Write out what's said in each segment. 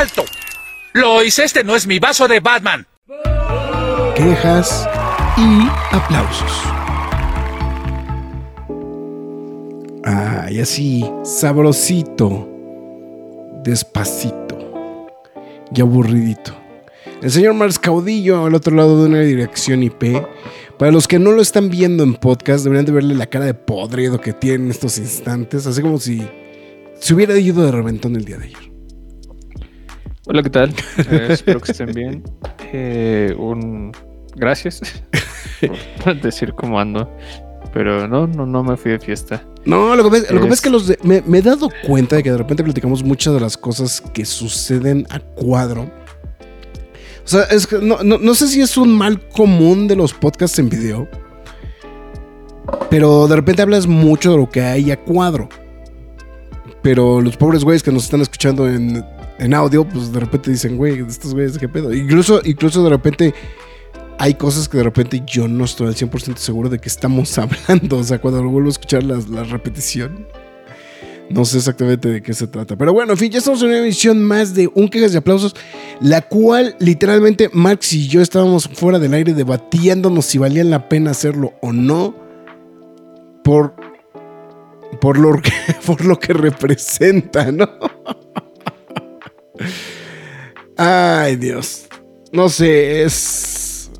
¡Alto! Lois, este no es mi vaso de Batman. Quejas y aplausos. Ay, así, sabrosito, despacito y aburridito. El señor Mars Caudillo al otro lado de una dirección IP. Para los que no lo están viendo en podcast, deberían de verle la cara de podrido que tiene en estos instantes, así como si se hubiera ido de reventón el día de ayer. Hola, ¿qué tal? Eh, espero que estén bien. Eh, un gracias por decir cómo ando. Pero no, no, no me fui de fiesta. No, lo que, es, lo que es que los me, he dado cuenta de que de repente platicamos muchas de las cosas que suceden a cuadro. O sea, es que no, no sé si es un mal común de los podcasts en video. Pero de repente hablas mucho de lo que hay a cuadro. Pero los pobres güeyes que nos están escuchando en, en audio, pues de repente dicen, güey, estos güeyes, ¿qué pedo? Incluso, incluso de repente hay cosas que de repente yo no estoy al 100% seguro de que estamos hablando. O sea, cuando vuelvo a escuchar la, la repetición, no sé exactamente de qué se trata. Pero bueno, en fin, ya estamos en una emisión más de Un Quejas de Aplausos, la cual literalmente Max y yo estábamos fuera del aire debatiéndonos si valía la pena hacerlo o no. Por, por, lo, por lo que representa, ¿no? Ay, Dios. No sé, es.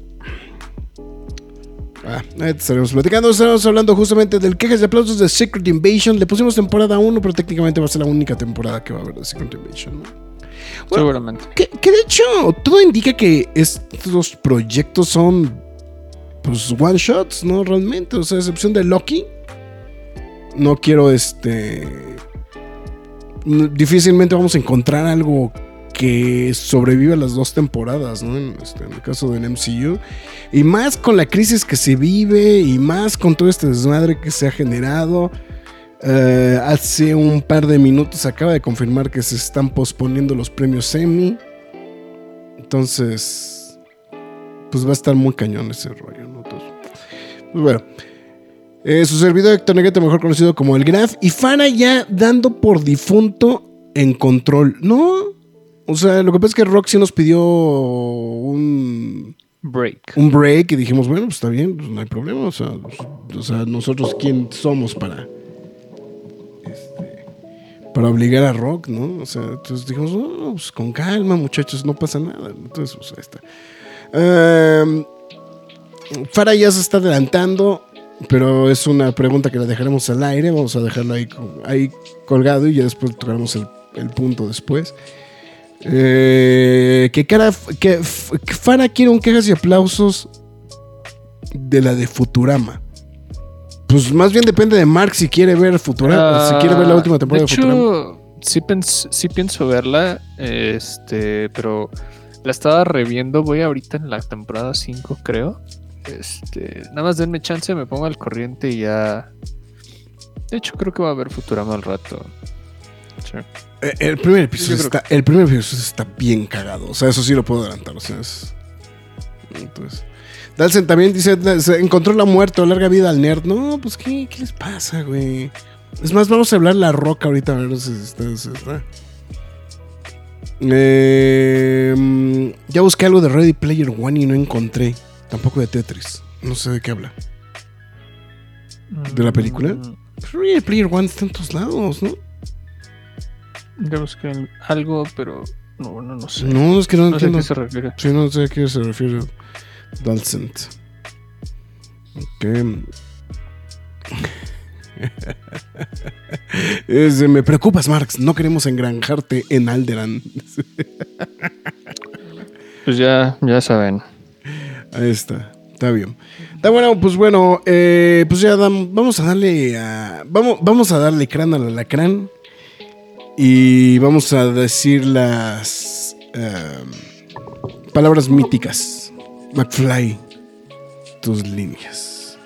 Ah, estaremos platicando. Estamos hablando justamente del quejas y aplausos de Secret Invasion. Le pusimos temporada 1, pero técnicamente va a ser la única temporada que va a haber de Secret Invasion. Seguramente. Que, que, de hecho, todo indica que estos proyectos son. Pues one shots, ¿no? Realmente. O sea, a excepción de Loki. No quiero este difícilmente vamos a encontrar algo que sobreviva las dos temporadas, ¿no? En, este, el caso del MCU. Y más con la crisis que se vive y más con todo este desmadre que se ha generado. Eh, hace un par de minutos acaba de confirmar que se están posponiendo los premios Emmy. Entonces, pues va a estar muy cañón ese rollo, ¿no? pues bueno. Eh, su servidor Héctor Neguete, mejor conocido como el Graf. Y Fara ya dando por difunto en control. No. O sea, lo que pasa es que Roxy nos pidió un break. Un break y dijimos, bueno, pues está bien, pues no hay problema. O sea, o sea nosotros quién somos para. Este, para obligar a Rock, ¿no? O sea, entonces dijimos, no, pues con calma, muchachos, no pasa nada. Entonces, pues ahí está. Um, Fara ya se está adelantando. Pero es una pregunta que la dejaremos al aire. Vamos a dejarlo ahí, ahí colgado y ya después tocaremos el, el punto después. Eh, que cara. Que Fara quiere un quejas y aplausos de la de Futurama. Pues más bien depende de Mark si quiere ver Futurama. si quiere ver la última temporada de, de Futurama. Sí, sí pienso verla. Este, pero la estaba reviendo. Voy ahorita en la temporada 5, creo. Este, nada más denme chance, me pongo al corriente y ya. De hecho, creo que va a haber Futurama al rato. Eh, el, primer episodio está, el primer episodio está bien cagado. O sea, eso sí lo puedo adelantar. O sea, es... Entonces. Dalsen también dice: se encontró la muerte o larga vida al nerd. No, pues, ¿qué, qué les pasa, güey? Es más, vamos a hablar la roca ahorita a ver si está. Si está. Eh, ya busqué algo de Ready Player One y no encontré. Tampoco de Tetris. No sé de qué habla. ¿De la película? Ready Player One está en todos lados, ¿no? Ya busqué algo, pero no, no, no sé. No, es que no, no entiendo. sé a qué se refiere. Sí, no sé a qué se refiere. Dalcent. Ok. es, me preocupas, Marx. No queremos engranjarte en Alderan. pues ya, ya saben. Ahí está. Está bien. Está bueno, pues bueno, eh, pues ya vamos a darle a, vamos, vamos a darle crán al alacrán. Y vamos a decir las em, palabras míticas. McFly, tus líneas.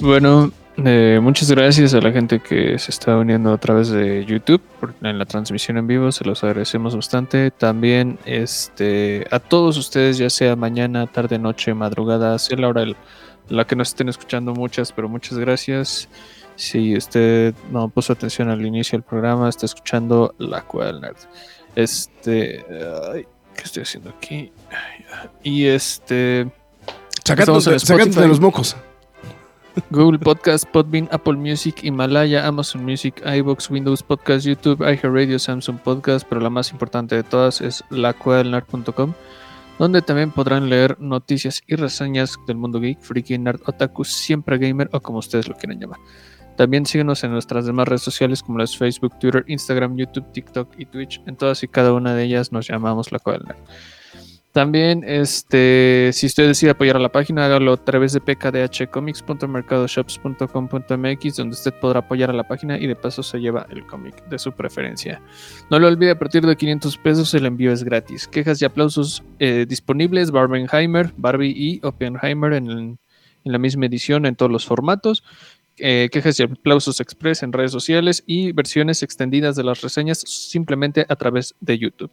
Bueno, eh, muchas gracias a la gente que se está uniendo a través de YouTube en la transmisión en vivo, se los agradecemos bastante. También este, a todos ustedes, ya sea mañana, tarde, noche, madrugada, sea la hora el- la que nos estén escuchando, muchas, pero muchas gracias. Si usted no puso atención al inicio del programa, está escuchando La Cueva del Nerd. Este, ay, ¿qué estoy haciendo aquí? Ay, Y este, Spotify. de los mocos. Google Podcast, Podbean, Apple Music, Himalaya, Amazon Music, iBox, Windows Podcast, YouTube, iHeartRadio, Samsung Podcast, pero la más importante de todas es lacuadelnerd.com, donde también podrán leer noticias y reseñas del mundo geek, freaky, nerd, otaku, siempre gamer o como ustedes lo quieran llamar. También síguenos en nuestras demás redes sociales como las Facebook, Twitter, Instagram, YouTube, TikTok y Twitch. En todas y cada una de ellas nos llamamos La Cueva del. También, este, si usted decide apoyar a la página, hágalo a través de pkdhcomics.mercadoshops.com.mx, donde usted podrá apoyar a la página y de paso se lleva el cómic de su preferencia. No lo olvide, a partir de 500 pesos el envío es gratis. Quejas y aplausos eh, disponibles, Barbenheimer, Barbie y Oppenheimer en, la misma edición en todos los formatos. Eh, quejas y aplausos express en redes sociales y versiones extendidas de las reseñas simplemente a través de YouTube.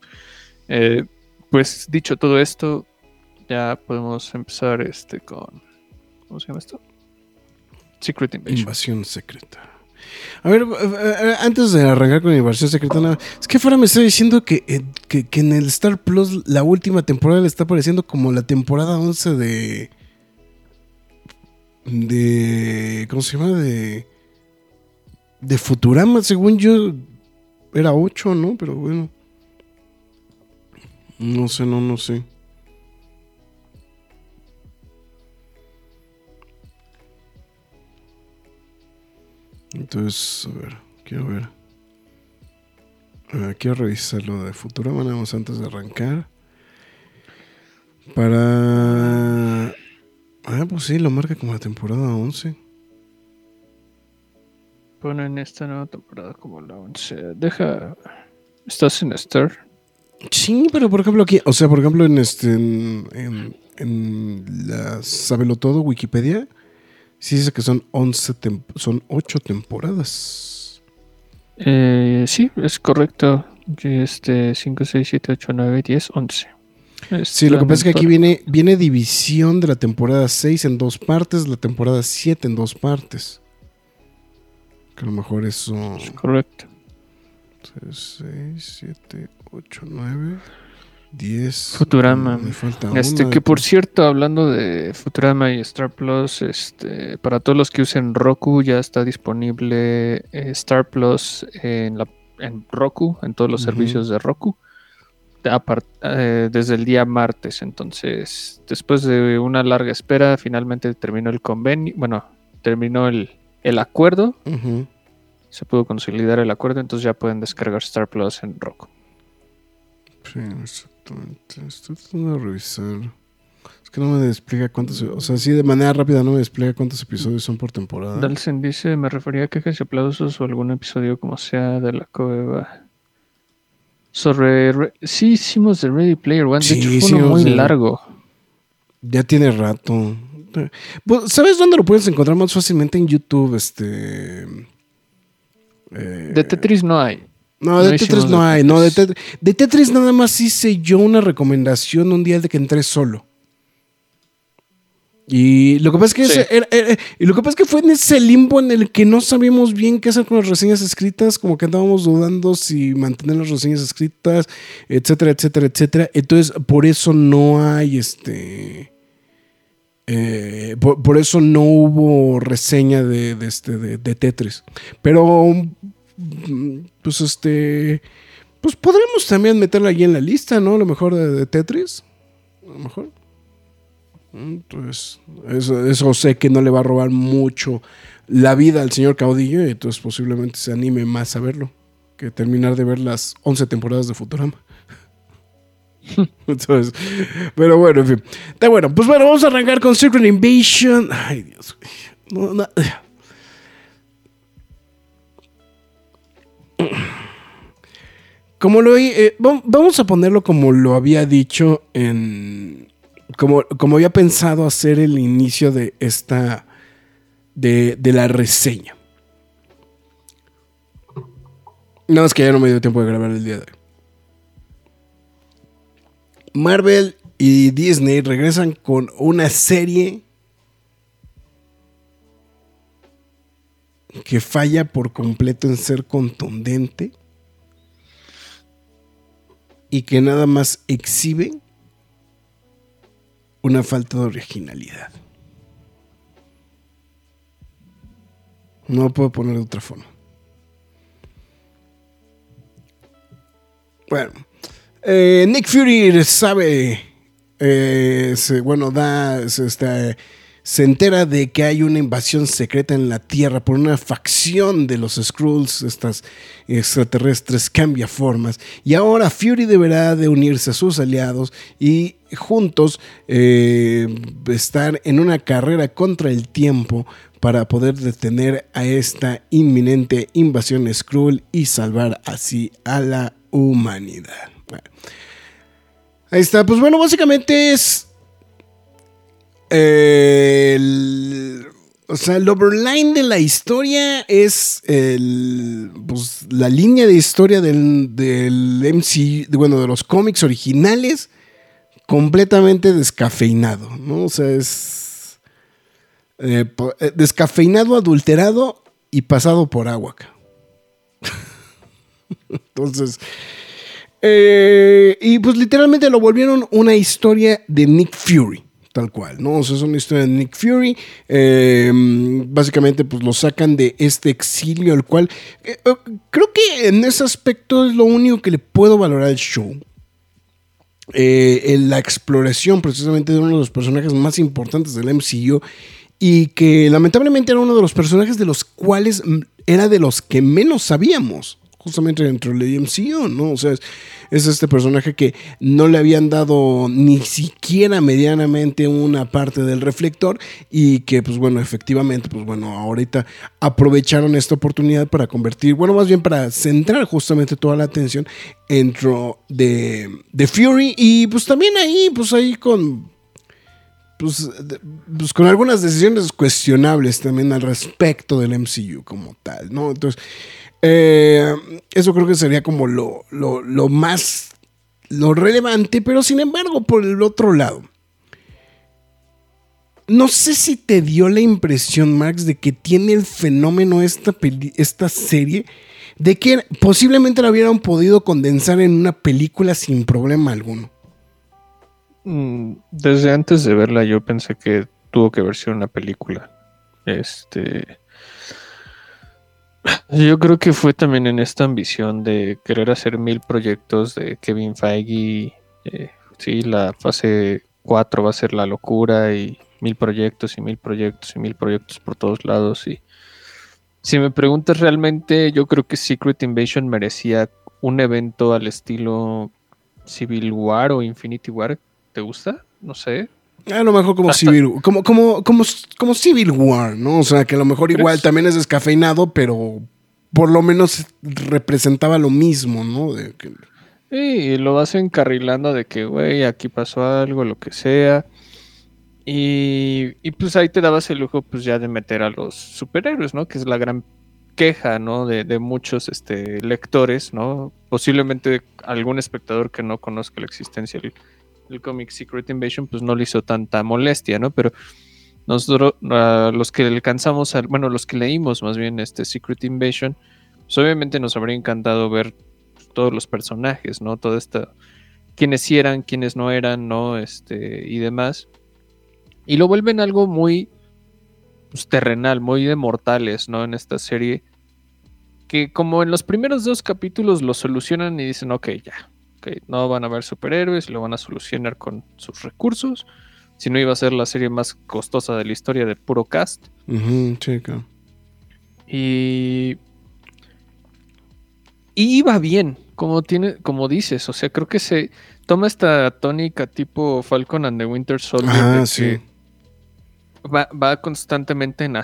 Eh, pues dicho todo esto, ya podemos empezar este con. ¿Cómo se llama esto? Secret Invasion. Invasión secreta. A ver, antes de arrancar con Invasión secreta, nada, es que fuera me está diciendo que, eh, que, que en el Star Plus la última temporada le está pareciendo como la temporada 11 de. de. ¿Cómo se llama? De. de Futurama, según yo. Era 8, ¿no? Pero bueno. No sé, no, no sé. Entonces, a ver, quiero ver. Quiero revisar lo de Futurama nada más antes de arrancar. Para... Ah, pues sí, lo marca como la temporada 11. Ponen esta nueva temporada como la 11. Deja. ¿Estás en Star? Sí, pero por ejemplo aquí, o sea, por ejemplo en este, en, en, en la Sabelo Todo Wikipedia, sí dice que son 11, tem- son 8 temporadas. Eh, sí, es correcto. Este 5, 6, 7, 8, 9, 10, 11. Sí, lo que pasa es que aquí viene, viene división de la temporada 6 en dos partes, la temporada 7 en dos partes. Que a lo mejor eso... Es correcto. 6, 7, 8, 9, 10. Futurama. Me falta Este, una. que por cierto, hablando de Futurama y Star Plus, este, para todos los que usen Roku, ya está disponible eh, Star Plus en, la, en Roku, en todos los servicios de Roku, eh, desde el día martes. Entonces, después de una larga espera, finalmente terminó el convenio, bueno, terminó el, el acuerdo, Ujú. Se pudo consolidar el acuerdo, entonces ya pueden descargar Star Plus en Roku. Sí, exactamente. Estoy tratando de revisar. Es que no me explica cuántos. O sea, sí, de manera rápida no me explica cuántos episodios son por temporada. Dalsen dice, me refería a quejas y aplausos o algún episodio como sea de la cueva. Sobre... Re- sí hicimos de Ready Player One, de Sí, hecho fue uno muy de- largo. Ya tiene rato. Pues, ¿Sabes dónde lo puedes encontrar más fácilmente en YouTube? Este. Eh, De Tetris no hay. No, de no Tetris no hay. No, de Tetris. Tetris, de Tetris nada más hice yo una recomendación un día de que entré solo. Y lo que pasa es que Sí. ese era- era- y lo que pasa es que fue en ese limbo en el que no sabíamos bien qué hacer con las reseñas escritas, como que andábamos dudando si mantener las reseñas escritas, etcétera, etcétera, etcétera. Entonces, por eso no hay este. Eh, por, eso no hubo reseña de, este, de, Tetris. Pero, mm, pues este. Pues podremos también meterla ahí en la lista, ¿no? A lo mejor de, Tetris. A lo mejor. Entonces, eso, eso sé que no le va a robar mucho la vida al señor Caudillo y entonces posiblemente se anime más a verlo que terminar de ver las 11 temporadas de Futurama. Pero bueno, en fin. Está bueno, pues bueno, vamos a arrancar con Secret Invasion. Ay, Dios. No, no. como lo eh, vam- vamos a ponerlo como lo había dicho como, como había pensado hacer el inicio de esta de, la reseña. Nada más que ya no me dio tiempo de grabar el día de hoy. Marvel y Disney regresan con una serie que falla por completo en ser contundente y que nada más exhibe una falta de originalidad. No puedo poner de otra forma. Bueno, eh, Nick Fury sabe, eh, bueno, da, se, está- se entera de que hay una invasión secreta en la Tierra por una facción de los Skrulls, estas extraterrestres cambia formas, y ahora Fury deberá de unirse a sus aliados y juntos eh, estar en una carrera contra el tiempo para poder detener a esta inminente invasión Skrull y salvar así a la humanidad. Ahí está, pues bueno, básicamente es eh, el, o sea, el overline de la historia es el, pues, la línea de historia del, del MC, bueno, de los cómics originales, completamente descafeinado, ¿no? O sea, es eh, eh, descafeinado, adulterado y pasado por agua. Entonces, eh, y pues literalmente lo volvieron una historia de Nick Fury. Tal cual, ¿no? O sea, es una historia de Nick Fury. eh, básicamente, pues lo sacan de este exilio, el cual eh, creo que en ese aspecto es lo único que le puedo valorar al show. En la exploración precisamente de uno de los personajes más importantes del MCU y que lamentablemente era uno de los personajes de los cuales era de los que menos sabíamos justamente dentro del MCU, ¿no? O sea, es, es este personaje que no le habían dado ni siquiera medianamente una parte del reflector y que, pues bueno, efectivamente, pues bueno, ahorita aprovecharon esta oportunidad para convertir, bueno, más bien para centrar justamente toda la atención dentro de, de Fury y pues también ahí, pues ahí con pues, pues, con algunas decisiones cuestionables también al respecto del MCU como tal, ¿no? Entonces, eh, eso creo que sería como lo, lo, lo más, lo relevante, pero sin embargo, por el otro lado, no sé si te dio la impresión, Max, de que tiene el fenómeno esta, esta serie, de que posiblemente la hubieran podido condensar en una película sin problema alguno. Mm, Desde antes de verla yo pensé que tuvo que verse una película. Este... Yo creo que fue también en esta ambición de querer hacer mil proyectos de Kevin Feige. eh, sí, la fase 4 va a ser la locura y mil proyectos y mil proyectos y mil proyectos por todos lados. Y si me preguntas realmente, yo creo que Secret Invasion merecía un evento al estilo Civil War o Infinity War. ¿Te gusta? No sé. A lo mejor como Hasta- Civil, como, como, como, como Civil War, ¿no? O sea, que a lo mejor igual ¿Crees? también es descafeinado, pero por lo menos representaba lo mismo, ¿no? De que- Sí, y lo vas encarrilando de que, güey, aquí pasó algo, lo que sea. Y, y pues ahí te dabas el lujo, pues ya de meter a los superhéroes, ¿no? Que es la gran queja, ¿no? De, de muchos este, lectores, ¿no? Posiblemente algún espectador que no conozca la existencia del, del cómic Secret Invasion, pues no le hizo tanta molestia, ¿no? Pero nosotros, los que alcanzamos, a- bueno, los que leímos más bien este Secret Invasion, pues obviamente nos habría encantado ver todos los personajes, ¿no? Toda esta. quiénes sí eran, quiénes no eran, ¿no? Este. y demás. Y lo vuelven algo muy. pues, terrenal, muy de mortales, ¿no? En esta serie. Que como en los primeros dos capítulos lo solucionan y dicen, ok, ya. No van a haber superhéroes, lo van a solucionar con sus recursos. Si no iba a ser la serie más costosa de la historia de puro cast. Claro. Y. Y iba bien, como, tiene, como dices. O sea, creo que se toma esta tónica tipo Falcon and the Winter Soldier. Ah, sí. va, va constantemente en,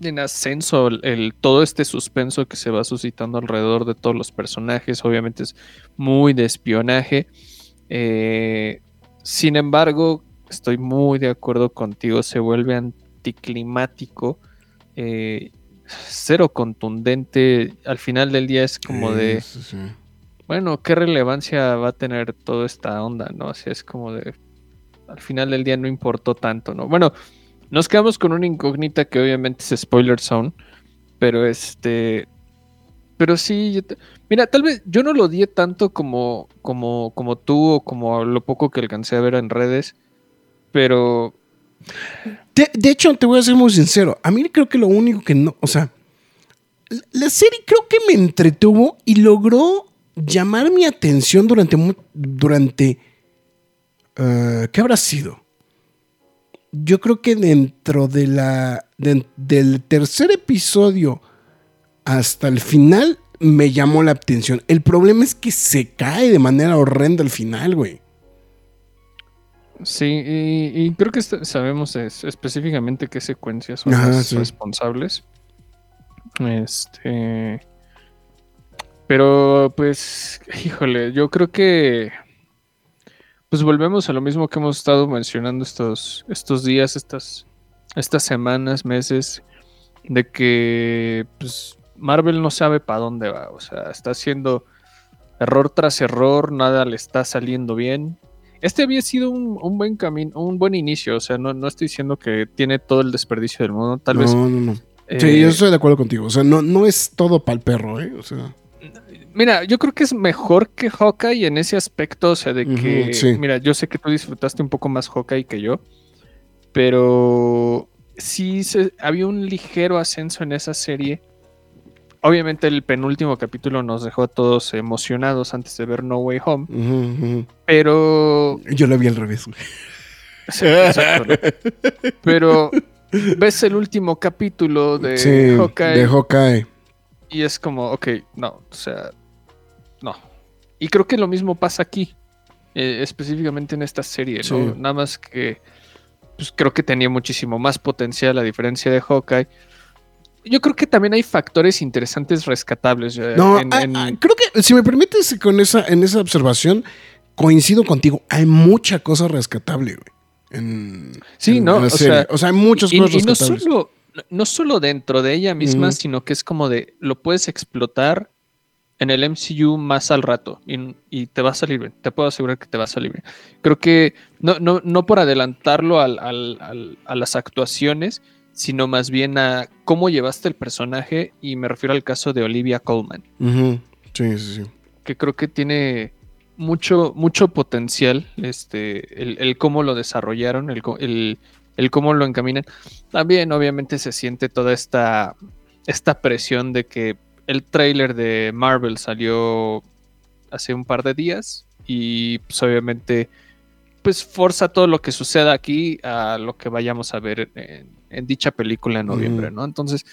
en ascenso el, el- todo este suspenso que se va suscitando alrededor de todos los personajes. Obviamente es muy de espionaje. Eh, sin embargo, estoy muy de acuerdo contigo. Se vuelve anticlimático. eh, cero contundente. Al final del día es como de. Sí, sí, sí. Bueno, ¿qué relevancia va a tener toda esta onda, no? Así es como de. Al final del día no importó tanto, ¿no? Bueno, nos quedamos con una incógnita que obviamente es Spoiler Zone, pero este. Pero sí, mira, tal vez yo no lo odié tanto como, como, como tú o como lo poco que alcancé a ver en redes, pero De, hecho, te voy a ser muy sincero. A mí creo que lo único que no. O sea, la, serie creo que me entretuvo y logró llamar mi atención durante. durante eh, ¿Qué habrá sido? Yo creo que dentro de la. de- del tercer episodio hasta el final me llamó la atención. El problema es que se cae de manera horrenda al final, güey. Sí, y, y creo que est- sabemos es- específicamente qué secuencias son las sí. responsables. Este. Pero, pues, híjole, yo creo que. Pues volvemos a lo mismo que hemos estado mencionando estos, estos días, estas, estas semanas, meses, de que pues, Marvel no sabe para dónde va. O sea, está haciendo error tras error, nada le está saliendo bien. Este había sido un, un buen camino, un buen inicio. O sea, no, no estoy diciendo que tiene todo el desperdicio del mundo. Tal no, vez. no, no. eh, Sí, yo estoy de acuerdo contigo. O sea, no, no es todo para el perro, ¿eh? O sea. Mira, yo creo que es mejor que Hawkeye en ese aspecto, o sea, de que, sí. mira, yo sé que tú disfrutaste un poco más Hawkeye que yo, pero sí se, había un ligero ascenso en esa serie. Obviamente el penúltimo capítulo nos dejó a todos emocionados antes de ver No Way Home, pero... Yo lo vi al revés. Sí, exacto, ¿no? Pero ves el último capítulo de Sí, Hawkeye de Hawkeye. y es como, ok, no, o sea. Y creo que lo mismo pasa aquí, eh, específicamente en esta serie, ¿no? Sí. Nada más que, pues creo que tenía muchísimo más potencial a diferencia de Hawkeye. Yo creo que también hay factores interesantes rescatables. eh, No, en- ah, ah, creo que si me permites con esa, en esa observación, coincido contigo. Hay mucha cosa rescatable, güey. En, Sí, en ¿no? la O sea, o sea, hay muchas y, cosas y no rescatables. solo, no solo dentro de ella misma, sino que es como de lo puedes explotar en el MCU más al rato y, y te va a salir bien. Te puedo asegurar que te va a salir bien. Creo que no, no, no por adelantarlo al- al- al- a las actuaciones, sino más bien a cómo llevaste el personaje. Y me refiero al caso de Olivia Colman. Sí, sí, sí. que creo que tiene mucho, mucho potencial. Este, el, el cómo lo desarrollaron, el, el, el cómo lo encaminan. También, obviamente, se siente toda esta, esta presión de que el tráiler de Marvel salió hace un par de días y pues obviamente pues forza todo lo que suceda aquí a lo que vayamos a ver en, en dicha película en noviembre. ¿no? Entonces,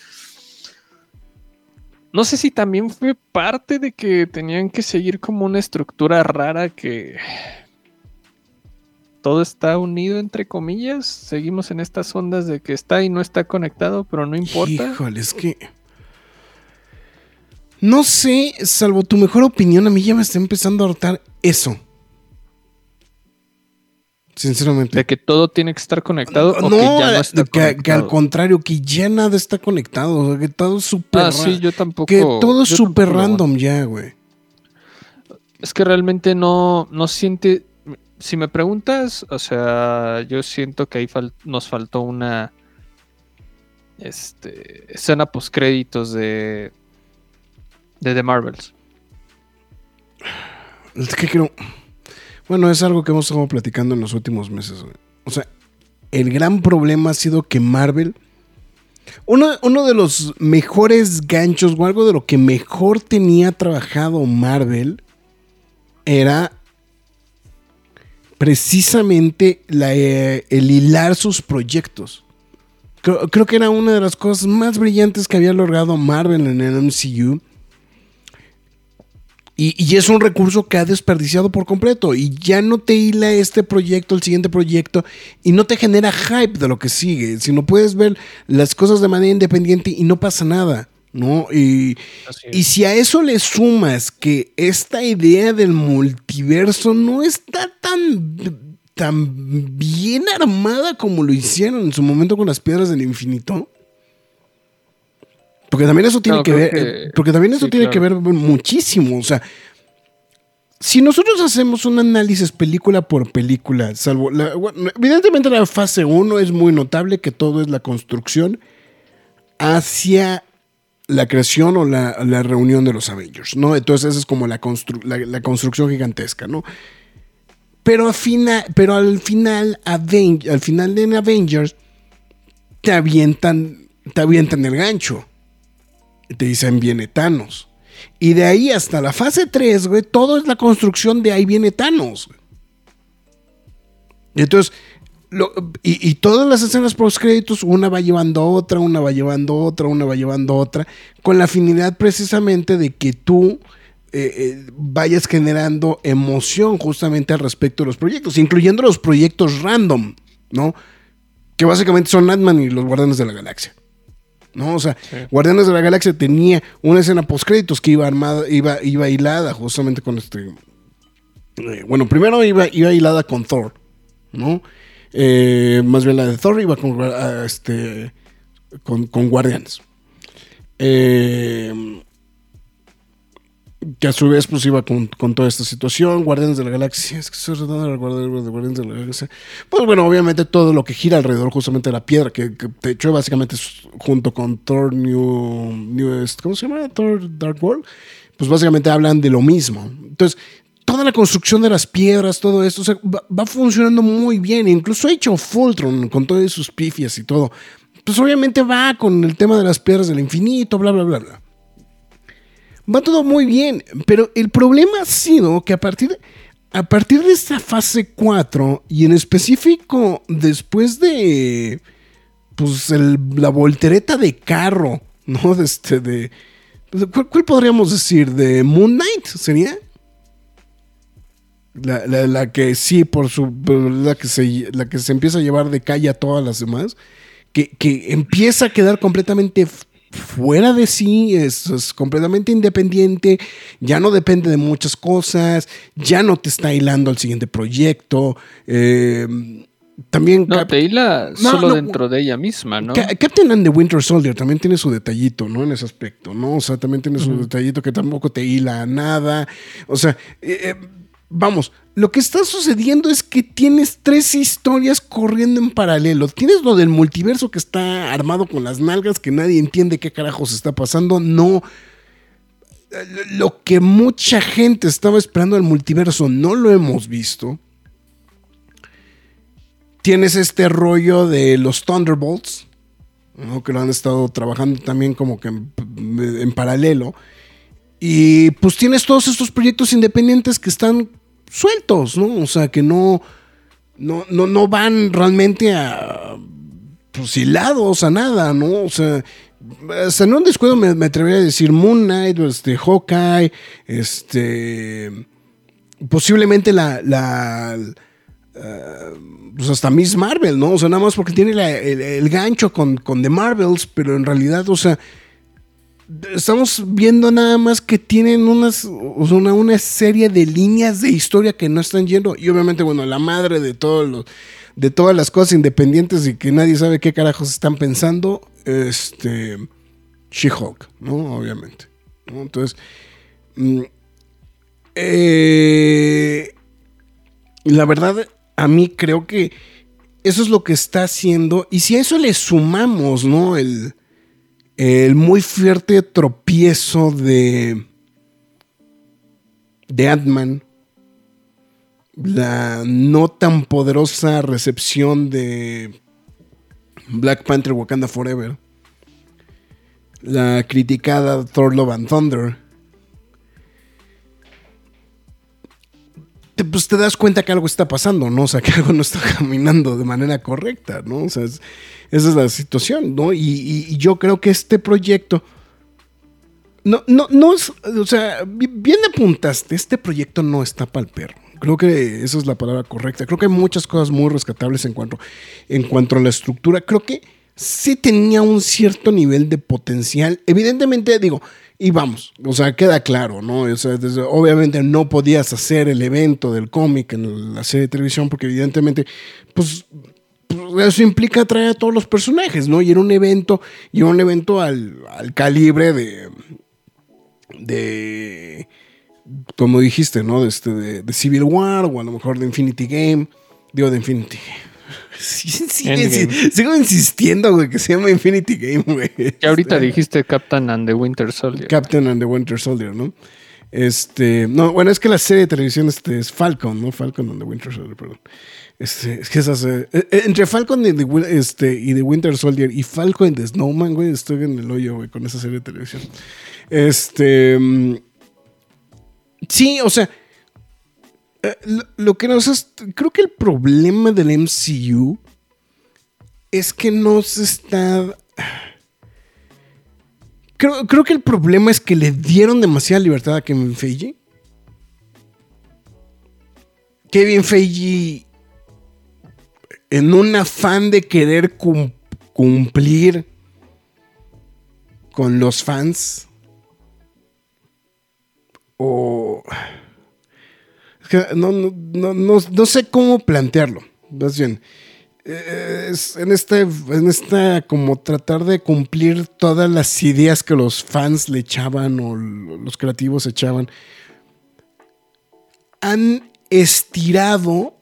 no sé si también fue parte de que tenían que seguir como una estructura rara que todo está unido entre comillas, seguimos en estas ondas de que está y no está conectado, pero no importa. Híjole, es que. No sé, salvo tu mejor opinión, a mí ya me está empezando a hartar eso. Sinceramente. De que todo tiene que estar conectado o que ya no está que, que al conectado. contrario, que ya nada está conectado. o sea, que todo es súper Ah, sí, yo tampoco. Que todo es súper random ya, güey. Es que realmente no, no siente. Si me preguntas, o sea, yo siento que ahí fal- nos faltó una este, escena post créditos de de The Marvels. Es que creo. Bueno, es algo que hemos estado platicando en los últimos meses. O sea, el gran problema ha sido que Marvel. Uno, de los mejores ganchos o algo de lo que mejor tenía trabajado Marvel era precisamente eh, el hilar sus proyectos. Creo, creo que era una de las cosas más brillantes que había logrado Marvel en el MCU. Y, y es un recurso que ha desperdiciado por completo. Y ya no te hila este proyecto, el siguiente proyecto, y no te genera hype de lo que sigue. Sino puedes ver las cosas de manera independiente y no pasa nada. ¿No? Y, y si a eso le sumas que esta idea del multiverso no está tan, tan bien armada como lo hicieron en su momento con las piedras del infinito. Porque también eso tiene No, que ver. que- Porque también eso sí, tiene que ver muchísimo. O sea, si nosotros hacemos un análisis película por película, salvo. la- evidentemente, la fase 1 es muy notable que todo es la construcción hacia la creación o la, la reunión de los Avengers, ¿no? Entonces, esa es como la, constru- la, la construcción gigantesca, ¿no? Pero al final, pero al final, Aven- al final de Avengers, te avientan, te avientan el gancho. Te dicen, viene Thanos. Y de ahí hasta la fase 3, güey, todo es la construcción de ahí viene Thanos. güey. Y entonces, y, todas las escenas post créditos, una va llevando a otra, una va llevando a otra, una va llevando a otra, con la finalidad precisamente de que tú eh, eh, vayas generando emoción justamente al respecto de los proyectos, incluyendo los proyectos random, ¿no? Que básicamente son Ant-Man y los Guardianes de la Galaxia. ¿No? O sea, Guardianes de la Galaxia tenía una escena post créditos que iba armada, iba, iba hilada justamente con este. eh, bueno, primero iba, iba hilada con Thor, ¿no? Eh, más bien la de Thor iba con, ah, este, con, con Guardianes. Eh, que a su vez pues iba con, con toda esta situación, Guardianes de la Galaxia, es que estoy tratando de Guardianes de la Galaxia. Pues bueno, obviamente todo lo que gira alrededor justamente de la piedra, que, que de básicamente junto con Thor New, New ¿cómo se llama? Thor Dark World, pues básicamente hablan de lo mismo. Entonces, toda la construcción de las piedras, todo esto, o sea, va, funcionando muy bien, incluso hecho Fultron con todas sus pifias y todo. Pues obviamente va con el tema de las piedras del infinito, bla, bla, bla, bla. Va todo muy bien, pero el problema ha sido que a partir, a partir de esta fase 4 y en específico después de pues el- la voltereta de carro, ¿no? De este, de, ¿cuál, podríamos decir? ¿De Moon Knight sería? La, la- la que sí, por su. La que, se, la que se empieza a llevar de calle a todas las demás. Que, que empieza a quedar completamente fuera de sí, es, es completamente independiente, ya no depende de muchas cosas, ya no te está hilando al siguiente proyecto. eh, también No, Cap- te hila No, solo no. dentro de ella misma, ¿no? Ca- Captain and the Winter Soldier también tiene su detallito, ¿no? En ese aspecto, ¿no? O sea, también tiene su detallito que tampoco te hila a nada. O sea, eh, eh, vamos, lo que está sucediendo es que tienes tres historias corriendo en paralelo. Tienes lo del multiverso que está armado con las nalgas, que nadie entiende qué carajos está pasando. No. Lo que mucha gente estaba esperando del multiverso no lo hemos visto. Tienes este rollo de los Thunderbolts, ¿no? que lo han estado trabajando también como que en paralelo. Y pues tienes todos estos proyectos independientes que están sueltos, ¿no? O sea, que no, no, no, no van realmente a pues hilados a nada, ¿no? O sea, hasta en un descuido me, atrevería a decir Moon Knight, este, Hawkeye, este, posiblemente la, la pues hasta Miss Marvel, ¿no? O sea, nada más porque tiene el gancho con, con The Marvels, pero en realidad, o sea, estamos viendo nada más que tienen unas, una, una serie de líneas de historia que no están yendo. Y obviamente, bueno, la madre de todos los, de todas las cosas independientes y que nadie sabe qué carajos están pensando, este, She-Hulk, ¿no? Obviamente. Entonces, mm, eh, la verdad, a mí creo que eso es lo que está haciendo. Y si a eso le sumamos, ¿no? El, el muy fuerte tropiezo de. de Ant-Man. La no tan poderosa recepción de Black Panther Wakanda Forever. La criticada Thor Love and Thunder. Te, pues te das cuenta que algo está pasando, ¿no? O sea, que algo no está caminando de manera correcta, ¿no? O sea, es- esa es la situación, ¿no? Y, yo creo que este proyecto No, no, no es, o sea, bi- bien apuntaste, este proyecto no está para el perro. Creo que esa es la palabra correcta. Creo que hay muchas cosas muy rescatables en cuanto, en cuanto a la estructura. Creo que sí tenía un cierto nivel de potencial. Evidentemente, digo, y vamos, o sea, queda claro, ¿no? O sea, obviamente no podías hacer el evento del cómic en la serie de televisión porque evidentemente, pues pues, eso implica traer a todos los personajes, ¿no? Y era un evento, y era un evento al, al calibre de, de, como dijiste, ¿no? De, este, de, de Civil War o a lo mejor de Infinity Game, digo de Infinity. Sí, sí, sigo insistiendo, güey, que se llama Infinity Game, güey. Que ahorita Este, dijiste Captain and the Winter Soldier. Captain and the Winter Soldier, ¿no? Este, no, bueno, es que la serie de televisión este, es Falcon, ¿no? Falcon and the Winter Soldier, perdón. Este, es que esas, eh, eh, entre Falcon y the, Wi- este, y the Winter Soldier y Falcon and the Snowman, güey, estoy en el hoyo, güey, con esa serie de televisión. Este, mm, sí, o sea, eh, lo, que nos es, creo que el problema del MCU es que no se está Creo, creo que el problema es que le dieron demasiada libertad a Kevin Feige. Kevin Feige, en un afán de querer cum- cumplir con los fans, o... no, no, no, no- sé cómo plantearlo. Más bien, eh, en este, en esta como tratar de cumplir todas las ideas que los fans le echaban o los creativos echaban, han estirado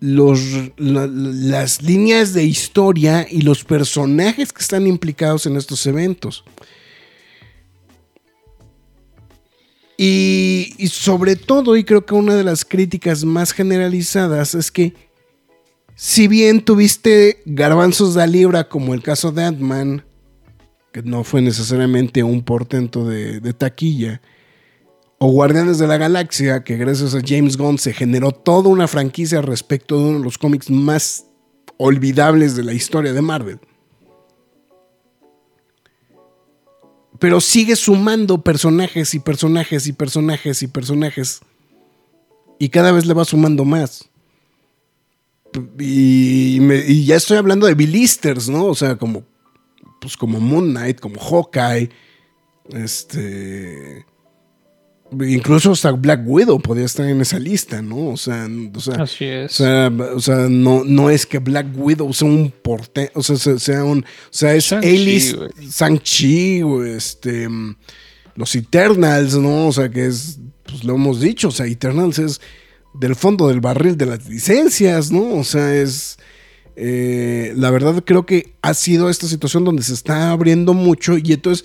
los, la- las líneas de historia y los personajes que están implicados en estos eventos. Y, y sobre todo, y creo que una de las críticas más generalizadas es que si bien tuviste garbanzos de libra como el caso de Ant-Man, que no fue necesariamente un portento de, de taquilla, o Guardianes de la Galaxia, que gracias a James Gunn se generó toda una franquicia respecto de uno de los cómics más olvidables de la historia de Marvel. Pero sigue sumando personajes y personajes y personajes y personajes. Y cada vez le va sumando más. Y, ya estoy hablando de bilisters, ¿no? O sea, como, pues como Moon Knight, como Hawkeye, este... Incluso hasta Black Widow podía estar en esa lista, ¿no? O sea, o sea, Así o sea, o sea, no, no es que Black Widow sea un porte, o sea, sea- un, o sea, es güey. Shang-Chi, este, los Eternals, ¿no? O sea, que es, pues lo hemos dicho, o sea, Eternals es del fondo del barril de las licencias, ¿no? O sea, es, eh, la verdad creo que ha sido esta situación donde se está abriendo mucho y entonces,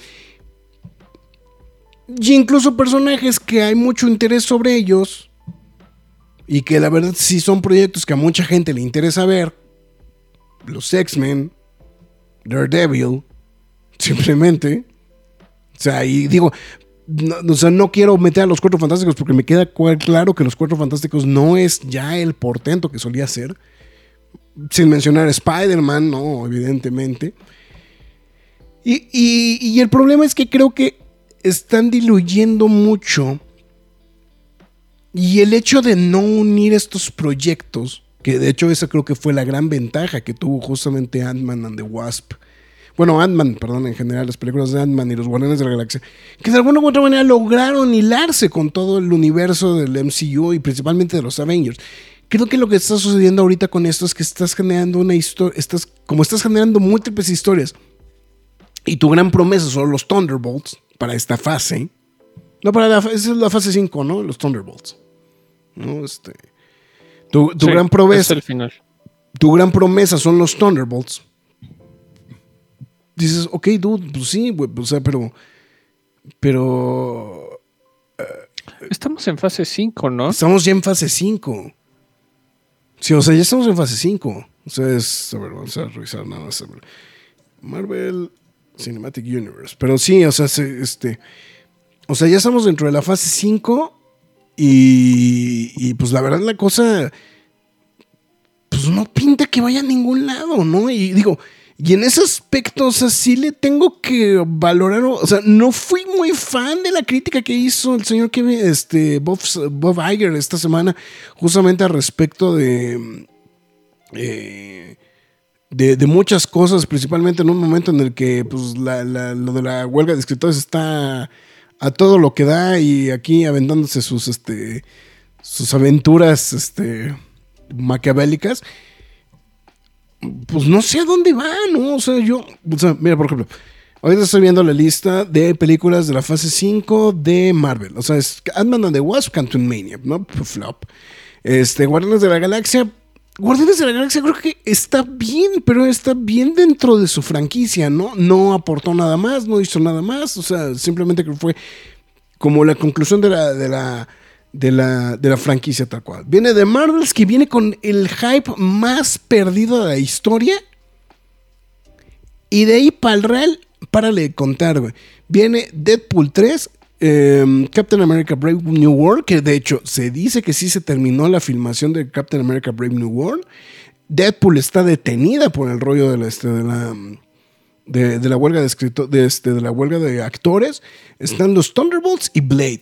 y incluso personajes que hay mucho interés sobre ellos y que la verdad sí son proyectos que a mucha gente le interesa ver, los X-Men, Daredevil, simplemente. O sea, y digo, no, o sea, no quiero meter a los Cuatro Fantásticos porque me queda claro que los Cuatro Fantásticos no es ya el portento que solía ser. Sin mencionar Spider-Man, no, evidentemente. Y- y el problema es que creo que están diluyendo mucho. Y el hecho de no unir estos proyectos, que de hecho esa creo que fue la gran ventaja que tuvo justamente Ant-Man and the Wasp. Bueno, Ant-Man, perdón, en general, las películas de Ant-Man y los Guardianes de la Galaxia, que de alguna u otra manera lograron hilarse con todo el universo del MCU y principalmente de los Avengers. Creo que lo que está sucediendo ahorita con esto es que estás generando una historia, estás, como estás generando múltiples historias, y tu gran promesa son los Thunderbolts para esta fase. No, para la, esa es la fase 5, ¿no? Los Thunderbolts. ¿No? Este, tu tu Sí, gran Es promesa el final. tu gran promesa son los Thunderbolts. Dices, ok, dude, pues sí, güey, o sea, pero. Pero. Estamos en fase 5, ¿no? Estamos ya en fase 5. Sí, o sea, ya estamos en fase 5. O sea, es. A ver, vamos a revisar nada más. Marvel Cinematic Universe. Pero sí, o sea, se- este. O sea, ya estamos dentro de la fase 5. Y, y pues la verdad, la cosa. Pues no pinta que vaya a ningún lado, ¿no? Y digo. Y en ese aspecto, o sea, sí le tengo que valorar. O sea, no fui muy fan de la crítica que hizo el señor Kevin, este, Bob, Bob Iger esta semana, justamente al respecto de. eh, de, de muchas cosas, principalmente en un momento en el que pues, la- la- lo de la huelga de escritores está a todo lo que da y aquí aventándose sus, este, sus aventuras este, maquiavélicas. Pues no sé a dónde va, ¿no? O sea, yo, o sea, mira, por ejemplo, ahorita estoy viendo la lista de películas de la fase 5 de Marvel. O sea, es Ant-Man and the Wasp, Canton Mania, ¿no? Flop. Este, Guardianes de la Galaxia. Guardianes de la Galaxia creo que está bien, pero está bien dentro de su franquicia, ¿no? No aportó nada más, no hizo nada más. O sea, simplemente que fue como la conclusión de la, de la, de la, de la franquicia tal cual. Viene de Marvels, que viene con el hype más perdido de la historia. Y de ahí para el real, párale de contar, güey. Viene Deadpool 3, eh, Captain America Brave New World, que de hecho se dice que sí se terminó la filmación de Captain America Brave New World. Deadpool está detenida por el rollo de la, este, de la, huelga de, este, de la huelga de actores. Están los Thunderbolts y Blade.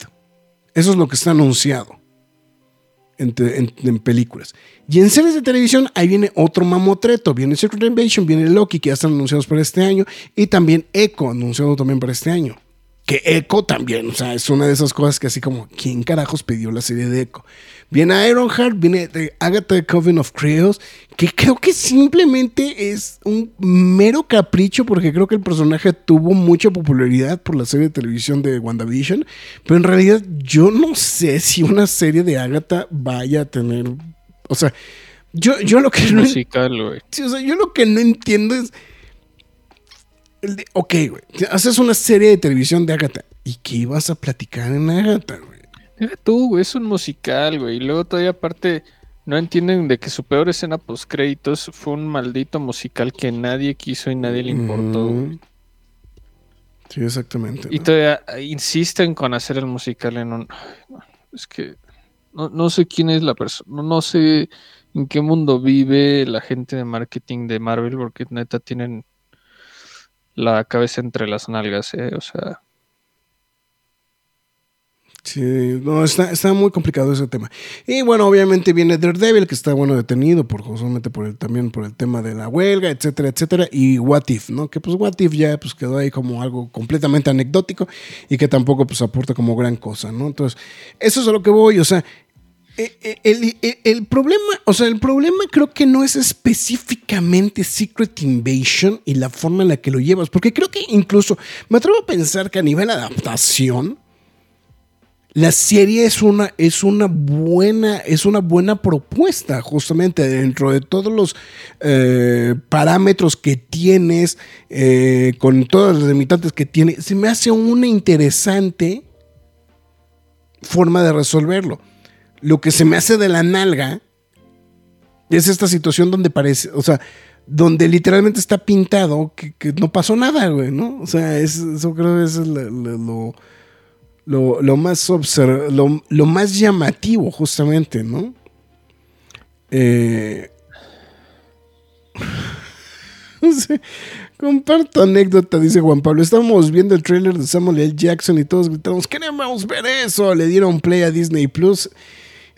Eso es lo que está anunciado en- en películas. Y en series de televisión, ahí viene otro mamotreto. Viene Secret Invasion, viene Loki, que ya están anunciados para este año. Y también Echo, anunciado también para este año. Que Echo también, o sea, es una de esas cosas que así como, ¿quién carajos pidió la serie de Echo? Viene Ironheart, viene de Agatha Coven of Creos, que creo que simplemente es un mero capricho, porque creo que el personaje tuvo mucha popularidad por la serie de televisión de WandaVision, pero en realidad yo no sé si una serie de Agatha vaya a tener, o sea, yo, yo lo que no musical, o sea, yo lo que no entiendo es. El de- ok, güey. Haces una serie de televisión de Agatha. ¿Y qué ibas a platicar en Agatha, güey? Deja tú, güey, es un musical, güey. Y luego todavía aparte no entienden de que su peor escena post créditos fue un maldito musical que nadie quiso y nadie le importó. Mm. Sí, exactamente. Y ¿no? todavía insisten con hacer el musical en un... Es que no, no sé quién es la persona, no sé en qué mundo vive la gente de marketing de Marvel, porque neta tienen la cabeza entre las nalgas, ¿eh? O sea, Sí, no, está, está muy complicado ese tema. Y bueno, obviamente viene Daredevil, que está bueno detenido por justamente por el, también por el tema de la huelga, etcétera, etcétera. Y What If, ¿no? Que pues What If ya pues quedó ahí como algo completamente anecdótico y que tampoco pues aporta como gran cosa, ¿no? Entonces, eso es a lo que voy, o sea, el, el- el problema, o sea, el problema creo que no es específicamente Secret Invasion y la forma en la que lo llevas, porque creo que incluso me atrevo a pensar que a nivel adaptación, la serie es una, es una buena, es una buena propuesta, justamente dentro de todos los eh, parámetros que tienes, eh, con todas las limitantes que tiene, se me hace una interesante forma de resolverlo. Lo que se me hace de la nalga es esta situación donde parece, o sea, donde literalmente está pintado que, no pasó nada, güey, ¿no? O sea, es- eso creo que es lo, más obser- lo, más llamativo, justamente, ¿no? Eh, sí. Comparto anécdota, dice Juan Pablo. Estábamos viendo el tráiler de Samuel L. Jackson y todos gritamos, queremos ver eso. Le dieron play a Disney Plus.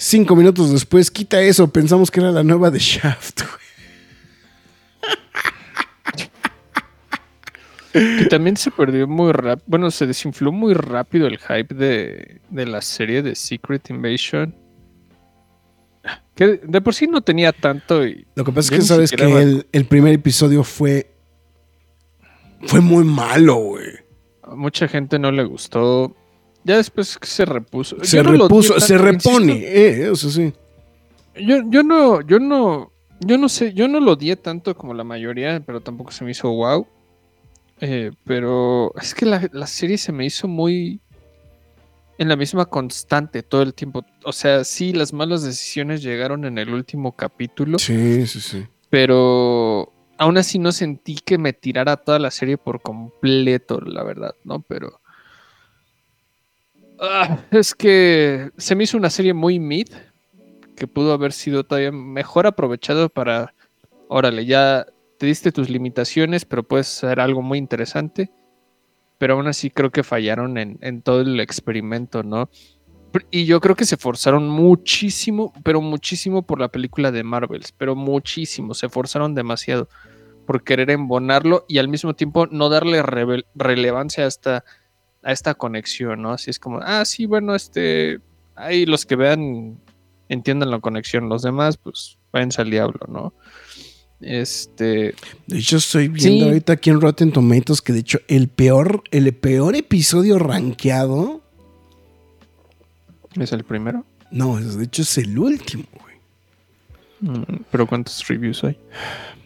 Cinco minutos después, quita eso. Pensamos que era la nueva de Shaft. güey. que también se perdió muy rápido, bueno, se desinfló muy rápido el hype de, de la serie de Secret Invasion. Que de por sí no tenía tanto y Lo que pasa es que sabes que el, el primer episodio fue. Fue muy malo, güey. a mucha gente no le gustó. Ya después que se repuso. Se Yo repuso, se repone, eh, eso sí. Yo, yo no, yo no, yo no sé, yo no lo odié tanto como la mayoría, pero tampoco se me hizo wow. Eh, pero es que la, la serie se me hizo muy en la misma constante todo el tiempo. O sea, sí, las malas decisiones llegaron en el último capítulo, Sí, sí, sí. pero aún así no sentí que me tirara toda la serie por completo, la verdad, ¿no? Pero Ah, es que se me hizo una serie muy mid que pudo haber sido todavía mejor aprovechado para, órale, ya te diste tus limitaciones, pero puedes hacer algo muy interesante. Pero aún así creo que fallaron en, en todo el experimento, ¿no? Y yo creo que se forzaron muchísimo, pero muchísimo por la película de Marvels, pero muchísimo, se forzaron demasiado por querer embonarlo y al mismo tiempo no darle relevancia a esta, a esta conexión, ¿no? Así es como, ah, sí, bueno, este, ahí los que vean entiendan la conexión, los demás, pues váyanse al diablo, ¿no? Este, De hecho, estoy viendo Sí. ahorita aquí en Rotten Tomatoes que de hecho el peor, el peor episodio rankeado. es el primero. No, de hecho es el último, güey. Mm, Pero ¿cuántos reviews hay?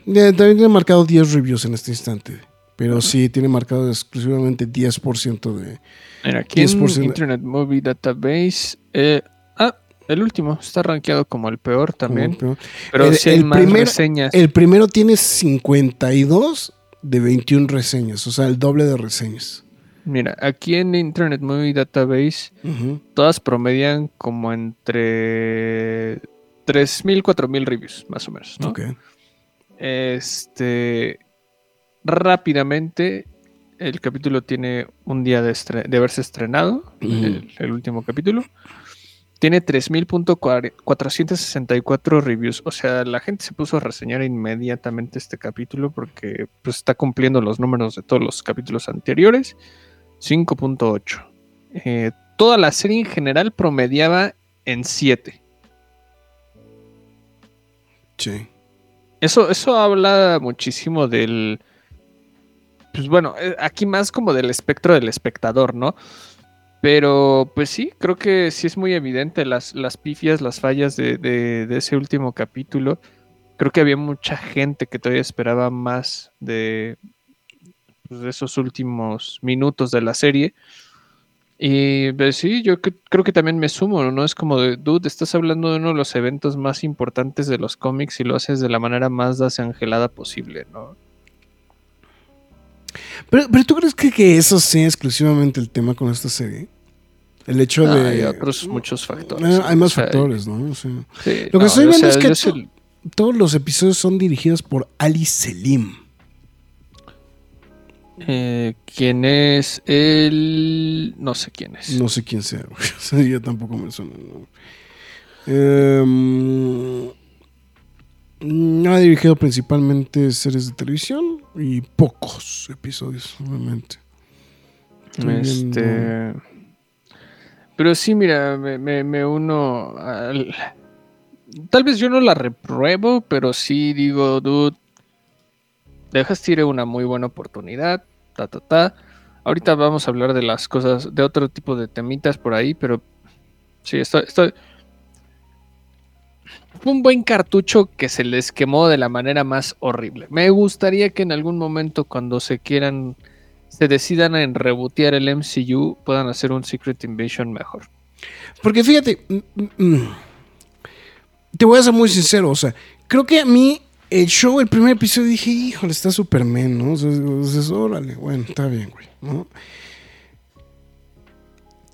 Ya, También tiene marcado 10 reviews en este instante. Pero sí, tiene marcado exclusivamente 10% de. Mira, aquí en 10%. Internet Movie Database. eh, ah, el último. Está rankeado como el peor también. Pero El- sí hay el más primer- reseñas. El primero tiene 52 de 21 reseñas, o sea, el doble de reseñas. Mira, aquí en Internet Movie Database, todas promedian como entre 3.000, 4.000 reviews, más o menos. ¿no? Ok. Este. Rápidamente, el capítulo tiene un día de, de haberse estrenado, el último capítulo. Tiene 3.464 reviews. O sea, la gente se puso a reseñar inmediatamente este capítulo porque pues, está cumpliendo los números de todos los capítulos anteriores. 5.8. Eh, toda la serie en general promediaba en 7. Sí. Eso, eso habla muchísimo del. Pues bueno, eh, aquí más como del espectro del espectador, ¿no? Pero pues sí, creo que sí es muy evidente las, las pifias, las fallas de, de- ese último capítulo. Creo que había mucha gente que todavía esperaba más de, pues, de esos últimos minutos de la serie. Y pues sí, yo cre- creo que también me sumo, ¿no? Es como de, dude, estás hablando de uno de los eventos más importantes de los cómics y lo haces de la manera más desangelada posible, ¿no? Pero, pero tú crees que, que eso sea exclusivamente el tema con esta serie? El hecho Ah, de. hay otros muchos factores. Eh, hay más O sea, factores, ¿no? O sea, sí, Lo que no, estoy o viendo sea, es que todos los episodios son dirigidos por Ali Selim. eh, ¿Quién es el...? No sé quién es. No sé quién sea, yo tampoco me suena. ¿no? Mm, ha dirigido principalmente series de televisión y pocos episodios, obviamente. Este... Pero sí, mira, me, me- me uno al... Tal vez yo no la repruebo, pero sí digo, dude, dejas tire una muy buena oportunidad, ta, ta, ta. Ahorita vamos a hablar de las cosas, de otro tipo de temitas por ahí, pero sí, estoy... estoy... Un buen cartucho que se les quemó de la manera más horrible. Me gustaría que en algún momento cuando se quieran se decidan en rebotear el MCU, puedan hacer un Secret Invasion mejor. Porque fíjate, mm, mm, mm, te voy a ser muy sincero, o sea, creo que a mí el show, el primer episodio, dije, híjole, está Superman, ¿no? O sea, órale, bueno, está bien, güey, ¿no?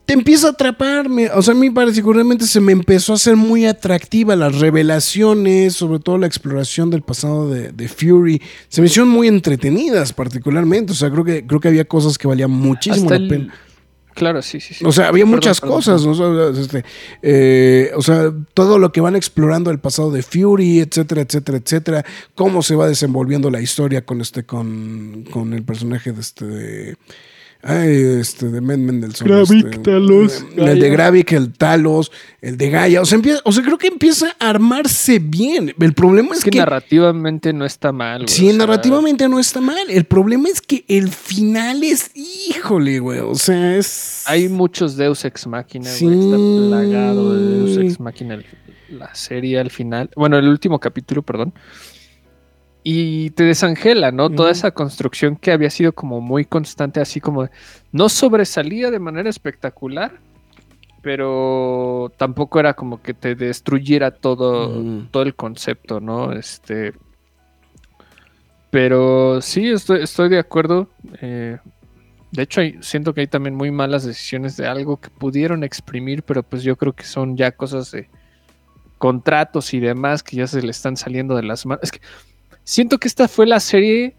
Te empieza a atraparme, o sea, a mí particularmente se me empezó a hacer muy atractiva las revelaciones, sobre todo la exploración del pasado de, de Fury, se me hicieron muy entretenidas particularmente, o sea, creo que, creo que había cosas que valían muchísimo Hasta la el- pena. Claro, sí, sí, sí. O sea, había Perdón, muchas perdón, cosas, ¿no? O sea, este, eh, o sea, todo lo que van explorando el pasado de Fury, etcétera, etcétera, etcétera, cómo se va desenvolviendo la historia con este, con, con el personaje de este de, ay, este, de Men Mendelssohn. Gravik, este, Talos, el de. Gravik, el Talos, el de Gaia. O sea, empieza, o sea, creo que empieza a armarse bien. El problema es, Es que, que narrativamente no está mal. güey, Sí, o sea, narrativamente no está mal. El problema es que el final es, híjole, güey. O sea, es. Hay muchos Deus Ex Machina, Sí. güey. Está plagado de Deus Ex Machina la serie al final. Bueno, el último capítulo, perdón. Y te desangela, ¿no? Toda esa construcción que había sido como muy constante, así como no sobresalía de manera espectacular, pero tampoco era como que te destruyera todo, todo el concepto, ¿no? Este. Pero sí, estoy, estoy de acuerdo. eh, de hecho, hay- siento que hay también muy malas decisiones de algo que pudieron exprimir, pero pues yo creo que son ya cosas de contratos y demás que ya se le están saliendo de las manos. Es que siento que esta fue la serie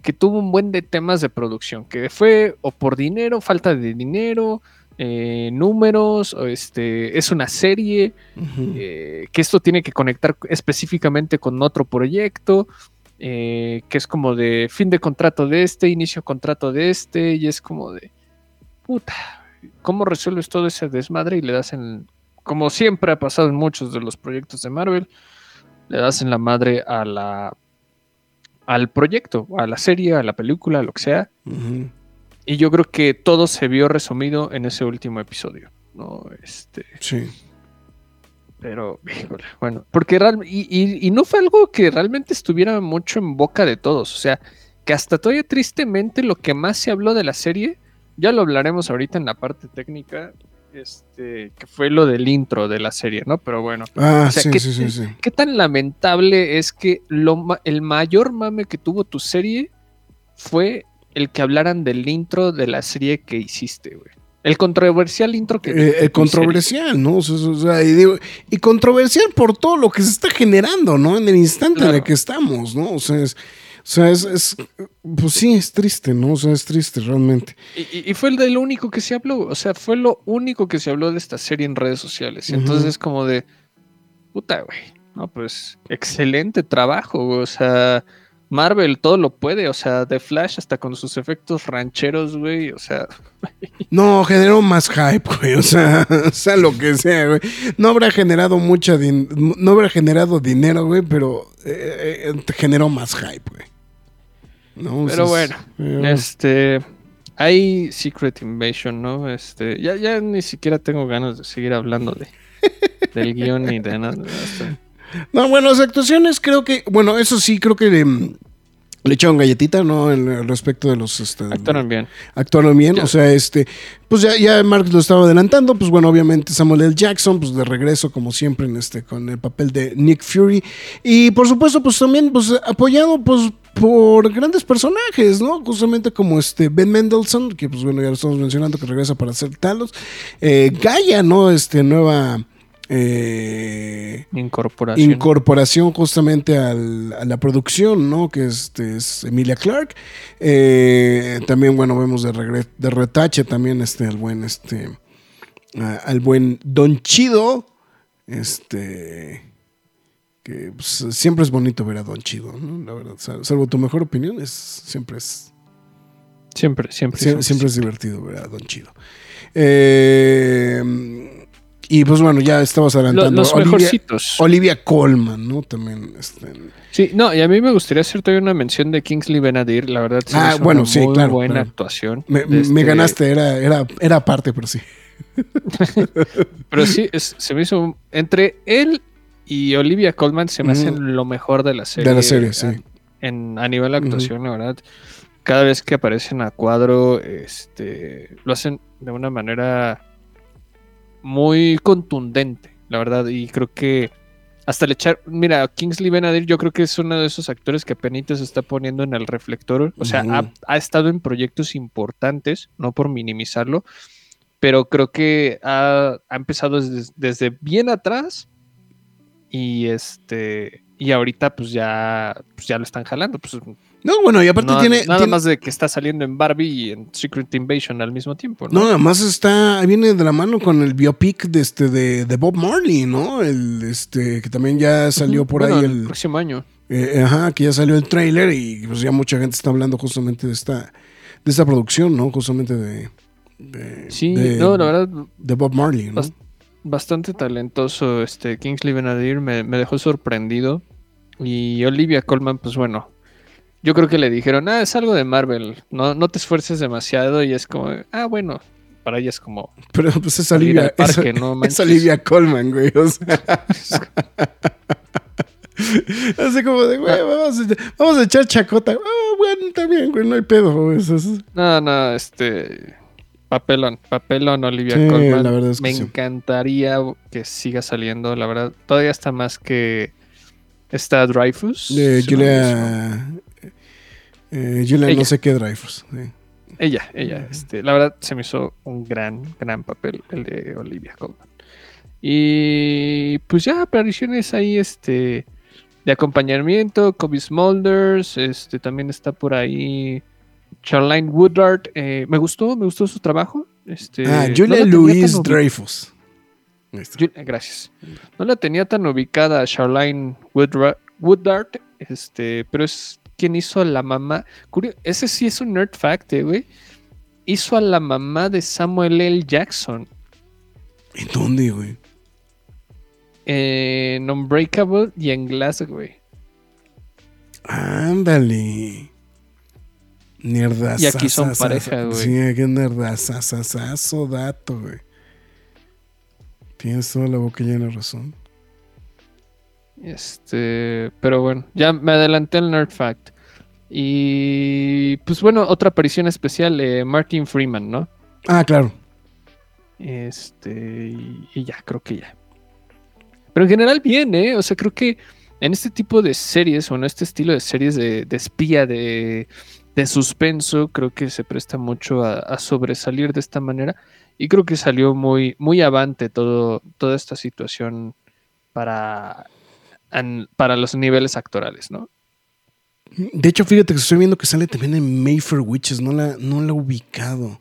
que tuvo un buen de temas de producción, que fue o por dinero, falta de dinero, eh, números, o este, es una serie, eh, que esto tiene que conectar específicamente con otro proyecto, eh, que es como de fin de contrato de este, inicio de contrato de este, y es como de, puta, ¿cómo resuelves todo ese desmadre y le das en, como siempre ha pasado en muchos de los proyectos de Marvel, le das en la madre a la al proyecto, a la serie, a la película, a lo que sea. Y yo creo que todo se vio resumido en ese último episodio. ¿no? Este, Sí. pero, híjole, bueno, porque real- y, y- y no fue algo que realmente estuviera mucho en boca de todos. O sea, que hasta todavía tristemente lo que más se habló de la serie, ya lo hablaremos ahorita en la parte técnica, este, que fue lo del intro de la serie, ¿no? Pero bueno. Ah, O sea, sí, ¿qué- sí, sí. ¿Qué tan lamentable es que lo el mayor mame que tuvo tu serie fue el que hablaran del intro de la serie que hiciste, güey? El controversial intro que... Eh, serie. controversial, ¿no? O sea, y, digo, y controversial por todo lo que se está generando, ¿no? En el instante en el que estamos, ¿no? O sea, es, o sea, es, es- pues sí, es triste, ¿no? O sea, es triste realmente. Y, y- fue el de lo único que se habló, o sea, fue lo único que se habló de esta serie en redes sociales. Y entonces es como de, puta, güey, no, pues, excelente trabajo, güey, o sea, Marvel todo lo puede, o sea, de Flash hasta con sus efectos rancheros, güey, o sea, No, generó más hype, güey. O sea, o sea, lo que sea, güey. No habrá generado mucha din- no habrá generado dinero, güey, pero eh, eh, te generó más hype, güey. No, o sea, Pero bueno, eh, Este, hay Secret Invasion, ¿no? Este, ya, ya ni siquiera tengo ganas de seguir hablando de, del guion ni de nada. hasta- No, bueno, las actuaciones creo que, bueno, eso sí, creo que mm, le echaron galletita, ¿no? En- respecto de los... Este, Actuaron bien. actuaron bien. Ya. O sea, este, pues ya, ya Mark lo estaba adelantando. Pues bueno, obviamente Samuel L. Jackson, pues de regreso, como siempre, en este, con el papel de Nick Fury. Y por supuesto, pues también, pues, apoyado, pues, por grandes personajes, ¿no? Justamente como este Ben Mendelsohn, que pues bueno, ya lo estamos mencionando, que regresa para hacer Talos. Eh, Gaia, ¿no? Este, nueva. Eh, Incorporación. incorporación justamente al- a la producción, ¿no? Que este es Emilia Clark. Eh, también, bueno, vemos de, regre- de retache también este, al buen, este, a- al buen Don Chido. Este. Que pues, siempre es bonito ver a Don Chido, ¿no? La verdad. sal- Salvo tu mejor opinión, es, siempre es siempre, siempre, Sie- siempre, es divertido ver a Don Chido. Eh, y pues bueno, ya estabas Lo- adelantando. los Olivia, mejorcitos. Olivia Colman, ¿no? También. Este, Sí, no, y a mí me gustaría hacer todavía una mención de Kingsley Benadir, la verdad. se me Ah, hizo bueno, una sí, muy claro, buena claro. actuación. me, este- ganaste, era, era, era aparte, pero sí. Pero sí, es- se me hizo. un- Entre él y Olivia Colman se me hacen lo mejor de la serie. De la serie, sí. a- En, a nivel de actuación, la verdad. Cada vez que aparecen a cuadro, este, lo hacen de una manera muy contundente, la verdad. Y creo que hasta le echar. Mira, Kingsley Benadir, yo creo que es uno de esos actores que apenas se está poniendo en el reflector. O sea, ha, ha estado en proyectos importantes, no por minimizarlo, pero creo que ha, ha empezado desde, desde bien atrás y este y ahorita pues ya pues ya lo están jalando pues No, bueno, y aparte no- tiene. nada tiene- más de que está saliendo en Barbie y en Secret Invasion al mismo tiempo no, No, además está, viene de la mano con el biopic de este de, de Bob Marley, ¿no? El este que también ya salió por Bueno, ahí el el, próximo año eh, ajá, que ya salió el trailer y pues ya mucha gente está hablando justamente de esta de esta producción, ¿no? Justamente de de, sí de- no la verdad de Bob Marley, ¿no? Bastante talentoso este Kingsley Benadir me, me dejó sorprendido y Olivia Colman pues bueno yo creo que le dijeron ah es algo de Marvel no no te esfuerces demasiado y es como ah bueno para ella es como Pero pues es Olivia, parque, es, no es manches. Olivia Colman, güey. O sea. Así como de, güey, vamos a, vamos a echar chacota. Ah, bueno, está bien, güey, no hay pedo. güey. No, no, este. Papelón, papelón, Olivia Sí, Colman. la verdad es que Me sí. encantaría que siga saliendo, la verdad. Todavía está más que. Está Dreyfus. De ¿no? Julia. eh, Julia no sé qué Dreyfus. Ella, ella. Este, la verdad se me hizo un gran, gran papel el de Olivia Colman. Y pues ya apariciones ahí, este. de acompañamiento, Kobe Smulders, este, también está por ahí Charlene Woodard. eh, me gustó, me gustó su trabajo. Este, Ah, no Julia tenía Louise Dreyfus. Gracias. No la tenía tan ubicada Charlene Woodra- Woodard, este, pero es quien hizo a la mamá. Curio- ese sí es un nerd fact, eh, güey. Hizo a la mamá de Samuel L. Jackson ¿En dónde, güey? en Unbreakable y en Glass, güey. Ándale. Nerdazazazazo. Y aquí son pareja, güey. Sí, aquí nerdazazazazo dato, güey. Tienes toda la boca llena de razón. Este, pero bueno, ya me adelanté al nerd fact. Y pues bueno, otra aparición especial, eh, Martin Freeman, ¿no? Ah, claro. Este, y, y ya, creo que ya. Pero en general bien, ¿eh? O sea, creo que en este tipo de series o en este estilo de series de, de espía, de, de suspenso, creo que se presta mucho a, sobresalir de esta manera. Y creo que salió muy, muy avante todo, toda esta situación para, para los niveles actorales, ¿no? De hecho, fíjate que estoy viendo que sale también en Mayfair Witches. No la, no la he ubicado.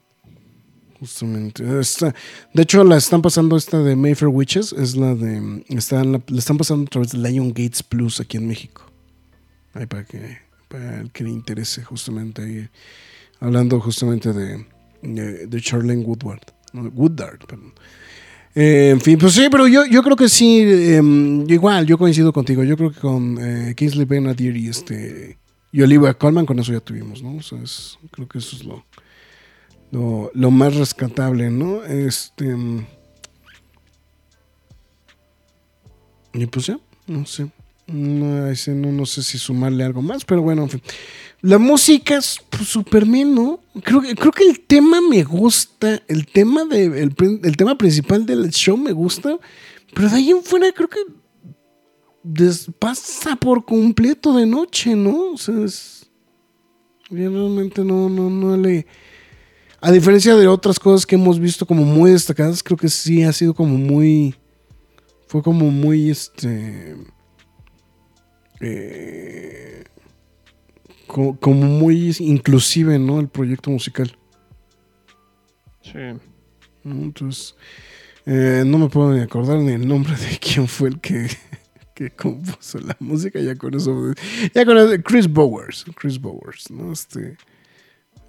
Justamente. Esta- de hecho, la están pasando esta de Mayfair Witches. Es la de. Está la, la están pasando a través de Lion Gates Plus aquí en México. Ahí para que, para el que le interese, justamente ahí. Hablando justamente de, de, Charlene Woodward. Woodard, perdón. Eh, en fin, pues sí, pero yo, yo creo que sí, eh, igual, yo coincido contigo. Yo creo que con eh, Kingsley Benadir y este y Olivia Colman, con eso ya tuvimos, ¿no? Es- creo que eso es lo, lo, lo más rescatable, ¿no? Este. mm, Y pues ya, no sé. No, ese no, no sé si sumarle algo más, pero bueno, en fin. La música es pues, súper bien, ¿no? Creo, creo que el tema me gusta. El tema, de, el, el tema principal del show me gusta. Pero de ahí en fuera creo que pasa por completo de noche, ¿no? O sea, es, yo realmente no, no, no le... A diferencia de otras cosas que hemos visto como muy destacadas, creo que sí ha sido como muy... Fue como muy, este... eh, co- como muy inclusive, ¿no? El proyecto musical. Sí. Entonces, eh, no me puedo ni acordar ni el nombre de quién fue el que, que compuso la música. Ya con eso, ya con eso, Chris Bowers, Chris Bowers, ¿no? Este,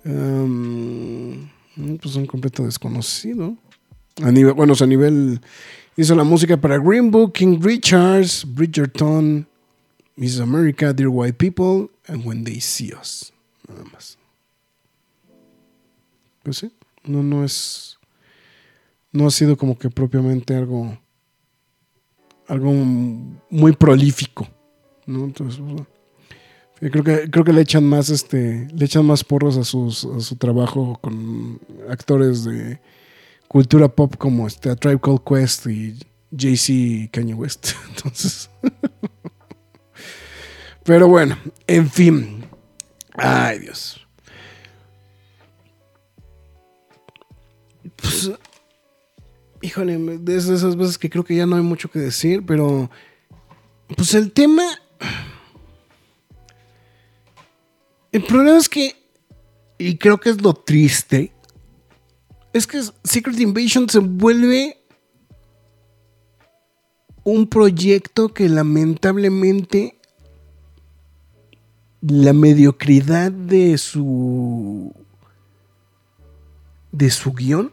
um, pues un completo desconocido. A nivel, bueno, o sea, a nivel, hizo la música para Green Book, King Richards, Bridgerton, Miss America, Dear White People, and When They See Us. Nada más. Pues sí, no, no es no ha sido como que propiamente algo algo muy prolífico ¿no? entonces sí, creo que creo que le echan más este le echan más porros a sus a su trabajo con actores de cultura pop como este a Tribe Called Quest y Jay-Z y Kanye West entonces pero bueno en fin. Ay Dios. Pues, híjole, de esas esas veces que creo que ya no hay mucho que decir, pero pues el tema... El problema es que, y creo que es lo triste, es que Secret Invasion se vuelve un proyecto que lamentablemente la mediocridad de su de su guion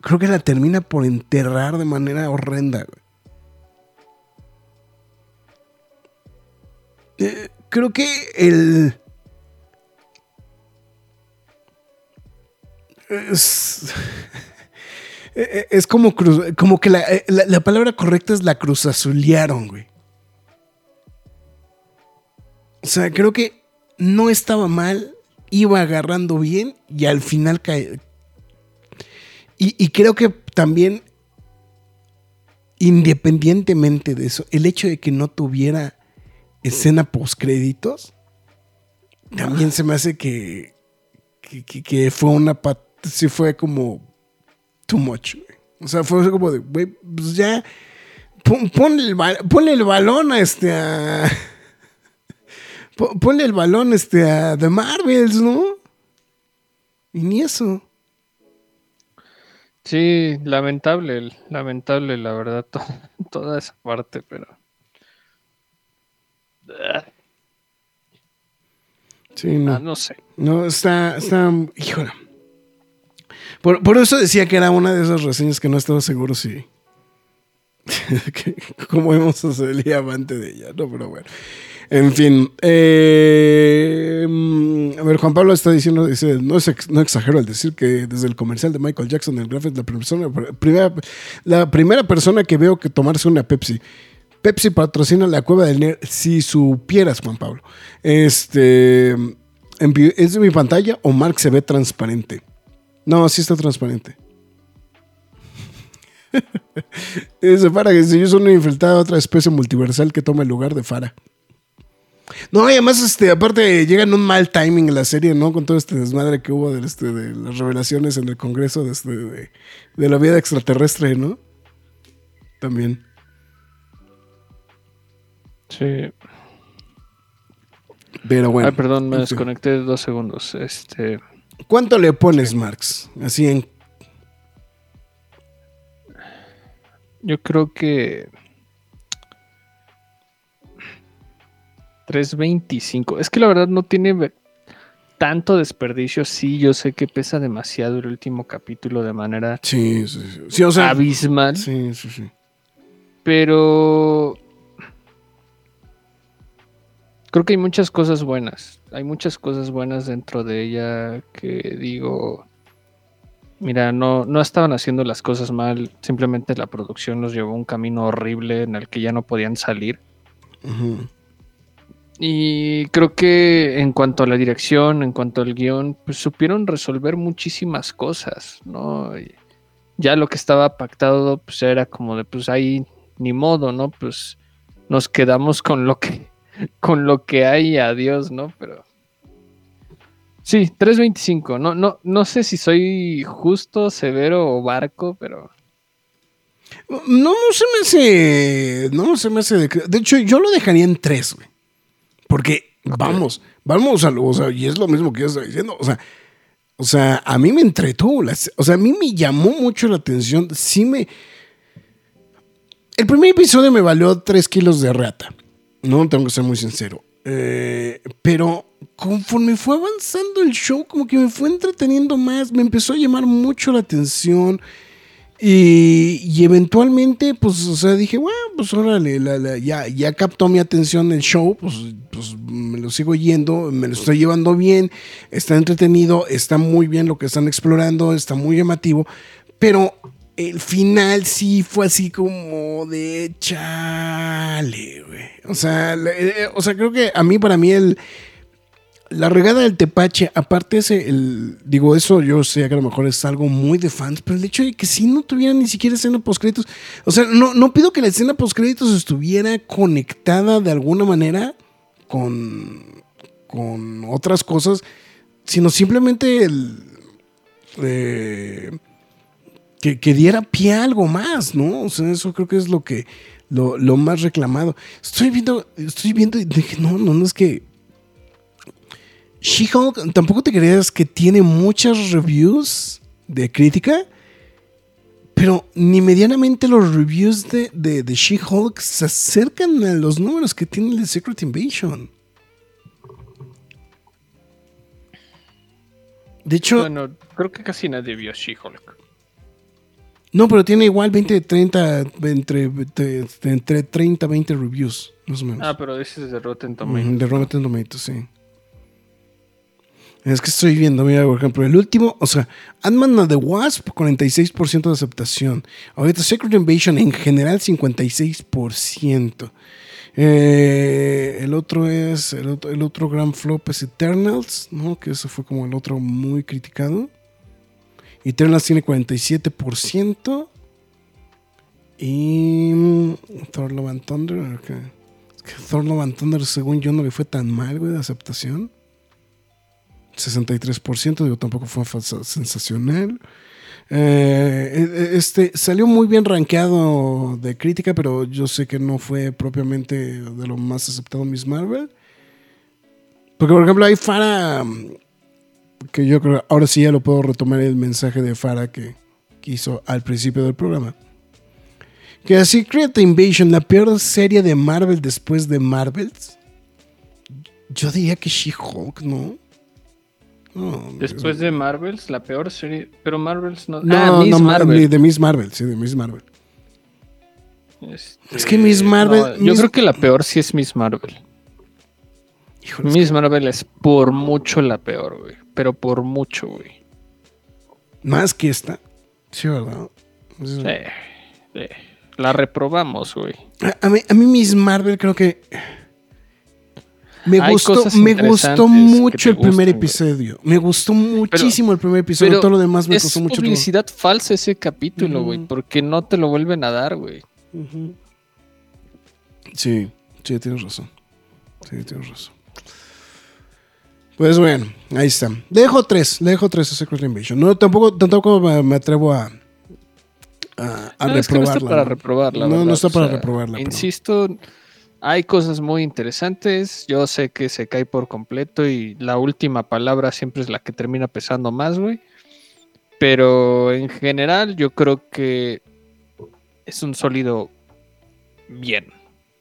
creo que la termina por enterrar de manera horrenda. Eh, creo que el... Es, eh, es como, cruz- como que la, eh, la- la palabra correcta es la cruzazulearon, güey. O sea, creo que no estaba mal, iba agarrando bien y al final cae, y, y creo que también, independientemente de eso, el hecho de que no tuviera escena post créditos, también se me hace que, que, que- que fue una pat sí fue como too much, güey. O sea, fue como de, güey, pues ya, pon- ponle, el, balón a este. Pon- Ponle el balón este a The Marvels, ¿no? Y ni eso. Sí, lamentable, lamentable, la verdad, to- toda esa parte, pero. Sí, no. Ah, no sé. No, está, está, híjole. Por, por eso decía que era una de esas reseñas que no estaba seguro si. cómo hacer el avante de ella, ¿no? Pero bueno. En fin. eh, mm, a ver, Juan Pablo está diciendo, no, exagero al decir que desde el comercial de Michael Jackson, el graphic, la primera, la primera persona que veo que tomarse una Pepsi. Pepsi patrocina la cueva del nerd. Si supieras, Juan Pablo. Este. ¿Es de mi pantalla o Mark se ve transparente? No, sí está transparente. Dice Fara que si yo soy una infiltrada de otra especie multiversal que toma el lugar de Fara. No, y además, este, aparte, llega en un mal timing la serie, ¿no? Con todo este desmadre que hubo de, este, de las revelaciones en el Congreso de, este, de, de la vida extraterrestre, ¿no? También. Sí. Pero bueno. Ay, perdón, me desconecté dos segundos. Este. ¿Cuánto le pones, Marx? Así en. Yo creo que. 3.25. Es que la verdad no tiene tanto desperdicio. Sí, yo sé que pesa demasiado el último capítulo de manera Sí, sí, sí. Sí, o sea. abismal. Sí, sí, sí. Pero. Creo que hay muchas cosas buenas. Hay muchas cosas buenas dentro de ella que digo. Mira, no, no estaban haciendo las cosas mal. Simplemente la producción los llevó a un camino horrible en el que ya no podían salir. Ujú. Y creo que en cuanto a la dirección, en cuanto al guion, pues supieron resolver muchísimas cosas, ¿no? Ya lo que estaba pactado, pues era como de, pues ahí ni modo, ¿no? Pues nos quedamos con lo que, con lo que hay, adiós, ¿no? Pero sí, 3.25. No, no, no sé si soy justo, severo o barco, pero No, no se me hace. No se me hace. De, de hecho, yo lo dejaría en tres, güey. Porque, vamos, vamos a lo. O sea, y es lo mismo que yo estaba diciendo. O sea, o sea, a mí me entretuvo. las- o sea, a mí me llamó mucho la atención. Sí me. El primer episodio me valió tres kilos de rata. No, tengo que ser muy sincero. Eh, pero conforme fue avanzando el show, como que me fue entreteniendo más. Me empezó a llamar mucho la atención. Y, y eventualmente, pues, o sea, dije, bueno, pues órale, la- la- ya, ya captó mi atención el show, pues, pues me lo sigo yendo, me lo estoy llevando bien, está entretenido, está muy bien lo que están explorando, está muy llamativo, pero el final sí fue así como de chale, güey. O sea, eh, o sea, creo que a mí, para mí, el, la regada del tepache, aparte ese, digo, eso yo sé que a lo mejor es algo muy de fans, pero el hecho de que si no tuviera ni siquiera escena postcréditos, o sea, no, no pido que la escena postcréditos estuviera conectada de alguna manera con, con otras cosas, sino simplemente el, eh, que, que diera pie a algo más, ¿no? O sea, eso creo que es lo que, lo, lo más reclamado. Estoy viendo, estoy viendo y dije, no, no, no es que She-Hulk, tampoco te creas que tiene muchas reviews de crítica, pero ni medianamente los reviews de, de, de She-Hulk se acercan a los números que tiene el de Secret Invasion. De hecho, bueno, creo que casi nadie vio She-Hulk. no, pero tiene igual 20, 30, entre, entre, entre 30, 20 reviews, más o menos. Ah, pero ese es de Rotten Tomatoes. Ujú, De Rotten Tomatoes, sí. Es que estoy viendo, mira, por ejemplo, el último, o sea, Ant-Man the Wasp, 46% de aceptación. Ahorita Secret Invasion en general, 56%. Eh, el otro es, el otro, el otro gran flop es Eternals, ¿no? Que eso fue como el otro muy criticado. Eternals tiene 47%. Y mm, Thor Love Thunder. Es que Thor Love Thunder, según yo, no le fue tan mal, güey, de aceptación. 63%, digo, tampoco fue sensacional. Eh, eh, este salió muy bien rankeado de crítica, pero yo sé que no fue propiamente de lo más aceptado Miss Marvel. Porque, por ejemplo, hay Farah, que yo creo, ahora sí ya lo puedo retomar el mensaje de Farah que, que hizo al principio del programa. Que a Secret Invasion, la peor serie de Marvel después de Marvels. Yo diría que She-Hulk, ¿no? Después de Marvels, la peor serie. Pero Marvels no. No, ah, Miss no, Marvel. de Miss Marvel, sí, de Miss Marvel. Este, Es que Miss Marvel- no, yo creo que la peor sí es Miss Marvel. Híjole, es Miss Marvel es por mucho la peor, güey. Pero por mucho, güey. más que esta. Sí, ¿verdad? Sí, sí. La reprobamos, güey. A, a mí, a mí Miss Marvel creo que... Me Hay gustó, me gustó mucho el primer episodio. Me gustó muchísimo el primer episodio. Pero todo lo demás me es costó mucho. trabajo. publicidad falsa ese capítulo, güey. Porque no te lo vuelven a dar, güey. Sí, sí, tienes razón. Sí, tienes razón. Pues bueno, ahí está. Le dejo tres, le dejo tres a Secret Invasion. No, tampoco, tampoco me, me atrevo a, a, a No, es que no reprobarla. está para ¿no? reprobarla. No, no está O para sea, reprobarla, pero- Insisto, hay cosas muy interesantes. Yo sé que se cae por completo y la última palabra siempre es la que termina pesando más, güey. Pero en general, yo creo que es un sólido bien.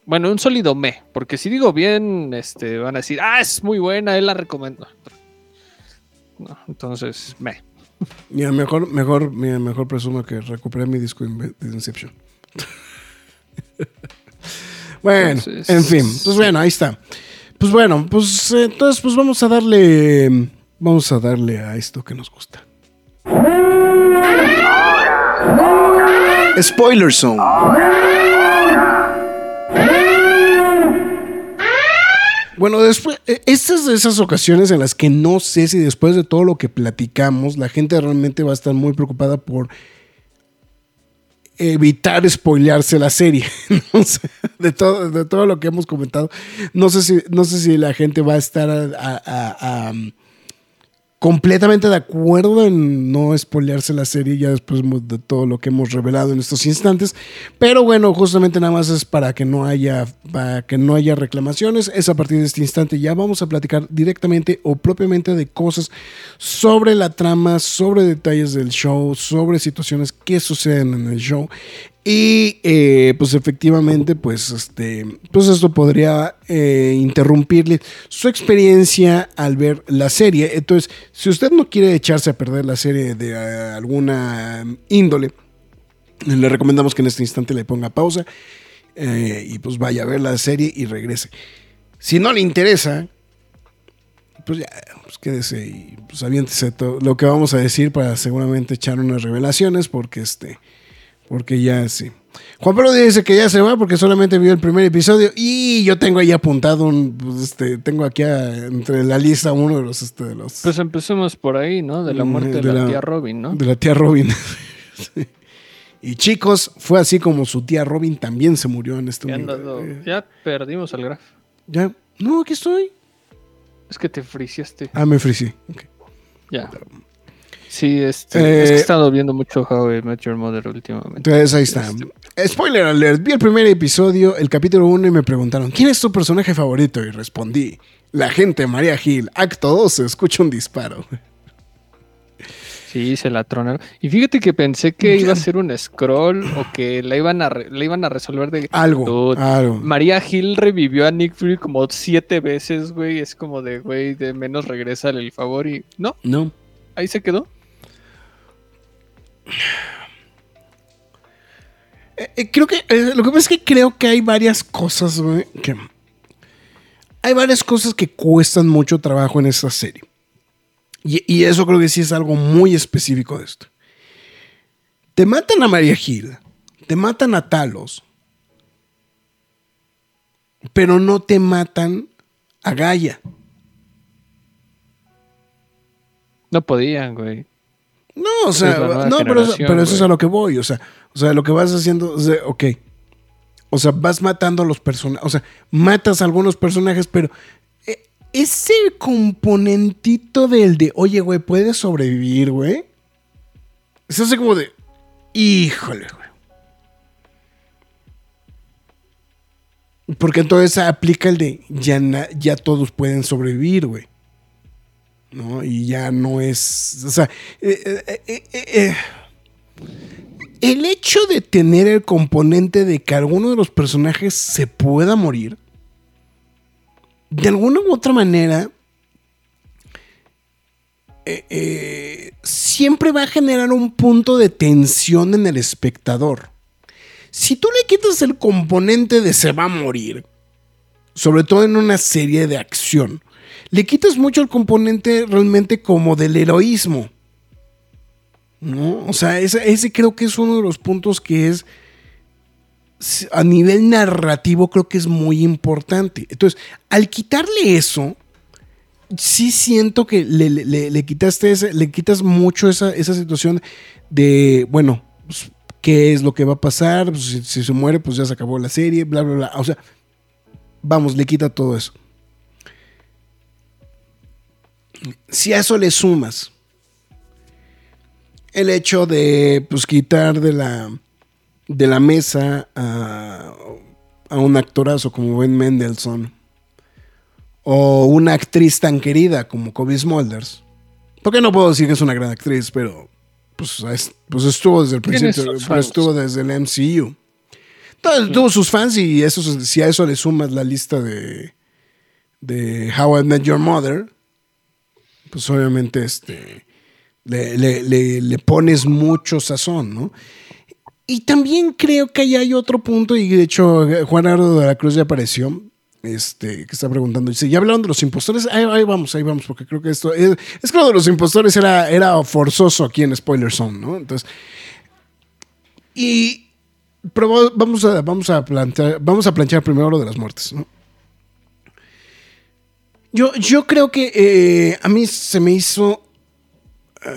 Bueno, un sólido me, porque si digo bien, este, van a decir, ah, es muy buena, él la recomiendo. Entonces, me. Mira, mejor, mejor, mira, mejor presumo que recuperé mi disco de Inception. bueno, Entonces- en fin, pues bueno, ahí está. Pues bueno, pues entonces pues vamos a darle, vamos a darle a esto que nos gusta. Spoiler Zone. Bueno, después, eh, estas de esas ocasiones en las que no sé si después de todo lo que platicamos, la gente realmente va a estar muy preocupada por evitar spoilearse la serie. De, todo, de todo lo que hemos comentado. No sé si, no sé si la gente va a estar a- a- completamente de acuerdo en no spoilearse la serie ya después de todo lo que hemos revelado en estos instantes. Pero bueno, justamente nada más es para que no haya, para que no haya reclamaciones. Es a partir de este instante ya vamos a platicar directamente o propiamente de cosas sobre la trama, sobre detalles del show, sobre situaciones que suceden en el show. Y eh, pues efectivamente, pues este, pues esto podría eh, interrumpirle su experiencia al ver la serie. Entonces, si usted no quiere echarse a perder la serie de eh, alguna índole, le recomendamos que en este instante le ponga pausa y pues vaya a ver la serie y regrese. Si no le interesa, pues ya, pues quédese y pues aviéntese todo lo que vamos a decir para seguramente echar unas revelaciones porque este... Porque ya sí. Juan Pablo dice que ya se va porque solamente vio el primer episodio y yo tengo ahí apuntado un, pues, este, tengo aquí a- entre la lista uno de los, este, de los, Pues empecemos por ahí, ¿no? De la Mm, muerte de, de la, la- tía Robin, ¿no? de la tía Robin. Sí. Y chicos, fue así como su tía Robin también se murió en este Ya, andado- Eh, ya perdimos al graf. Ya, no, aquí estoy. Es que te friciaste. Ah, me frisé. Ok. Ya. Sí, este, Eh, es que he estado viendo mucho How I Met Your Mother últimamente. Entonces ahí está. Spoiler alert. Vi el primer episodio, el capítulo 1 y me preguntaron, ¿quién es tu personaje favorito? Y respondí, la gente María Gil. Acto 12, escucho un disparo. Sí, se la tronaron. Y fíjate que pensé que iba a ser un scroll o que la iban a, re- la iban a resolver de... Algo, algo. María Hill revivió a Nick Fury como siete veces, güey. Es como de, güey, de menos regresa el favor y... No, No. ahí se quedó. Eh, eh, creo que eh, lo que pasa es que creo que hay varias cosas, güey, que hay varias cosas que cuestan mucho trabajo en esta serie. Y, y eso creo que sí es algo muy específico de esto. Te matan a María Gil, te matan a Talos, pero no te matan a Gaia. No podían, güey. No, o sea, no, pero, pero eso es a lo que voy. O sea, o sea, lo que vas haciendo, ok. O sea, vas matando a los personajes. O sea, matas a algunos personajes, pero eh, ese componentito del de, oye, güey, puedes sobrevivir, güey. Es así como de. Híjole, güey. Porque entonces aplica el de ya, na- ya todos pueden sobrevivir, güey. Y ya no es. O sea. eh, eh, eh. El hecho de tener el componente de que alguno de los personajes se pueda morir. De alguna u otra manera. siempre va a generar un punto de tensión en el espectador. Si tú le quitas el componente de se va a morir, sobre todo en una serie de acción, le quitas mucho el componente realmente como del heroísmo. ¿No? O sea, ese, creo que es uno de los puntos que es a nivel narrativo creo que es muy importante. Entonces, al quitarle eso, sí siento que le, quitaste ese- le quitas mucho esa, esa situación de, bueno, pues, ¿qué es lo que va a pasar? Pues, si se muere, pues ya se acabó la serie, bla, bla, bla. O sea, vamos, le quita todo eso. Si a eso le sumas el hecho de, pues, quitar de la, de la mesa a, a un actorazo como Ben Mendelssohn o una actriz tan querida como Kobe Smulders. Porque no puedo decir que es una gran actriz, pero pues, es- pues estuvo desde el principio, estuvo desde el MCU. Entonces, tuvo sus fans y eso, si a eso le sumas la lista de, de How I Met Your Mother, pues obviamente este, le, le- le- pones mucho sazón, ¿no? Y también creo que ahí hay otro punto, y de hecho Juan Ardo de la Cruz ya apareció, este, que está preguntando, dice, ¿ya hablaron de los impostores? Ahí, vamos, ahí vamos, porque creo que esto, es, es que lo de los impostores era, era forzoso aquí en Spoiler Zone, ¿no? Entonces, y, pero va- vamos a, vamos a plantear, vamos a plantear primero lo de las muertes, ¿no? Yo, yo creo que eh, a mí se me hizo. eh,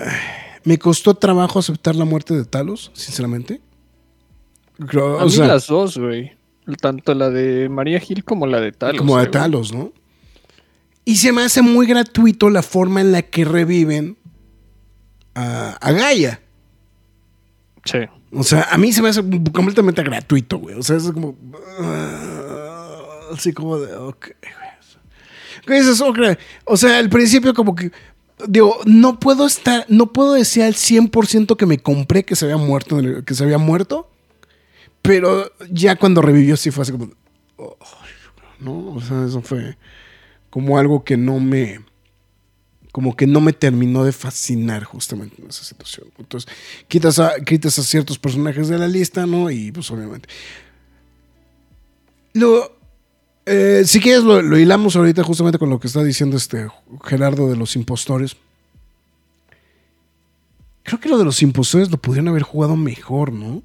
me costó trabajo aceptar la muerte de Talos, sinceramente. Creo, A o mí sea, las dos, güey. Tanto la de María Gil como la de Talos. como de eh, güey. Talos, ¿no? Y se me hace muy gratuito la forma en la que reviven a, a Gaia. Sí. O sea, a mí se me hace completamente gratuito, güey. O sea, es como. ah, así como de. Ok, güey. ¿Qué dices? Ok. O sea, al principio, como que. Digo, no puedo estar. No puedo decir al 100% que me compré que se había muerto. Que se había muerto. Pero ya cuando revivió, sí fue así como. no, o sea, eso fue como algo que no me. Como que no me terminó de fascinar justamente en esa situación. Entonces, quitas a, quitas a ciertos personajes de la lista, ¿no? Y pues obviamente. Lo, eh, si quieres, lo, lo hilamos ahorita justamente con lo que está diciendo este Gerardo de los impostores. Creo que lo de los impostores lo pudieron haber jugado mejor, ¿no?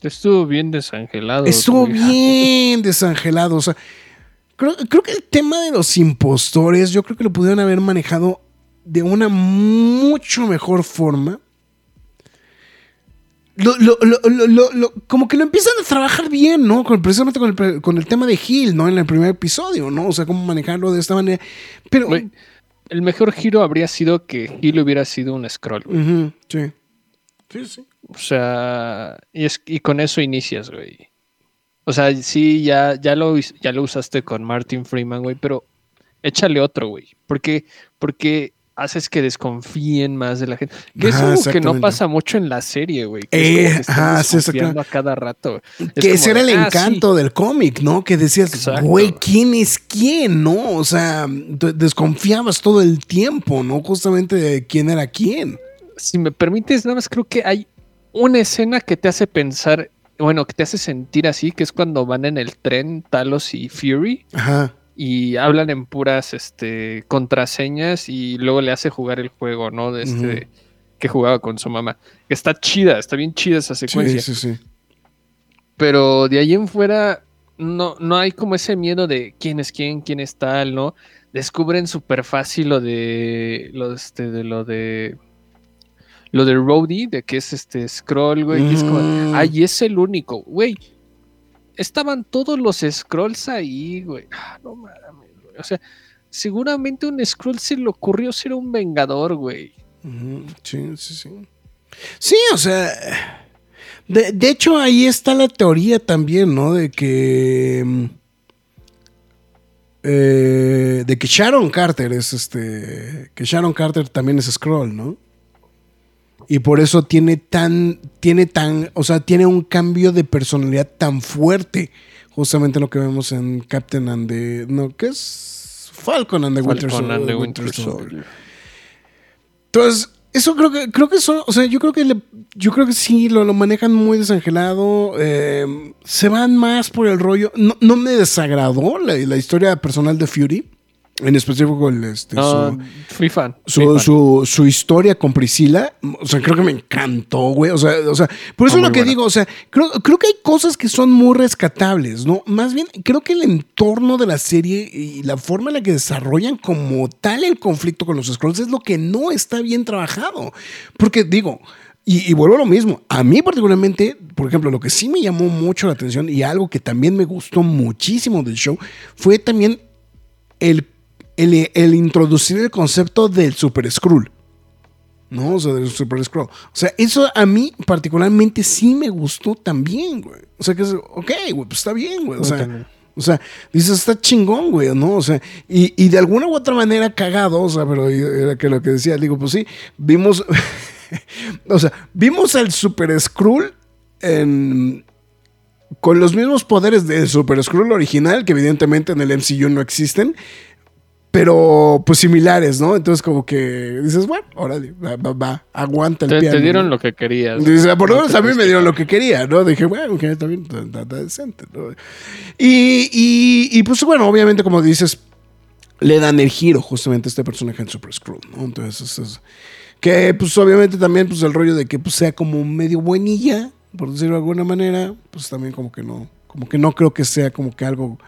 Estuvo bien desangelado. Estuvo bien desangelado. O sea, creo, creo que el tema de los impostores, yo creo que lo pudieron haber manejado de una mucho mejor forma. Lo- lo- lo- lo- lo- lo- como que lo empiezan a trabajar bien, ¿no? Con- precisamente con el, con el tema de Hill, ¿no? En el primer episodio, ¿no? O sea, cómo manejarlo de esta manera. Pero. El mejor giro habría sido que Gil hubiera sido un scroll. güey. Ujú, sí. Sí, sí. O sea, y, es, y con eso inicias, güey. O sea, sí, ya, ya, lo, ya lo usaste con Martin Freeman, güey, pero échale otro, güey. Porque, porque haces que desconfíen más de la gente. Que es Ajá, algo que no pasa mucho en la serie, güey. Que Eh, es como que ajá, sí, desconfiando a cada rato. Es que ese era el ah, encanto del cómic, ¿no? Que decías, Exacto. güey, ¿quién es quién? ¿No? O sea, de- desconfiabas todo el tiempo, ¿no? Justamente de quién era quién. Si me permites, nada más creo que hay una escena que te hace pensar, bueno, que te hace sentir así, que es cuando van en el tren Talos y Fury. Ajá. Y hablan en puras este, contraseñas y luego le hace jugar el juego, ¿no? De este que jugaba con su mamá. Está chida, está bien chida esa secuencia. Sí, sí, sí. Pero de ahí en fuera no, no hay como ese miedo de quién es quién, quién es tal, ¿no? Descubren súper fácil lo de lo, este, de lo de lo de Rhodey, de que es este scroll, güey, que es como, Mm. ay, es el único, güey. Estaban todos los scrolls ahí, güey. Ah, no mames, güey. O sea, seguramente un scroll se le ocurrió ser un vengador, güey. Sí, sí, sí. Sí, o sea. De, de hecho, ahí está la teoría también, ¿no? De que. mm, eh, de que Sharon Carter es este. Que Sharon Carter también es Scroll, ¿no? Y por eso tiene tan. Tiene tan. O sea, tiene un cambio de personalidad tan fuerte. Justamente lo que vemos en Captain and the. No, ¿qué es? Falcon and the Winter Falcon and the Winter Winter Soldier. Soldier. Entonces, eso creo que, creo que eso, o sea, yo creo que le- yo creo que sí, lo, lo manejan muy desangelado. eh, se van más por el rollo. No, no me desagradó la, la historia personal de Fury. En específico el, este, No, su, fui fan. su, fui fan. su- su historia con Priscila, o sea, creo que me encantó, güey. O sea, o sea por eso es lo que buena. digo, o sea, creo, creo que hay cosas que son muy rescatables, ¿no? Más bien, creo que el entorno de la serie y la forma en la que desarrollan como tal el conflicto con los Scrolls es lo que no está bien trabajado. Porque digo, y, y vuelvo a lo mismo, a mí particularmente, por ejemplo, lo que sí me llamó mucho la atención y algo que también me gustó muchísimo del show fue también el, el, el introducir el concepto del Super Skrull. ¿No? O sea, del Super Skrull. O sea, eso a mí particularmente sí me gustó también, güey. O sea, que es, ok, güey, pues está bien, güey. O sea, o sea, dices, está chingón, güey, ¿no? O sea, y, y de alguna u otra manera cagado, o sea, pero era que lo que decía, digo, pues sí, vimos, o sea, vimos al Super Skrull en, con los mismos poderes del Super Skrull original, que evidentemente en el MCU no existen, pero pues similares, ¿no? Entonces como que dices, bueno, órale, va, va, va, aguanta el Te, piano. te dieron ¿no? lo que querías. Dice, por lo No menos a mí me dieron lo que quería, ¿no? Dije, bueno, que está bien, está, decente, ¿no? Y, y, y, pues bueno, obviamente como dices, le dan el giro justamente a este personaje en Super Screw, ¿no? Entonces, es- es- que pues obviamente también pues el rollo de que pues sea como medio buenilla, por decirlo de alguna manera, pues también como que no, como que no creo que sea como que algo...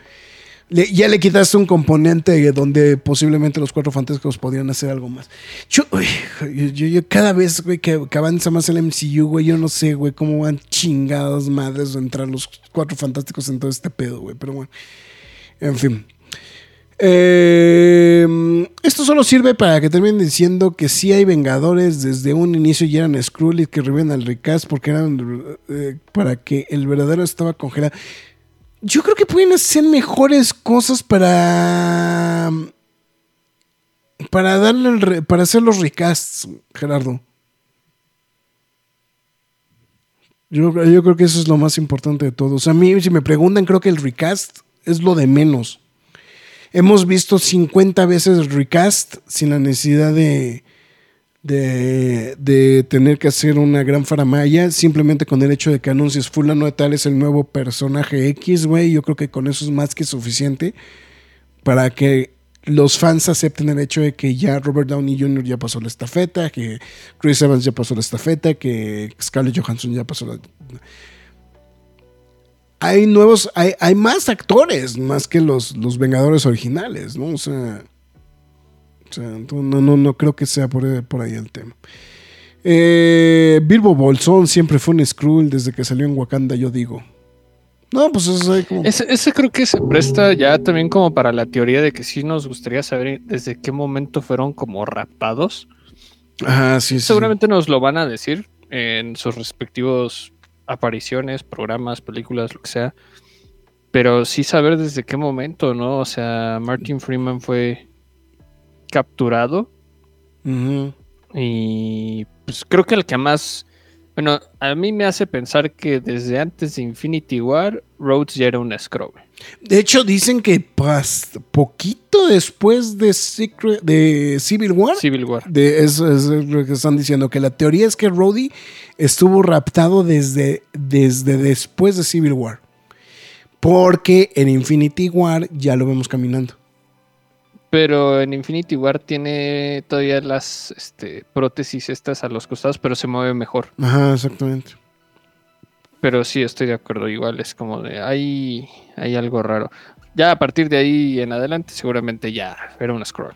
ya le quitaste un componente donde posiblemente los cuatro fantásticos podrían hacer algo más. Yo, uy, yo, yo- cada vez, güey, que, que avanza más el MCU, güey, yo no sé, güey, cómo van chingadas madres de entrar los cuatro fantásticos en todo este pedo, güey. Pero bueno, en fin. Eh, esto solo sirve para que terminen diciendo que sí hay Vengadores desde un inicio y eran Skrull y que reviven al recast porque eran eh, para que el verdadero estaba congelado. Yo creo que pueden hacer mejores cosas para para darle el re- para hacer los recasts, Gerardo. Yo, yo creo que eso es lo más importante de todo. O sea, a mí, si me preguntan, creo que el recast es lo de menos. Hemos visto 50 veces el recast sin la necesidad de, de, de tener que hacer una gran faramaya, simplemente con el hecho de que anuncies fulano de tal es el nuevo personaje X, güey. Yo creo que con eso es más que suficiente para que los fans acepten el hecho de que ya Robert Downey Jr. ya pasó la estafeta, que Chris Evans ya pasó la estafeta, que Scarlett Johansson ya pasó la... Hay nuevos, hay, hay más actores más que los, los Vengadores originales, ¿no? O sea, o sea, no, no, no creo que sea por, por ahí el tema. Eh, Bilbo Bolsón siempre fue un Skrull desde que salió en Wakanda, yo digo. No, pues eso es ahí como... Ese, ese creo que se presta ya también como para la teoría de que sí nos gustaría saber desde qué momento fueron como raptados. Sí, sí. Seguramente nos lo van a decir en sus respectivos apariciones, programas, películas, lo que sea. Pero sí saber desde qué momento, ¿no? O sea, Martin Freeman fue capturado y pues creo que el que más... Bueno, a mí me hace pensar que desde antes de Infinity War, Rhodes ya era un Skrull. De hecho, dicen que pas- poquito después de, Secret- de Civil War, Civil War. de eso es lo que están diciendo, que la teoría es que Rhodey estuvo raptado desde, desde después de Civil War. Porque en Infinity War ya lo vemos caminando. Pero en Infinity War tiene todavía las este, prótesis estas a los costados, pero se mueve mejor. Ajá, exactamente. Pero sí, estoy de acuerdo. Igual es como de hay, hay algo raro. Ya a partir de ahí en adelante, seguramente ya era una scroll.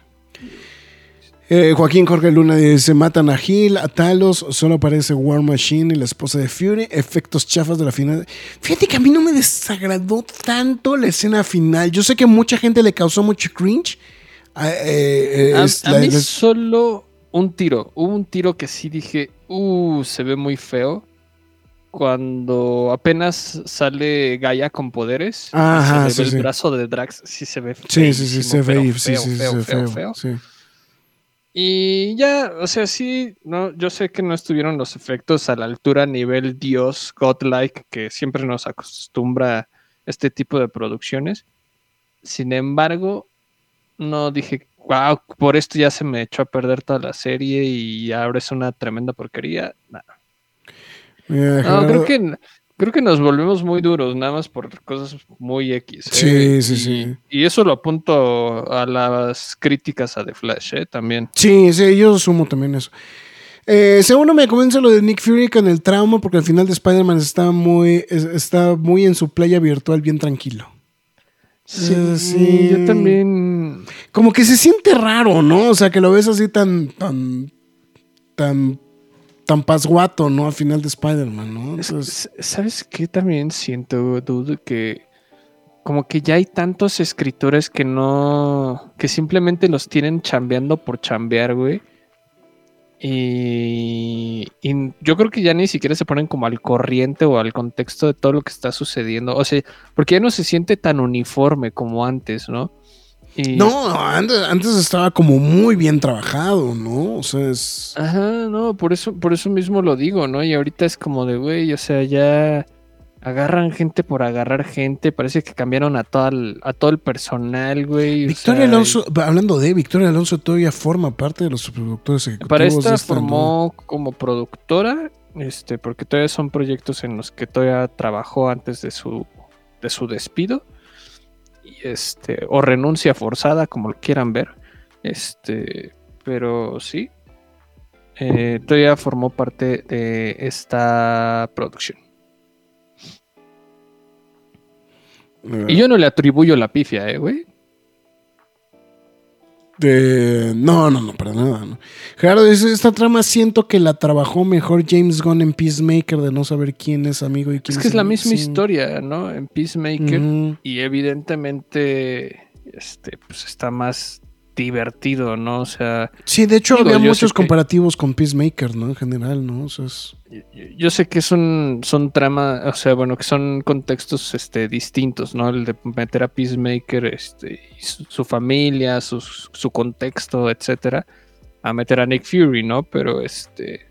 Eh, Joaquín Jorge Luna dice: Matan a Gil, a Talos, solo aparece War Machine y la esposa de Fury. Efectos chafas de la final. Fíjate que a mí no me desagradó tanto la escena final. Yo sé que mucha gente le causó mucho cringe. Ah, eh, eh, A, mí la- solo un tiro. Hubo un tiro que sí dije, uh, se ve muy feo. Cuando apenas sale Gaia con poderes, Ajá, se le sí, ve sí. el brazo de Drax, sí se ve Sí, sí, sí, se sí, feo, sí, sí, feo, se ve feo, feo, feo. sí. Y ya, o sea, sí, no, yo sé que no estuvieron los efectos a la altura a nivel Dios, Godlike, que siempre nos acostumbra este tipo de producciones. Sin embargo, no dije, wow, por esto ya se me echó a perder toda la serie y ahora es una tremenda porquería. Nah. Mira, No, Gerardo- creo que, creo que nos volvemos muy duros, nada más por cosas muy X. Sí, ¿eh? sí, Y- sí. Y eso lo apunto a las críticas a The Flash, ¿eh? También. Sí, sí, yo sumo también eso. Eh, segundo me convence lo de Nick Fury con el trauma, porque al final de Spider-Man está muy, es- está muy en su playa virtual, bien tranquilo. Sí, Eh, sí. yo también. Como que se siente raro, ¿no? O sea, que lo ves así tan, tan, tan, tan pasguato, ¿no? Al final de Spider-Man, ¿no? Entonces, ¿Sabes qué también siento, dude? Que como que ya hay tantos escritores que no. que simplemente los tienen chambeando por chambear, güey. Y, y yo creo que ya ni siquiera se ponen como al corriente o al contexto de todo lo que está sucediendo. O sea, porque ya no se siente tan uniforme como antes, ¿no? Y- no, antes, antes estaba como muy bien trabajado, ¿no? O sea, es... Ajá, no, por eso, por eso mismo lo digo, ¿no? Y ahorita es como de, güey, o sea, ya agarran gente por agarrar gente, parece que cambiaron a todo el, a todo el personal, güey. o Victoria sea, Alonso, hablando de Victoria Alonso, todavía forma parte de los productores ejecutivos. Para esta formó como productora, este, porque todavía son proyectos en los que todavía trabajó antes de su, de su despido. Y este, o renuncia forzada, como lo quieran ver. Este, pero sí. eh, todavía formó parte de esta producción. Y yo no le atribuyo la pifia, eh, güey. De- No, no, no, para nada. No. Gerardo esta trama siento que la trabajó mejor James Gunn en Peacemaker de no saber quién es amigo y quién Es que es la misma Sí. historia, ¿no? En Peacemaker. Y evidentemente, este, pues está más divertido, ¿no? O sea, Sí, de hecho Digo, había muchos que- comparativos con Peacemaker, ¿no? En general, ¿no? O sea, es- yo, yo sé que son, son tramas, o sea, bueno, que son contextos este, distintos, ¿no? El de meter a Peacemaker, este, su familia, su, su contexto, etcétera, a meter a Nick Fury, ¿no? Pero este.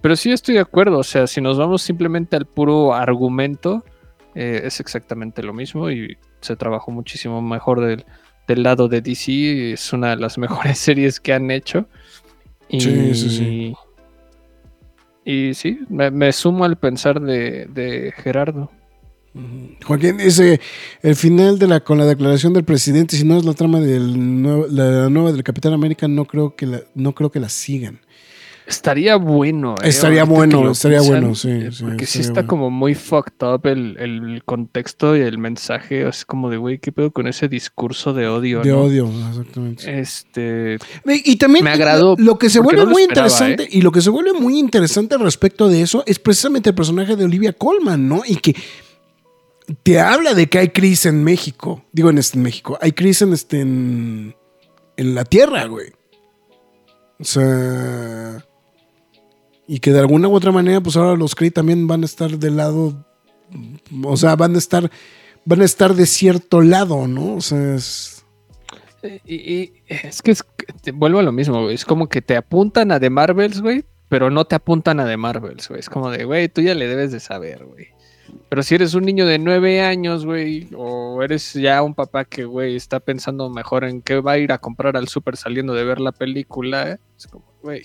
Pero sí estoy de acuerdo. O sea, si nos vamos simplemente al puro argumento, eh, es exactamente lo mismo. Y se trabajó muchísimo mejor del, del lado de DC. Es una de las mejores series que han hecho. Y, Sí, sí, sí. Y sí, me, me sumo al pensar de, de Gerardo. Joaquín dice, el final de la con la declaración del presidente, si no es la trama nuevo- la nueva del Capitán América, no creo que la, no creo que la sigan. Estaría bueno. eh, Estaría bueno, estaría bueno, sí, eh, sí, Porque sí está bueno. como muy fucked up el, el contexto y el mensaje. Es como de, güey, ¿qué pedo con ese discurso de odio? De no? odio, exactamente. Este. Y también Me agradó lo que se vuelve no muy esperaba, interesante ¿eh? y lo que se vuelve muy interesante al respecto de eso es precisamente el personaje de Olivia Colman, ¿no? Y que te habla de que hay crisis en México, digo en, este, en México, hay crisis en este en, en la tierra, güey. O sea, y que de alguna u otra manera, pues ahora los Kree también van a estar del lado, o sea, van a estar, van a estar de cierto lado, ¿no? O sea, es, Y, y es que es, vuelvo a lo mismo, güey. Es como que te apuntan a The Marvels, güey, pero no te apuntan a The Marvels, güey. Es como de, güey, tú ya le debes de saber, güey. Pero si eres un niño de nueve años, güey, o eres ya un papá que, güey, está pensando mejor en qué va a ir a comprar al súper saliendo de ver la película, es como, güey,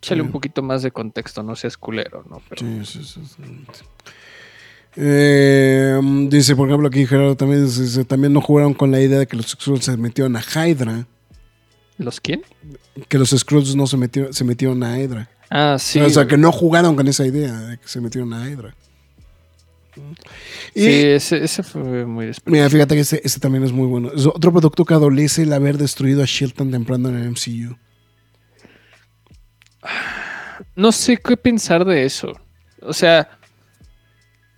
échale Sí. un poquito más de contexto, no seas culero, ¿no? Pero, Sí, sí. Eh, dice, por ejemplo, aquí Gerardo también dice, también no jugaron con la idea de que los Skrulls se metieron a Hydra. ¿Los quién? Que los Skrulls no se metieron, se metieron a Hydra. Ah, sí. o sea, que no jugaron con esa idea de que se metieron a Hydra. Y, Sí, ese, ese fue muy. Mira, fíjate que ese, ese también es muy bueno. Es otro producto que adolece el haber destruido a Shield tan temprano en el MCU. No sé qué pensar de eso. O sea,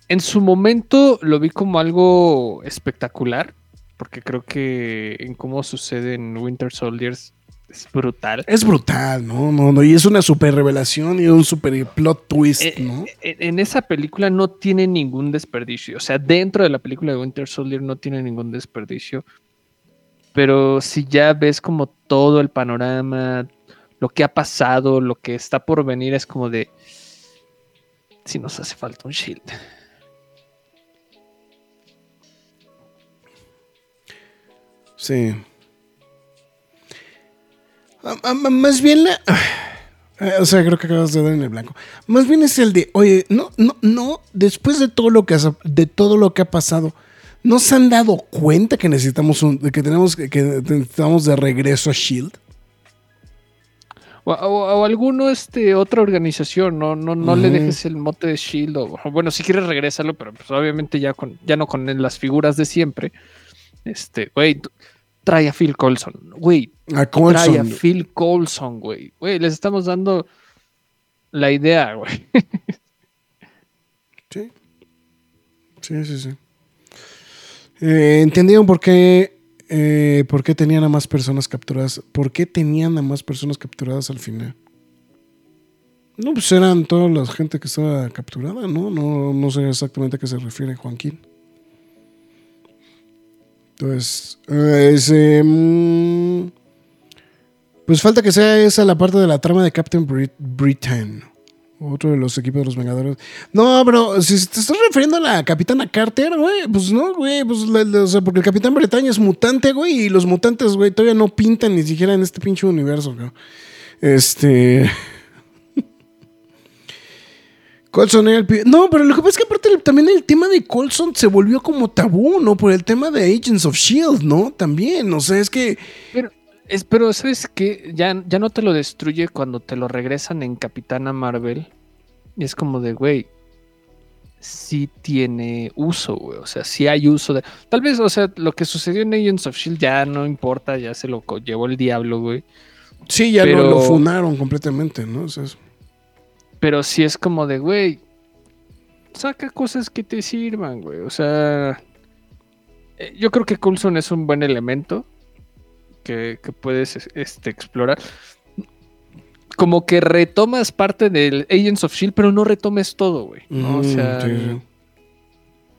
en su momento lo vi como algo espectacular, porque creo que en cómo sucede en Winter Soldiers es brutal. Es brutal, ¿no? No, no, y es una super revelación y un super plot twist, Eh, ¿no? eh, En esa película no tiene ningún desperdicio. O sea, dentro de la película de Winter Soldier no tiene ningún desperdicio. Pero si ya ves como todo el panorama, lo que ha pasado, lo que está por venir, es como de. Si nos hace falta un shield. Sí. Ah, ah, ah, Más bien la. O sea, creo que acabas de dar en el blanco. Más bien es el de, oye, no, no, no, después de todo lo que has- de todo lo que ha pasado, ¿no se han dado cuenta que necesitamos un, que tenemos que, que necesitamos de regreso a Shield? O, o- o alguno, este, otra organización, no, no, no le dejes el mote de Shield. O, bueno, si quieres regrésalo, pero pues obviamente ya con, ya no con las figuras de siempre. Este, güey, trae a Phil Colson, güey, A trae a. Phil Colson, güey. Güey, les estamos dando la idea, güey. Sí. Sí, sí, sí. Eh, ¿Entendieron por qué, eh, por qué tenían a más personas capturadas? ¿Por qué tenían a más personas capturadas al final? No, pues eran toda la gente que estaba capturada, ¿no? No, no sé exactamente a qué se refiere Joaquín. Entonces, mm, pues falta que sea esa la parte de la trama de Captain Brit- Britain. Otro de los equipos de los Vengadores. No, pero si te estás refiriendo a la Capitana Carter, güey, pues no, güey, pues, o sea, porque el Capitán Bretaña es mutante, güey, y los mutantes, güey, todavía no pintan ni siquiera en este pinche universo, güey. Este. Colson era el pi- No, pero lo que pasa es que aparte también el tema de Colson se volvió como tabú, ¿no? Por el tema de Agents of Shield, ¿no? También, o sea, es que. Es, pero ¿sabes qué? Ya, ya no te lo destruye cuando te lo regresan en Capitana Marvel. Y es como de, güey, sí tiene uso, güey. O sea, sí hay uso de... Tal vez, o sea, lo que sucedió en Agents of S.H.I.E.L.D. ya no importa, ya se lo llevó el diablo, güey. Sí, ya Pero- lo, lo funaron completamente, ¿no? O sea, es- Pero sí es como de, güey, saca cosas que te sirvan, güey. O sea, eh, yo creo que Coulson es un buen elemento que, que puedes es- este, explorar. Como que retomas parte del Agents of Shield, pero no retomes todo, güey. ¿no? O Ujú, sea, sí, sí.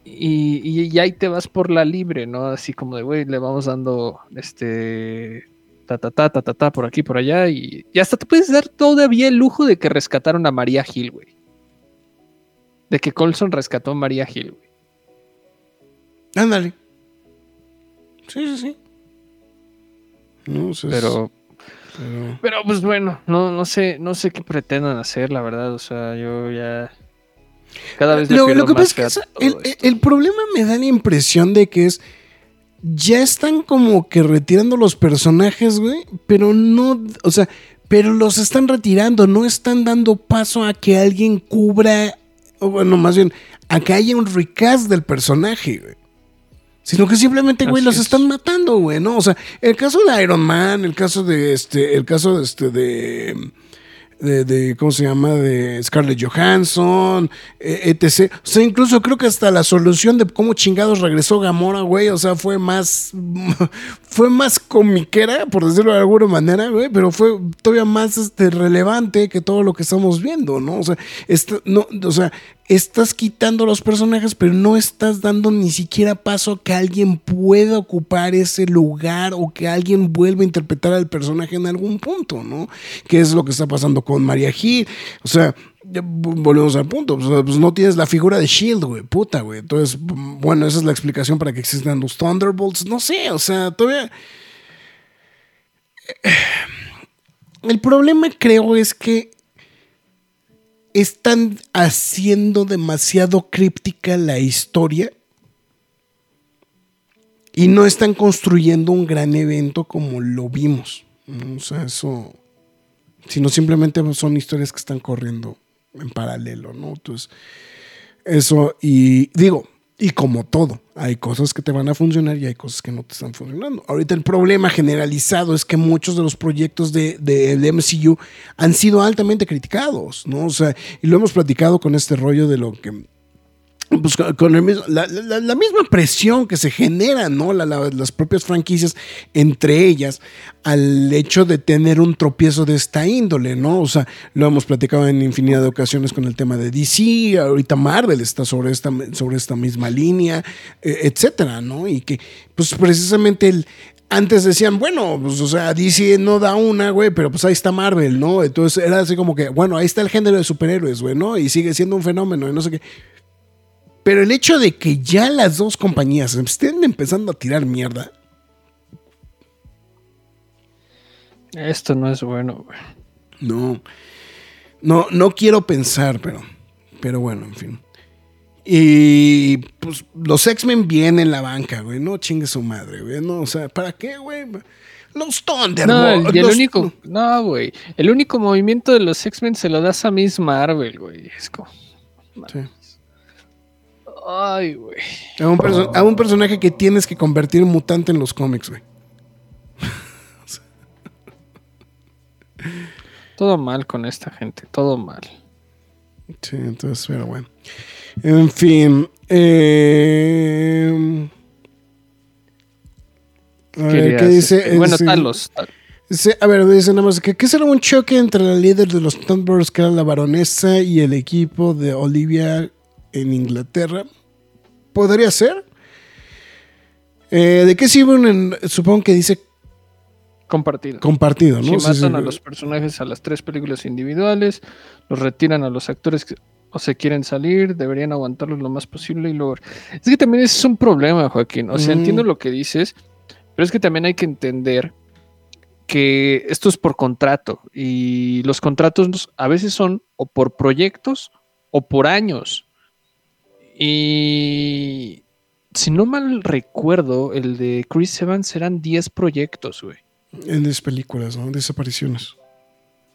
y, y- y ahí te vas por la libre, ¿no? Así como de, güey, le vamos dando este. Ta, ta, ta, ta, ta, ta, por aquí, por allá. Y, y hasta te puedes dar todavía el lujo de que rescataron a María Hill, güey. De que Colson rescató a María Hill, güey. Ándale. Sí, sí, sí. No, o sea, es- Pero, pero- pues bueno, no, no sé, no sé qué pretendan hacer, la verdad. O sea, yo ya. Cada vez Lo, lo que más pasa es que el, el problema me da la impresión de que es. Ya están como que retirando los personajes, güey. Pero no. O sea, pero los están retirando. No están dando paso a que alguien cubra. O bueno, más bien, a que haya un recast del personaje, güey. Sino que simplemente, güey, los es. están matando, güey, ¿no? O sea, el caso de Iron Man, el caso de este, el caso de este, de, de, de, ¿cómo se llama? De Scarlett Johansson, eh, etc. O sea, incluso creo que hasta la solución de cómo chingados regresó Gamora, güey, o sea, fue más, fue más comiquera, por decirlo de alguna manera, güey, pero fue todavía más este, relevante que todo lo que estamos viendo, ¿no? O sea, esta- no, o sea, estás quitando los personajes, pero no estás dando ni siquiera paso a que alguien pueda ocupar ese lugar o que alguien vuelva a interpretar al personaje en algún punto, ¿no? Que es lo que está pasando con María Gil. O sea, volvemos al punto. Pues no tienes la figura de Shield, güey, puta, güey. Entonces, bueno, esa es la explicación para que existan los Thunderbolts. No sé, o sea, todavía. El problema, creo, es que están haciendo demasiado críptica la historia y no están construyendo un gran evento como lo vimos. O sea, eso, sino simplemente son historias que están corriendo en paralelo, ¿no? Entonces, eso, y digo, y como todo, hay cosas que te van a funcionar y hay cosas que no te están funcionando. Ahorita el problema generalizado es que muchos de los proyectos de, de- del MCU han sido altamente criticados, ¿no? O sea, y lo hemos platicado con este rollo de lo que pues con, el mismo- la, misma presión que se genera, ¿no? La- las propias franquicias entre ellas al hecho de tener un tropiezo de esta índole, ¿no? O sea, lo hemos platicado en infinidad de ocasiones con el tema de DC, ahorita Marvel está sobre esta, sobre esta misma línea, eh, etcétera, ¿no? Y que, pues precisamente el, antes decían, bueno, pues, o sea, DC no da una, güey, pero pues ahí está Marvel, ¿no? Entonces era así como que, bueno, ahí está el género de superhéroes, güey, ¿no? Y sigue siendo un fenómeno y no sé qué. Pero el hecho de que ya las dos compañías estén empezando a tirar mierda, Esto no es bueno, güey. no, no, no quiero pensar, pero, pero bueno, en fin. Y pues los X-Men vienen en la banca, güey, no chingue su madre, güey, no, o sea, ¿para qué, güey? Los No, Thunderbolts. y el los- único, no, güey. El único movimiento de los X-Men se lo das a Miss Marvel, güey. Es como. Sí. Ay, güey. A un, perso- a un personaje que tienes que convertir en mutante en los cómics, güey. Todo mal con esta gente, todo mal. Sí, entonces, pero bueno. En fin. eh, a ver, ¿qué dice? bueno, Talos. tal- a ver, dice nada más que ¿qué será un choque entre la líder de los Thunderbirds, que era la baronesa, y el equipo de Olivia en Inglaterra? ¿Podría ser? Eh, ¿De qué sirve un Supongo que dice Compartido. compartido, ¿no? Si Sí, sí. matan a los personajes a las tres películas individuales, los retiran a los actores que o se quieren salir, deberían aguantarlos lo más posible y luego... Es que también es un problema, Joaquín. O sea, Mm. entiendo lo que dices, pero es que también hay que entender que esto es por contrato y los contratos a veces son o por proyectos o por años. Y si no mal recuerdo, el de Chris Evans eran 10 proyectos, güey. En las películas, ¿no? Desapariciones.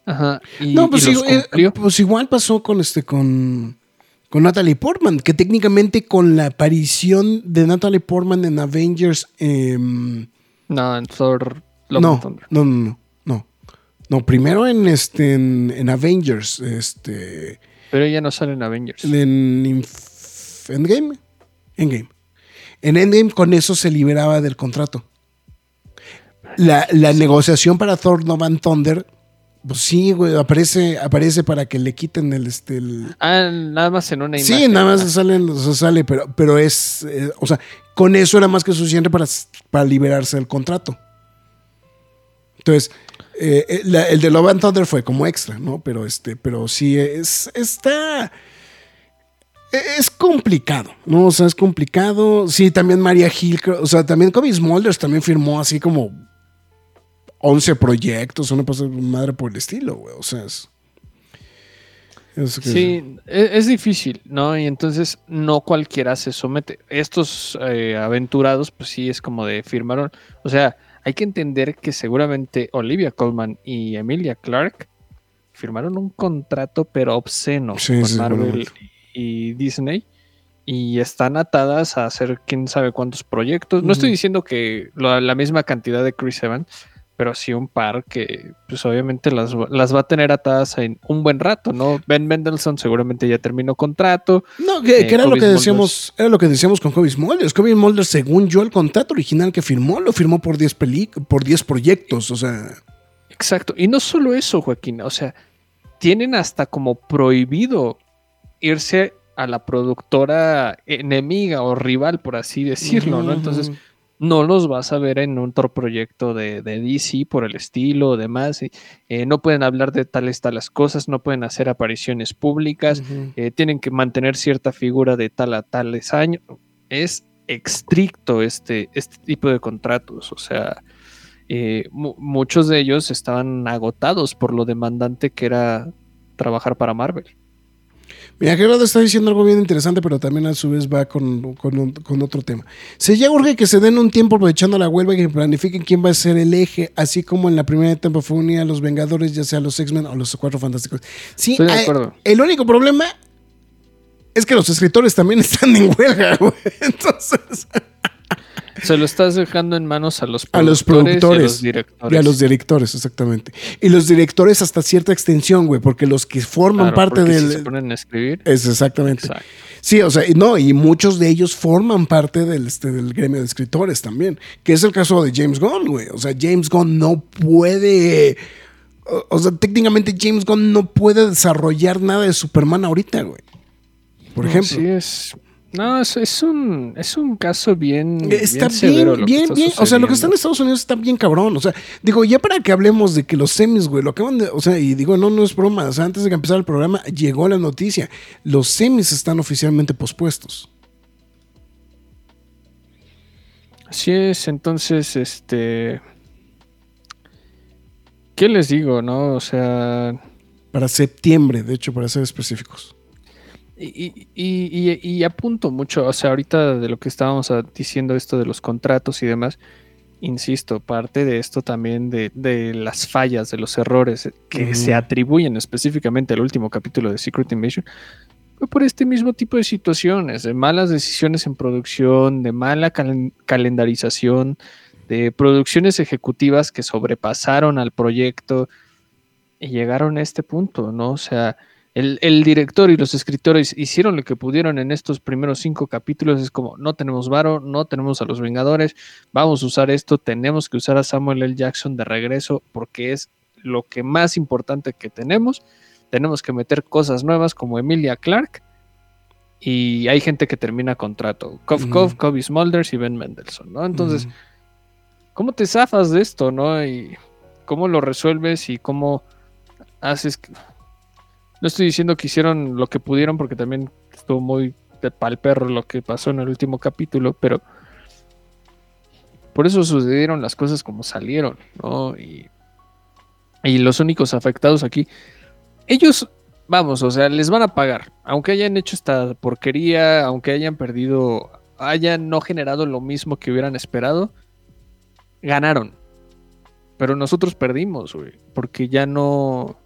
Ajá. Y, No, pues, y los igual, eh, pues igual pasó con este con, con Natalie Portman, que técnicamente con la aparición de Natalie Portman en Avengers. em, No, en Thor Love no, and Thunder. no, no, no, no. No, primero en este en, en Avengers, este. Pero ella no sale en Avengers. En Inf- Endgame. Endgame. En Endgame con eso se liberaba del contrato. La, la negociación para Thor No Van Thunder, pues sí, güey, aparece, aparece para que le quiten el, este, el- Ah, nada más en una imagen. Sí, nada más Ah, o sea, sale, pero, pero es, eh, o sea, con eso era más que suficiente para, para liberarse del contrato. Entonces, eh, eh, el de Love and Thunder fue como extra, ¿no? Pero este, pero sí es, está, es complicado, ¿no? O sea, es complicado. Sí, también María creo- o sea, también Kobe Smulders también firmó así como 11 proyectos, una cosa madre por el estilo, güey. O sea, es... es que- Sí, e- es, difícil, ¿no? Y entonces no cualquiera se somete. Estos eh, aventurados, pues sí, es como de firmaron. O sea, hay que entender que seguramente Olivia Colman y Emilia Clark firmaron un contrato, pero obsceno Sí, con sí, Marvel. Y Disney. Y están atadas a hacer quién sabe cuántos proyectos. No estoy diciendo que la misma cantidad de Chris Evans, pero sí un par que, pues obviamente las, va- las va a tener atadas en un buen rato, ¿no? Ben Mendelssohn seguramente ya terminó contrato. No, que, Eh, que era lo que Smulders. decíamos, era lo que decíamos con Kobe Smulders. Kobe Smulders, según yo, el contrato original que firmó, lo firmó por 10 peli por 10 proyectos. O sea, Exacto. Y no solo eso, Joaquín, o sea, tienen hasta como prohibido irse a la productora enemiga o rival, por así decirlo, ¿no? Entonces, no los vas a ver en otro proyecto de, de DC por el estilo, demás. y, eh, no pueden hablar de tales, tales cosas, no pueden hacer apariciones públicas, eh, tienen que mantener cierta figura de tal a tales años. Es estricto este, este tipo de contratos, o sea, eh, mu- muchos de ellos estaban agotados por lo demandante que era trabajar para Marvel. Mira, Gerardo está diciendo algo bien interesante, pero también a su vez va con, con un- con otro tema. Se ya urge que se den un tiempo aprovechando la huelga y que planifiquen quién va a ser el eje, así como en la primera etapa fue unir a los Vengadores, ya sea los X-Men o los Cuatro Fantásticos. Sí, Estoy de hay- acuerdo. el único problema es que los escritores también están en huelga, güey. Entonces, Se lo estás dejando en manos a los A los productores, y a productores. los directores. y a los directores, exactamente. Y los directores hasta cierta extensión, güey, porque los que forman Claro, parte porque si del... se ponen a escribir. Es exactamente. Exacto. Sí, o sea, no, y muchos de ellos forman parte del, este, del gremio de escritores también, que es el caso de James Gunn, güey. O sea, James Gunn no puede, o, o sea, técnicamente James Gunn no puede desarrollar nada de Superman ahorita, güey. Por No, ejemplo. Sí, es. No, es, es un, es un caso bien. Está bien, severo bien, bien, bien. O sea, lo que está en. Estados Unidos está bien cabrón. O sea, digo, ya para que hablemos de que los semis, güey, lo acaban de. O sea, y digo, no, no es broma. O sea, antes de que empezara el programa, llegó la noticia. Los semis están oficialmente pospuestos. Así es, entonces, este. ¿Qué les digo, no? O sea. Para septiembre, de hecho, para ser específicos. Y, y, y- y- apunto mucho, o sea, ahorita de lo que estábamos ah, diciendo, esto de los contratos y demás, insisto, parte de esto también de, de las fallas, de los errores que se atribuyen específicamente al último capítulo de Secret Invasion, fue por este mismo tipo de situaciones, de malas decisiones en producción, de mala calen- calendarización, de producciones ejecutivas que sobrepasaron al proyecto y llegaron a este punto, ¿no? O sea, el, el director y los escritores hicieron lo que pudieron en estos primeros cinco capítulos. Es como, no tenemos varo, no tenemos a los Vengadores, vamos a usar esto, tenemos que usar a Samuel L. Jackson de regreso porque es lo que más importante que tenemos. Tenemos que meter cosas nuevas como Emilia Clark. Y hay gente que termina contrato. Kov Ujú. Kov, Kobe Smulders y Ben Mendelssohn, ¿no? Entonces. ¿cómo te zafas de esto, no? Y cómo lo resuelves y cómo haces. No estoy diciendo que hicieron lo que pudieron porque también estuvo muy de pal perro lo que pasó en el último capítulo, pero por eso sucedieron las cosas como salieron, ¿no? Y, y los únicos afectados aquí, ellos, vamos, o sea, les van a pagar, aunque hayan hecho esta porquería, aunque hayan perdido, hayan no generado lo mismo que hubieran esperado, ganaron. Pero nosotros perdimos, güey, porque ya no,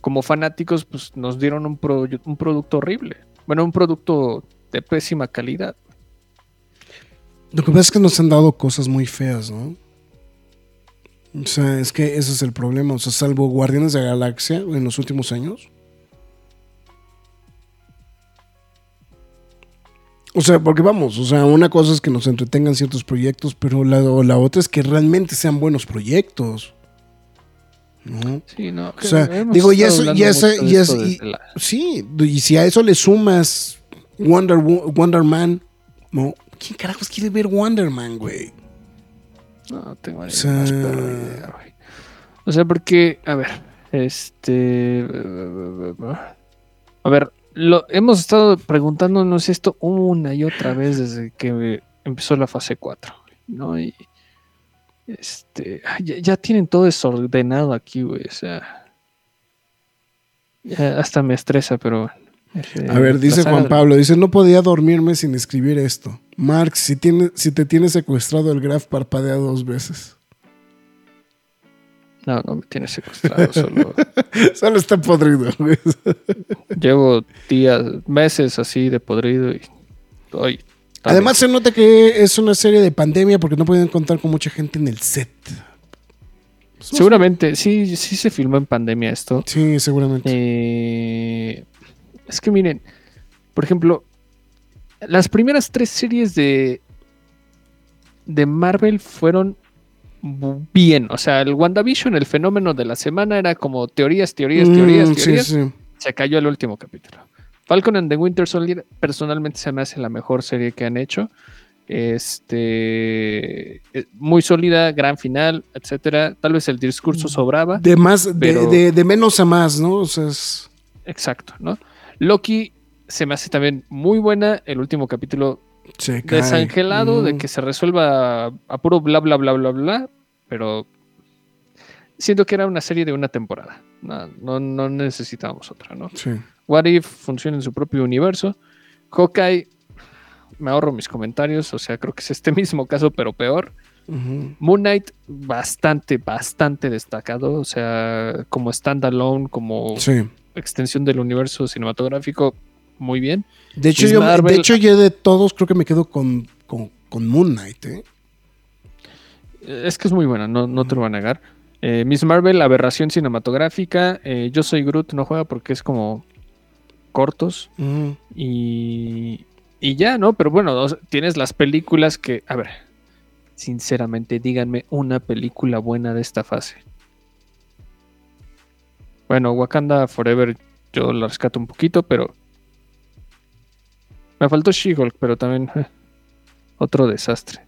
como fanáticos, pues nos dieron un, pro- un producto horrible. Bueno, un producto de pésima calidad. Lo que pasa es que nos han dado cosas muy feas, ¿no? O sea, es que ese es el problema. O sea, salvo Guardianes de la Galaxia en los últimos años. O sea, porque vamos, o sea, una cosa es que nos entretengan ciertos proyectos, pero la, la otra es que realmente sean buenos proyectos. ¿No? Sí, no. O sea, digo, y eso- y de y esto es- y- desde la- Sí, y si a eso le sumas Wonder, Wo- Wonder Man, ¿no? ¿Quién carajos quiere ver Wonder Man, güey? No, tengo O sea- más idea, güey. O sea, porque, a ver, este. A ver, lo, hemos estado preguntándonos esto una y otra vez desde que empezó la fase 4, ¿no? Y. Este. Ya, ya tienen todo desordenado aquí, güey, o sea. ya hasta me estresa, pero. este, A ver, dice Juan Pablo, dice, no podía dormirme sin escribir esto. Marx, si, tiene, si te tiene secuestrado el Graf, parpadea dos veces. No, no me tiene secuestrado, solo. Solo está podrido. Llevo días, meses así de podrido y hoy. Además se nota que es una serie de pandemia porque no pueden contar con mucha gente en el set. bien. seguramente sí, sí se filmó en pandemia esto. Sí, seguramente. Eh, es que miren, por ejemplo, las primeras tres series de de Marvel fueron bien, o sea, el WandaVision, el fenómeno de la semana era como teorías, teorías, teorías, Mm, teorías. Sí, sí. se cayó el último capítulo. Falcon and the Winter Soldier personalmente se me hace la mejor serie que han hecho. Este eh, muy sólida, gran final, etcétera. Tal vez el discurso sobraba. De más, de, Pero- de- de menos a más, ¿no? O sea, es... Exacto, ¿no? Loki se me hace también muy buena. El último capítulo Se desangelado de Mm. que se resuelva a puro bla bla bla bla bla, pero siento que era una serie de una temporada. No, no, no necesitábamos otra, ¿no? Sí. What If funciona en su propio universo. Hawkeye, me ahorro mis comentarios, o sea, creo que es este mismo caso, pero peor. Moon Knight, bastante, bastante destacado, o sea, como standalone, como Sí. extensión del universo cinematográfico, muy bien. De hecho, yo, Marvel- de hecho, yo de todos creo que me quedo con, con, con Moon Knight, ¿eh? Es que es muy buena, no, no te lo voy a negar. Eh, Miss Marvel, aberración cinematográfica. eh, Yo soy Groot, no juega porque es como cortos y, y ya, ¿no? Pero bueno, tienes las películas que, a ver, sinceramente, díganme una película buena de esta fase. Bueno, Wakanda Forever yo la rescato un poquito, pero me faltó She-Hulk, pero también eh, otro desastre.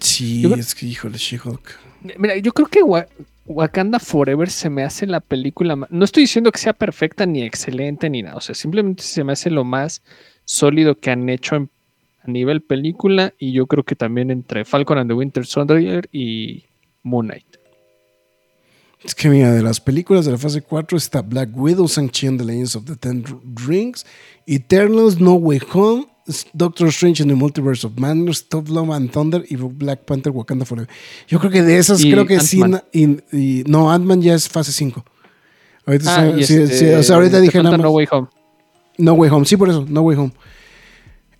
Sí, es que híjole, She-Hulk. Mira, yo creo que Wa- Wakanda Forever se me hace la película. No estoy diciendo que sea perfecta ni excelente ni nada. O sea, simplemente se me hace lo más sólido que han hecho en- a nivel película. Y yo creo que también entre Falcon and the Winter Soldier y Moon Knight. Es que mira, de las películas de la fase 4 está Black Widow, Shang-Chi and the Legends of the Ten Rings, Eternals, No Way Home, Doctor Strange in the Multiverse of Madness, Top Love and Thunder y Black Panther Wakanda Forever. Yo creo que de esas Y creo que sí. Y- y- no, Ant-Man ya es fase 5. Ahorita Ah, sí- este, sí, o sea, ahorita dije falta nada más. No Way Home. No Way Home, sí, por eso, No Way Home.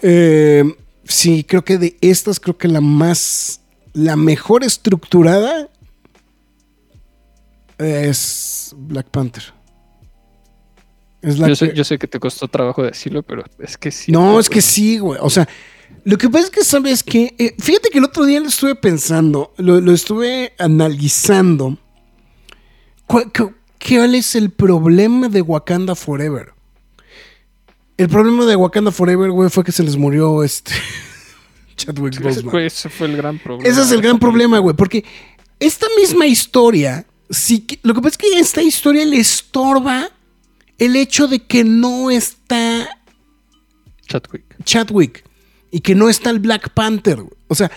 Eh, sí, creo que de estas, creo que la más, la mejor estructurada es Black Panther. Es la Yo sé, que- yo sé que te costó trabajo decirlo, pero es que sí. no, es que sí, güey. O sea, lo que pasa es que, ¿sabes qué? Eh, fíjate que el otro día lo estuve pensando, lo, lo estuve analizando. ¿Cuál, cu- ¿Cuál es el problema de Wakanda Forever? El problema de Wakanda Forever, güey, fue que se les murió este Chadwick Ese Boseman. fue, ese fue el gran problema. Ese es el gran problema, güey, porque esta misma historia, sí que- lo que pasa es que esta historia le estorba el hecho de que no está Chadwick. Chadwick y que no está el Black Panther. O sea,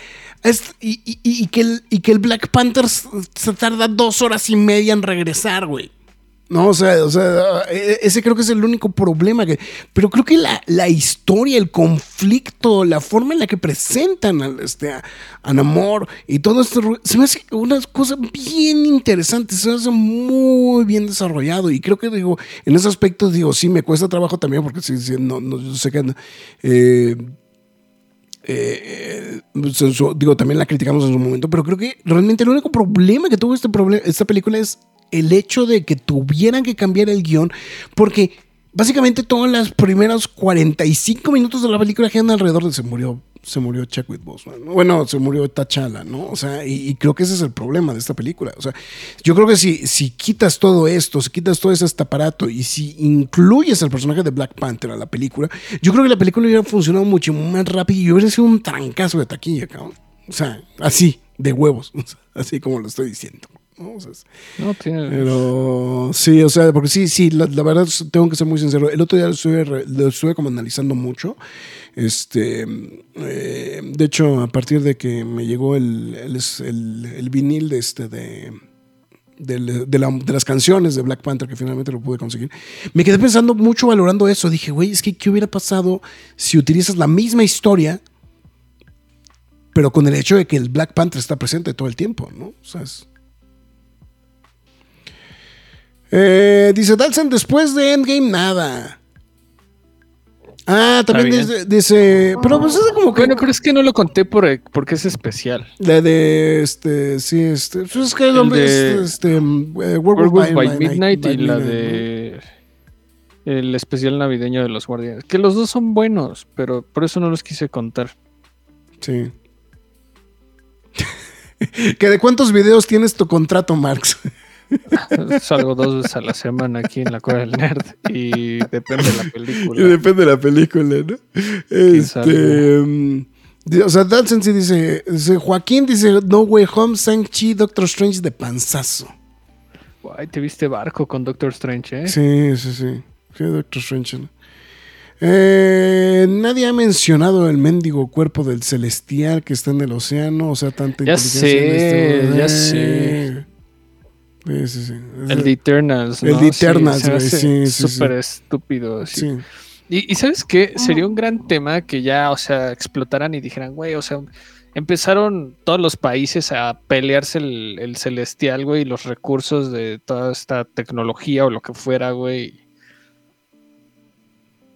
es- y, y- y que el, y que el Black Panther se tarda dos horas y media en regresar, güey. No, o sea, o sea, e- ese creo que es el único problema. Que, pero creo que la, la historia, el conflicto, la forma en la que presentan al, este, a, a Namor y todo esto, se me hace una cosa bien interesante, se me hace muy bien desarrollado. Y creo que, digo, en ese aspecto, digo, sí, me cuesta trabajo también, porque sí, sí, no, no, yo sé que. eh, eh, su- digo, también la criticamos en su momento, pero creo que realmente el único problema que tuvo este problema, esta película es el hecho de que tuvieran que cambiar el guion, porque básicamente todas las primeros 45 minutos de la película giran alrededor de se murió, se murió Chadwick Boseman, ¿no? bueno, se murió T'Challa, ¿no? O sea, y, creo que ese es el problema de esta película, o sea, yo creo que si, si quitas todo esto, si quitas todo este aparato y si incluyes al personaje de Black Panther a la película, yo creo que la película hubiera funcionado mucho más rápido y hubiera sido un trancazo de taquilla, cabrón. O sea, así, de huevos, así como lo estoy diciendo. ¿No? O sea, No, tiene. pero sí, o sea, porque sí, sí, la, la verdad tengo que ser muy sincero. El otro día lo estuve, lo estuve como analizando mucho. Este, eh, de hecho, a partir de que me llegó el, el, el- el vinil de este de, de, la- de las canciones de Black Panther, que finalmente lo pude conseguir, me quedé pensando mucho valorando eso. Dije, güey, es que ¿qué hubiera pasado si utilizas la misma historia, pero con el hecho de que el Black Panther está presente todo el tiempo, ¿no? O sea, es- eh, dice Dalsen, después de Endgame, nada. Ah, también dice, dice- Pero pues es como que. Bueno, pero es que no lo conté por, porque es especial. La de este. Sí, este. Pues es que el nombre es este. eh, Werewolf Werewolf by, by Midnight by y la de el especial navideño de los guardianes. Que los dos son buenos, pero por eso no los quise contar. Sí. ¿Que de cuántos videos tienes tu contrato, Marx? Salgo dos veces a la semana aquí en la Cueva del Nerd y depende de la Y película. Depende de la película, ¿no? Este. mm, O sea, Dalsen sí dice, dice. Joaquín dice: No Way Home, Shang-Chi, Doctor Strange de panzazo. Ay, te viste barco con Doctor Strange, ¿eh? Sí, sí, sí. Sí, Doctor Strange. ¿no? Eh, nadie ha mencionado el mendigo cuerpo del celestial que está en el océano, o sea, tanta Ya inteligencia. en sé, este- ya Eh, sé. Sí, sí, sí. El de Eternals. El de Eternals, güey, sí. Súper estúpido. sí. Sí. Y, y ¿sabes qué? Sería un gran tema que ya, o sea, explotaran y dijeran, güey, o sea, empezaron todos los países a pelearse el, el celestial, güey, y los recursos de toda esta tecnología o lo que fuera, güey.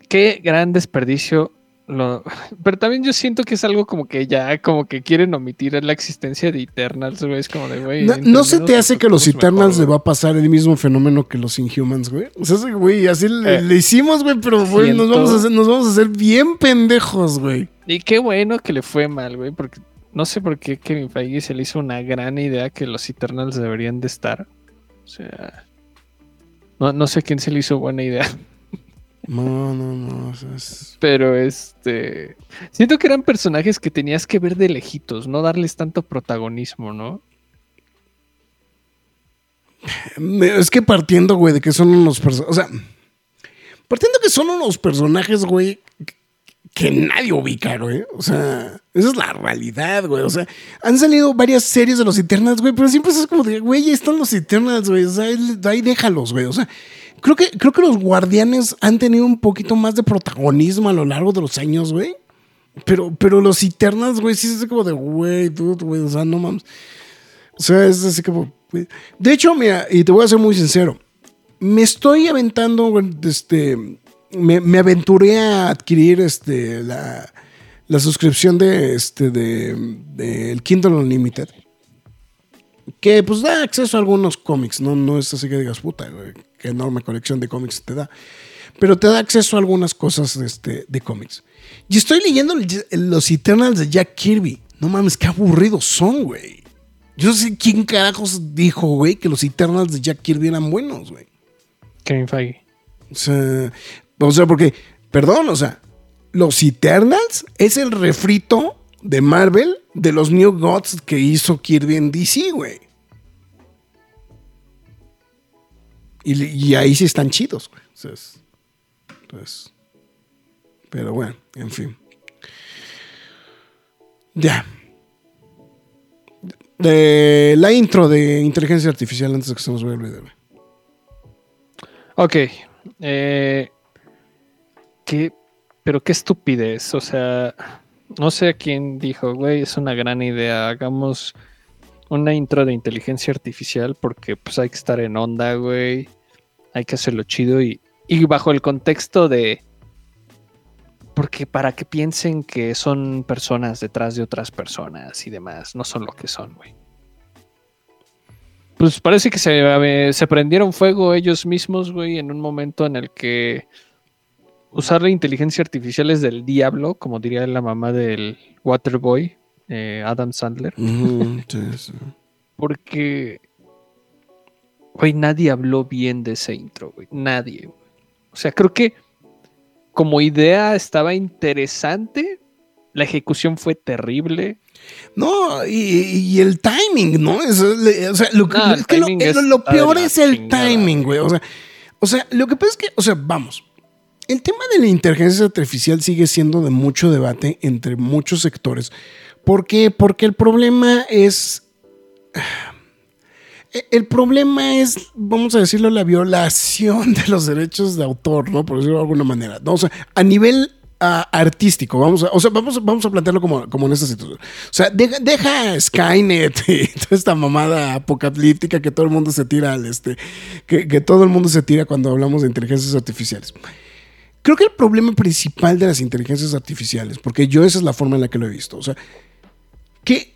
Qué gran desperdicio lo- pero también yo siento que es algo como que ya, como que quieren omitir la existencia de Eternals, güey. Es como de, güey. No, ¿no se te hace que los Eternals le mejor, va a pasar el mismo fenómeno que los Inhumans, güey? O sea, güey, así le, Eh, le hicimos, güey, pero güey, nos vamos, a hacer, nos vamos a hacer bien pendejos, güey. Y qué bueno que le fue mal, güey, porque no sé por qué Kevin Feige se le hizo una gran idea que los Eternals deberían de estar. O sea, no, no sé quién se le hizo buena idea, No, no, no. o sea, es- pero este... Siento que eran personajes que tenías que ver de lejitos, no darles tanto protagonismo, ¿no? Es que partiendo, güey, de que son unos personajes. O sea, partiendo que son unos personajes, güey, que nadie ubica, güey. O sea, esa es la realidad, güey. O sea, han salido varias series de los Eternals, güey, pero siempre es como de, güey, ahí están los Eternals, güey. O sea, ahí, ahí déjalos, güey. O sea, creo que, creo que los guardianes han tenido un poquito más de protagonismo a lo largo de los años, güey. Pero, pero los Eternals, güey, sí es como de, güey, dude, güey, o sea, no mames. O sea, es así como. De hecho, mira, y te voy a ser muy sincero. Me estoy aventando, güey, este. Me, me aventuré a adquirir este, la, la suscripción de este de, de el Kindle Unlimited. Que pues da acceso a algunos cómics. No, no es así que digas, puta, güey, enorme colección de cómics te da. Pero te da acceso a algunas cosas este, de cómics. Y estoy leyendo los Eternals de Jack Kirby. No mames, qué aburridos son, güey. Yo no sé quién carajos dijo, güey, que los Eternals de Jack Kirby eran buenos, güey. Kevin Feige. O sea, o sea, porque, perdón, o sea, los Eternals es el refrito de Marvel de los New Gods que hizo Kirby en DC, güey. Y, ahí sí están chidos, güey. Entonces, pero bueno, en fin. Ya. De la intro de inteligencia artificial antes de que se nos vaya olvidar, güey. Ok. eh, qué, pero qué estupidez. O sea, no sé a quién dijo, güey, es una gran idea. Hagamos una intro de inteligencia artificial porque pues hay que estar en onda, güey. Hay que hacerlo chido y, bajo el contexto de... Porque para que piensen que son personas detrás de otras personas y demás, no son lo que son, güey. Pues parece que se, se prendieron fuego ellos mismos, güey, en un momento en el que usar la inteligencia artificial es del diablo, como diría la mamá del Waterboy, eh, Adam Sandler, Ujú, sí, sí. porque, güey, nadie habló bien de ese intro, güey, nadie. O sea, creo que como idea estaba interesante, la ejecución fue terrible. No, y, y el timing, ¿no? Es, o sea, lo, que- No, el es que lo, timing eh, lo- es- peor es el chingada, timing, güey. O sea, o sea, lo que pasa es que, o sea, vamos. El tema de la inteligencia artificial sigue siendo de mucho debate entre muchos sectores. ¿Por qué? Porque el problema es. El problema es, vamos a decirlo, la violación de los derechos de autor, ¿no? Por decirlo de alguna manera. O sea, a nivel artístico, vamos a, o sea, vamos, vamos a plantearlo como, como en esta situación. O sea, deja, deja Skynet y toda esta mamada apocalíptica que todo el mundo se tira al este, que, que todo el mundo se tira cuando hablamos de inteligencias artificiales. Creo que el problema principal de las inteligencias artificiales, porque yo esa es la forma en la que lo he visto, o sea, ¿qué,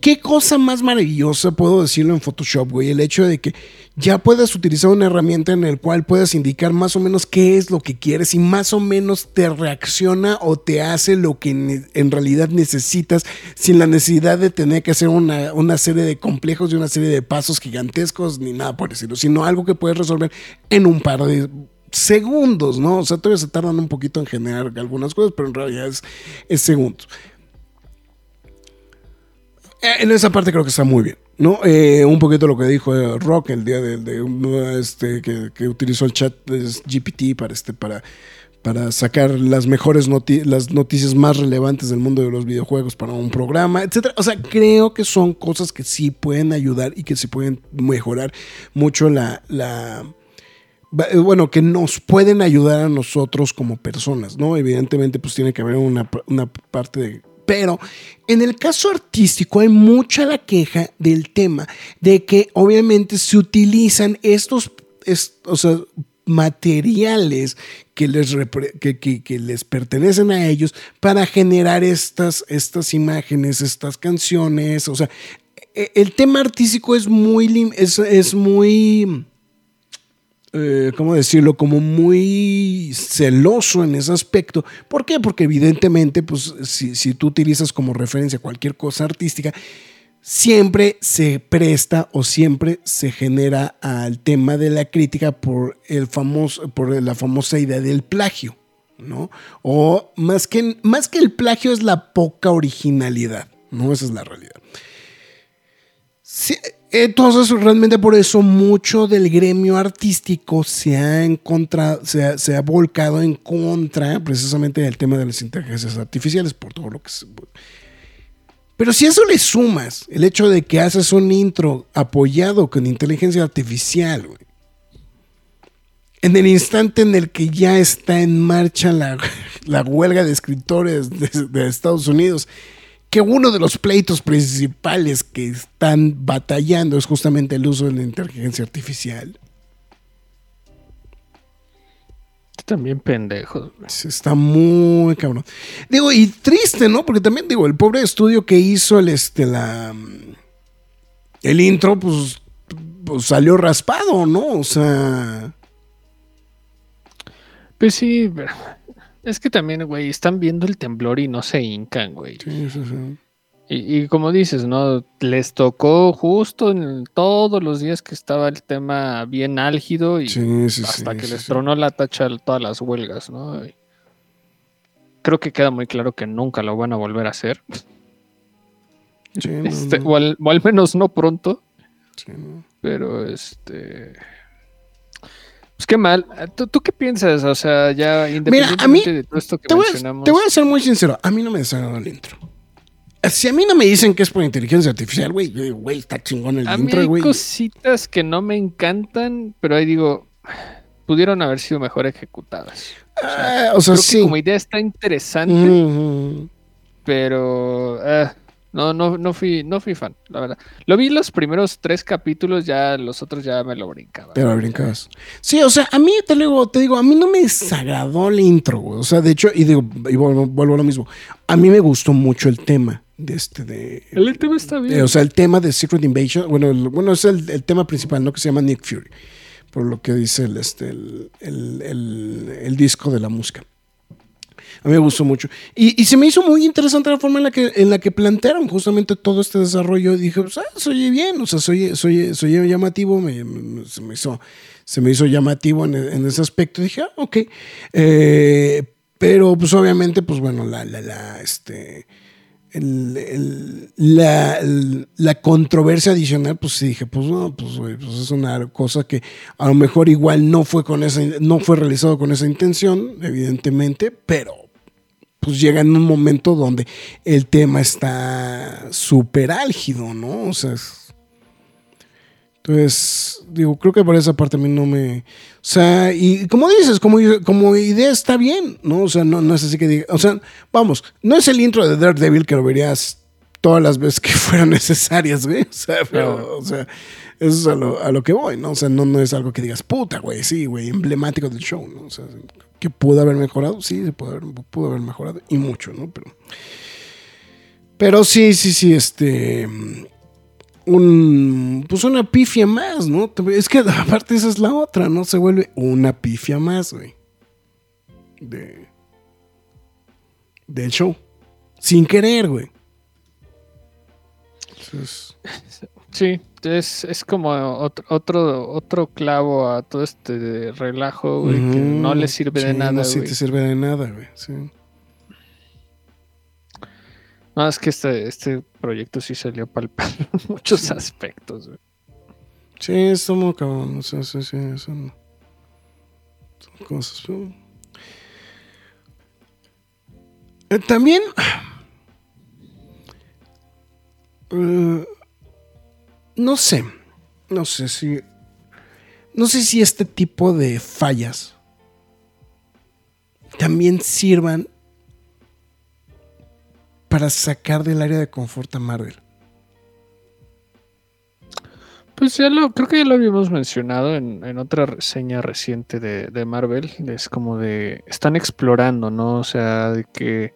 qué cosa más maravillosa puedo decirlo en Photoshop, güey? El hecho de que ya puedas utilizar una herramienta en la cual puedas indicar más o menos qué es lo que quieres y más o menos te reacciona o te hace lo que en realidad necesitas sin la necesidad de tener que hacer una, una serie de complejos y una serie de pasos gigantescos ni nada por decirlo, sino algo que puedes resolver en un par de segundos, ¿no? O sea, todavía se tardan un poquito en generar algunas cosas, pero en realidad es segundos. Eh, En esa parte creo que está muy bien, ¿no? Eh, un poquito lo que dijo eh, Rock el día de, este, que, utilizó el chat GPT para, este, para, para sacar las mejores noti- las noticias más relevantes del mundo de los videojuegos para un programa, etcétera. O sea, creo que son cosas que sí pueden ayudar y que sí pueden mejorar mucho la, la bueno, que nos pueden ayudar a nosotros como personas, ¿no? Evidentemente, pues tiene que haber una, una parte de... Pero en el caso artístico hay mucha la queja del tema de que obviamente se utilizan estos, es- o sea, materiales que les, que, les pertenecen a ellos para generar estas, estas imágenes, estas canciones. O sea, e- el tema artístico es muy, es, es muy, eh, ¿cómo decirlo? Como muy celoso en ese aspecto. ¿Por qué? Porque evidentemente, pues, si, si tú utilizas como referencia cualquier cosa artística, siempre se presta o siempre se genera al tema de la crítica por el famoso, por la famosa idea del plagio, ¿no? O más que, más que el plagio es la poca originalidad, ¿no? Esa es la realidad. Sí, entonces, realmente por eso mucho del gremio artístico se ha encontrado, se ha, se ha volcado en contra precisamente del tema de las inteligencias artificiales, por todo lo que se... Pero si eso le sumas el hecho de que haces un intro apoyado con inteligencia artificial, güey, en el instante en el que ya está en marcha la, la huelga de escritores de Estados Unidos, que uno de los pleitos principales que están batallando es justamente el uso de la inteligencia artificial. También pendejos. Está muy cabrón. Digo, y triste, ¿no? Porque también, digo, el pobre estudio que hizo el, este, la, el intro, pues, pues salió raspado, ¿no? O sea, Pues sí, pero- es que también, güey, están viendo el temblor y no se hincan, güey. sí, sí, sí. Y, y como dices, ¿no? Les tocó justo en todos los días que estaba el tema bien álgido y Sí, sí, hasta sí, que les tronó la tacha todas las huelgas, ¿no? Y creo que queda muy claro que nunca lo van a volver a hacer. Sí, no, Este, no, o, al, o al menos no pronto. sí, no. Pero este. Pues qué mal. ¿Tú, tú qué piensas? O sea, ya independientemente a mí- de todo esto que Te voy, a, mencionamos. te voy a ser muy sincero, a mí no me desagradó el intro. Si a mí no me dicen que es por inteligencia artificial, güey, yo digo, güey, está chingón el A mí intro, hay güey. cositas que no me encantan, pero ahí digo, pudieron haber sido mejor ejecutadas. Ah, o sea, Creo sí. que como idea está interesante, pero ah, no, no, no fui, no fui fan, la verdad. Lo vi los primeros tres capítulos, ya los otros ya me lo brincaba. Pero brincabas. Sí, o sea, a mí te digo, te digo, a mí no me desagradó el intro, güey. O sea, de hecho, y digo, y vuelvo, vuelvo a lo mismo. A mí me gustó mucho el tema de este de. El tema está bien. de- o sea, el tema de Secret Invasion. Bueno, el- bueno, es el, el tema principal, ¿no? Que se llama Nick Fury. Por lo que dice el, este, el, el- el- el disco de la música. A mí me gustó mucho. Y, y se me hizo muy interesante la forma en la que, en la que plantearon justamente todo este desarrollo. Y dije, pues, ah, se oye bien, o sea, soy, soy, soy llamativo, se, me hizo, se me hizo llamativo en, en ese aspecto. dije, ah, ok. Eh, pero, pues, obviamente, pues, bueno, la, la, la, este, el- el- la, la controversia adicional, pues sí dije, pues no, pues, güey, pues es una cosa que a lo mejor igual no fue con esa, no fue realizado con esa intención, evidentemente, pero pues llega en un momento donde el tema está súper álgido, ¿no? O sea, es- entonces, digo, creo que por esa parte a mí no me... O sea, y como dices, como, como idea está bien, ¿no? O sea, no, no es así que diga... O sea, vamos, no es el intro de Daredevil que lo verías todas las veces que fueran necesarias, güey. O sea, pero, o sea, eso es a lo, a lo que voy, ¿no? O sea, no, no es algo que digas, puta, güey, sí, güey, emblemático del show, ¿no? O sea, que pudo haber mejorado, sí, se pudo haber, pudo haber mejorado, y mucho, ¿no? Pero, pero sí, sí, sí, este un pues una pifia más, ¿no? Es que aparte esa es la otra, ¿no? Se vuelve una pifia más, güey. De del show. Sin querer, güey. Entonces, Sí, es, es como otro, otro, otro clavo a todo este relajo, güey, que no le sirve de nada, No sí güey. te sirve de nada, güey. Sí. No, es que este, este proyecto sí salió en muchos aspectos, güey. Sí, está muy cabrón. O sea, sí, sí, son, son cosas. pero- Eh, también. eh, no sé. No sé si. No sé si este tipo de fallas también sirvan para sacar del área de confort a Marvel. Pues ya lo, creo que ya lo habíamos mencionado en, en otra reseña reciente de, de Marvel. Es como de, están explorando, ¿no? O sea, de que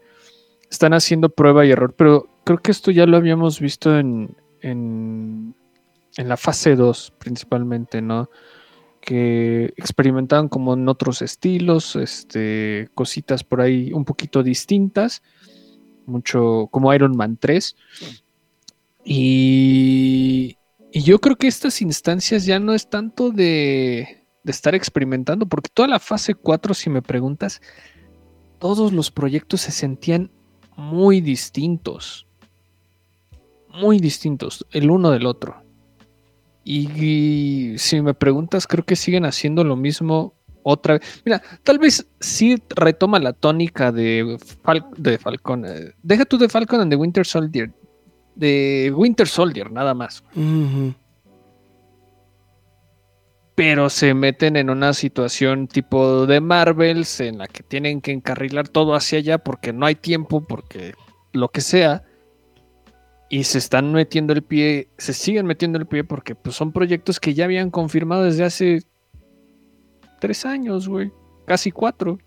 están haciendo prueba y error, pero creo que esto ya lo habíamos visto en, en, en la fase 2 principalmente, ¿no? Que experimentaban como en otros estilos, este, cositas por ahí un poquito distintas, mucho como Iron Man 3. Y, y yo creo que estas instancias ya no es tanto de, de estar experimentando, porque toda la fase 4, si me preguntas, todos los proyectos se sentían muy distintos. Muy distintos, el uno del otro. Y, y si me preguntas, creo que siguen haciendo lo mismo otra vez. Mira, tal vez sí retoma la tónica de, Fal- de Falcon. eh, Deja tú de Falcon and the Winter Soldier. De Winter Soldier, nada más. Pero se meten en una situación tipo de Marvels en la que tienen que encarrilar todo hacia allá porque no hay tiempo, porque lo que sea. Y se están metiendo el pie, se siguen metiendo el pie porque pues, son proyectos que ya habían confirmado desde hace tres años, güey. Casi cuatro.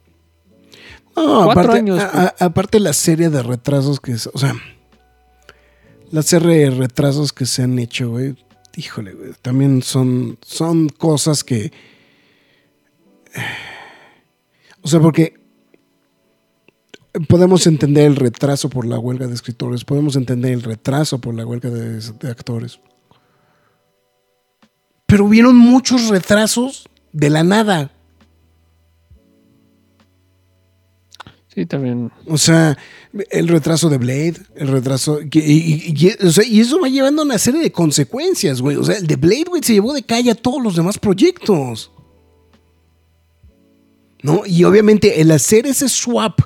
No, Cuatro aparte, años, a- a- aparte la serie de retrasos que es, o sea, la serie de retrasos que se han hecho, güey, híjole, güey, también son, son cosas que, o sea, porque podemos entender el retraso por la huelga de escritores, podemos entender el retraso por la huelga de, de actores, pero hubieron muchos retrasos de la nada. Sí, también. O sea, el retraso de Blade, el retraso. que- y, y- y- o sea, y eso va llevando a una serie de consecuencias, güey. O sea, el de Blade, güey, se llevó de calle a todos los demás proyectos. ¿No? Y obviamente el hacer ese swap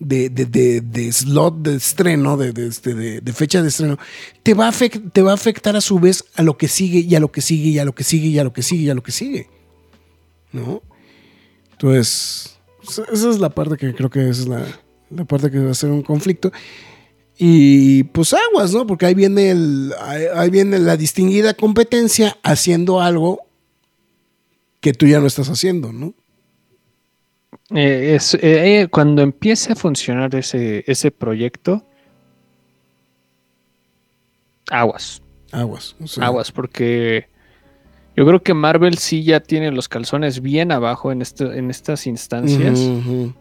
de, de- de- de slot de estreno, este, de- de fecha de estreno, te va, a afect- te va a afectar a su vez a lo que sigue y a lo que sigue y a lo que sigue y a lo que sigue y a lo que sigue. ¿No? Entonces, esa esa es la parte que creo que es la, la parte que va a ser un conflicto. Y pues aguas, ¿no? Porque ahí viene, el, ahí viene la distinguida competencia haciendo algo que tú ya no estás haciendo, ¿no? Eh, es, eh, cuando empiece a funcionar ese, ese proyecto, aguas. Aguas. Aguas, porque yo creo que Marvel sí ya tiene los calzones bien abajo en, este, en estas instancias. ujú, ujú.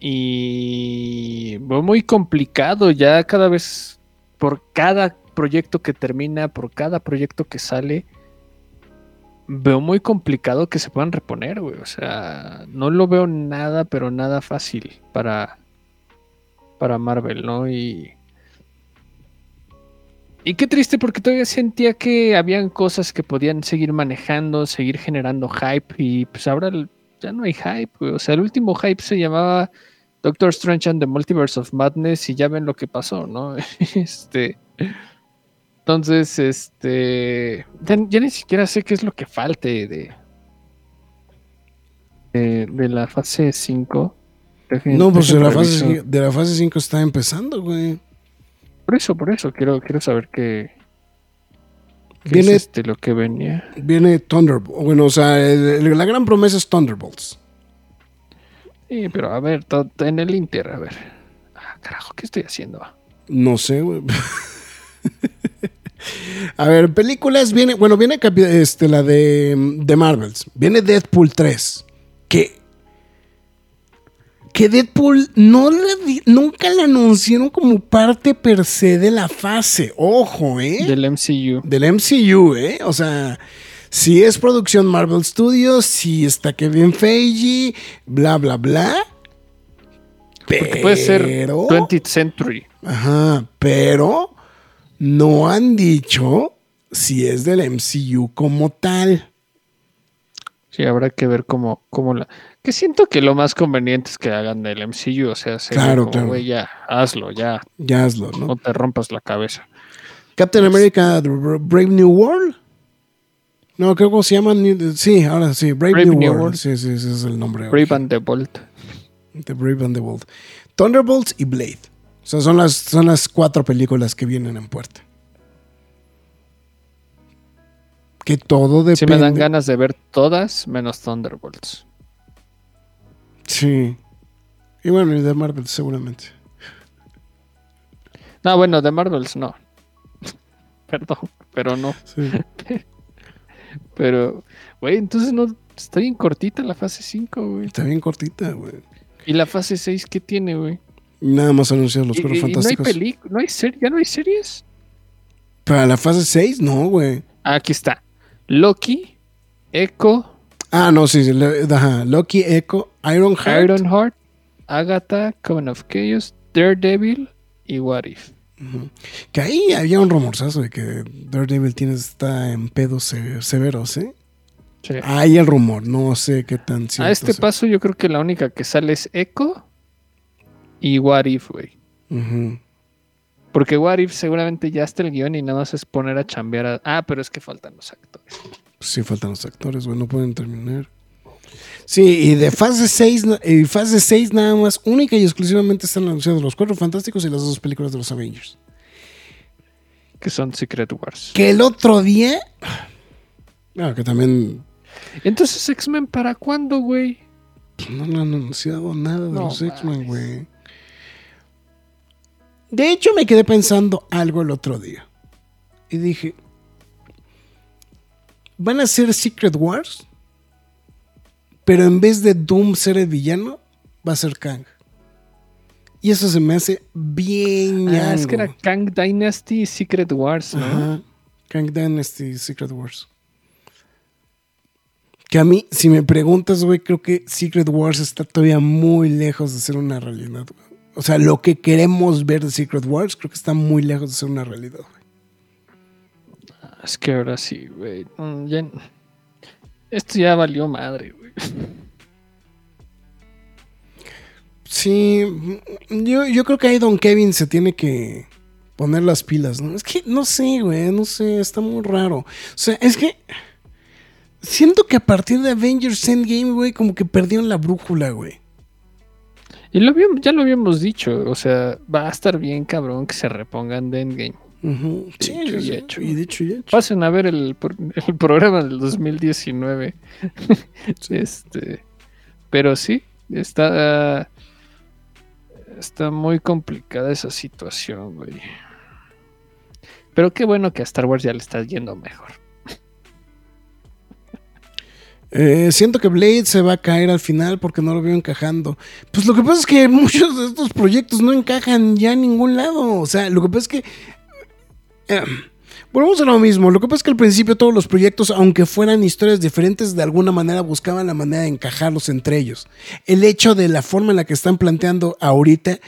Y muy complicado ya cada vez, por cada proyecto que termina, por cada proyecto que sale, veo muy complicado que se puedan reponer, güey. O sea, no lo veo nada, pero nada fácil para, para Marvel, ¿no? Y, y qué triste porque todavía sentía que habían cosas que podían seguir manejando, seguir generando hype y pues ahora ya no hay hype, güey. O sea, el último hype se llamaba Doctor Strange and the Multiverse of Madness y ya ven lo que pasó, ¿no? este. Entonces, este. Ya, ya ni siquiera sé qué es lo que falte de. De, de la fase 5. Dejen- No, pues de la, fase, ci- de la fase 5 está empezando, güey. Por eso, por eso, quiero, quiero saber qué. qué Viene- es este lo que venía. Viene Thunderbolt. Bueno, o sea, el- la gran promesa es Thunderbolts. Sí, pero a ver, en el Inter, a ver. Ah, carajo, ¿qué estoy haciendo? No sé, güey. A ver, películas viene, bueno, viene este, la de, de Marvels. Viene Deadpool 3. Que, que Deadpool no nunca la anunciaron como parte per se de la fase. Ojo, ¿eh? Del MCU. Del MCU, ¿eh? O sea, si es producción Marvel Studios, si está Kevin Feige, bla, bla, bla. Porque puede ser Pero- 20th Century. Ajá, pero no han dicho si es del MCU como tal. Sí, habrá que ver cómo, cómo la. Que siento que lo más conveniente es que hagan del MCU, o sea, Claro, como, claro. ya, hazlo, ya, Ya hazlo, no ¿no? te rompas la cabeza. Captain America The Brave New World. No, creo que se llama. New- Sí, ahora sí, Brave, Brave New, New World. World. Sí, sí, ese es el nombre. Brave original. and the Bolt. The Brave and the Bold. Thunderbolts y Blade. O sea, son las, son las cuatro películas que vienen en puerta. Que todo depende. Sí me dan ganas de ver todas menos Thunderbolts. Sí. Y bueno, y de Marvel seguramente. No, bueno, de Marvels no. Perdón, pero no. Sí. Pero, güey, entonces no está bien cortita la fase 5, güey. Está bien cortita, güey. ¿Y la fase 6 qué tiene, güey? Nada más anunciados los ¿Y- cuerpos y- fantásticos. No hay no hay serie, ya no hay series. Para la fase 6, no, güey. Ah, aquí está. Loki, Echo, Ah, no, sí, sí, le- ajá. Loki, Echo, Ironheart. Ironheart, Agatha, Coven of Chaos, Daredevil y What If. Que ahí había un rumorzazo de que Daredevil tiene, está en pedos se- severos, ¿eh? Sí. Hay el rumor, no sé qué tan cierto A este sea. paso yo creo que la única que sale es Echo y What If, güey. Porque What If seguramente ya está el guion y nada más es poner a chambear a... Ah, pero es que faltan los actores. Pues sí, faltan los actores, güey, no pueden terminar. Sí, y de fase 6, no- y fase 6 nada más, única y exclusivamente están anunciados los Cuatro Fantásticos y las dos películas de los Avengers. Que son Secret Wars. Que el otro día... Ah, que también Entonces, X-Men, ¿para cuándo, güey? no le han anunciado nada de No los X-Men, güey. De hecho, me quedé pensando algo el otro día. Y dije, ¿van a ser Secret Wars? Pero en vez de Doom ser el villano, va a ser Kang. Y eso se me hace bien Ah, es que era Kang Dynasty y Secret Wars, ¿no? Ajá. Kang Dynasty Secret Wars. Que a mí, si me preguntas, güey, creo que Secret Wars está todavía muy lejos de ser una realidad, güey. O sea, lo que queremos ver de Secret Wars, creo que está muy lejos de ser una realidad, güey. Es que ahora sí, güey. Mm, ya- Esto ya valió madre, güey. Sí, yo, yo creo que ahí Don Kevin se tiene que poner las pilas, ¿no? Es que no sé, güey, no sé, está muy raro. O sea, es que siento que a partir de Avengers Endgame, güey, como que perdieron la brújula, güey. Y lo habíamos- ya lo habíamos dicho, o sea, va a estar bien cabrón que se repongan de Endgame. Ujú. Sí, Dicho y sí, sí. hecho. Y dicho y hecho. Pasen a ver el, el programa del 2019. este, pero sí, está, está muy complicada esa situación, güey. Pero qué bueno que a Star Wars ya le está yendo mejor. Eh, siento que Blade se va a caer al final porque no lo veo encajando. Pues lo que pasa es que muchos de estos proyectos no encajan ya en ningún lado. O sea, lo que pasa es que. eh, volvemos a lo mismo. Lo que pasa es que al principio todos los proyectos, aunque fueran historias diferentes, de alguna manera buscaban la manera de encajarlos entre ellos. El hecho de la forma en la que están planteando ahorita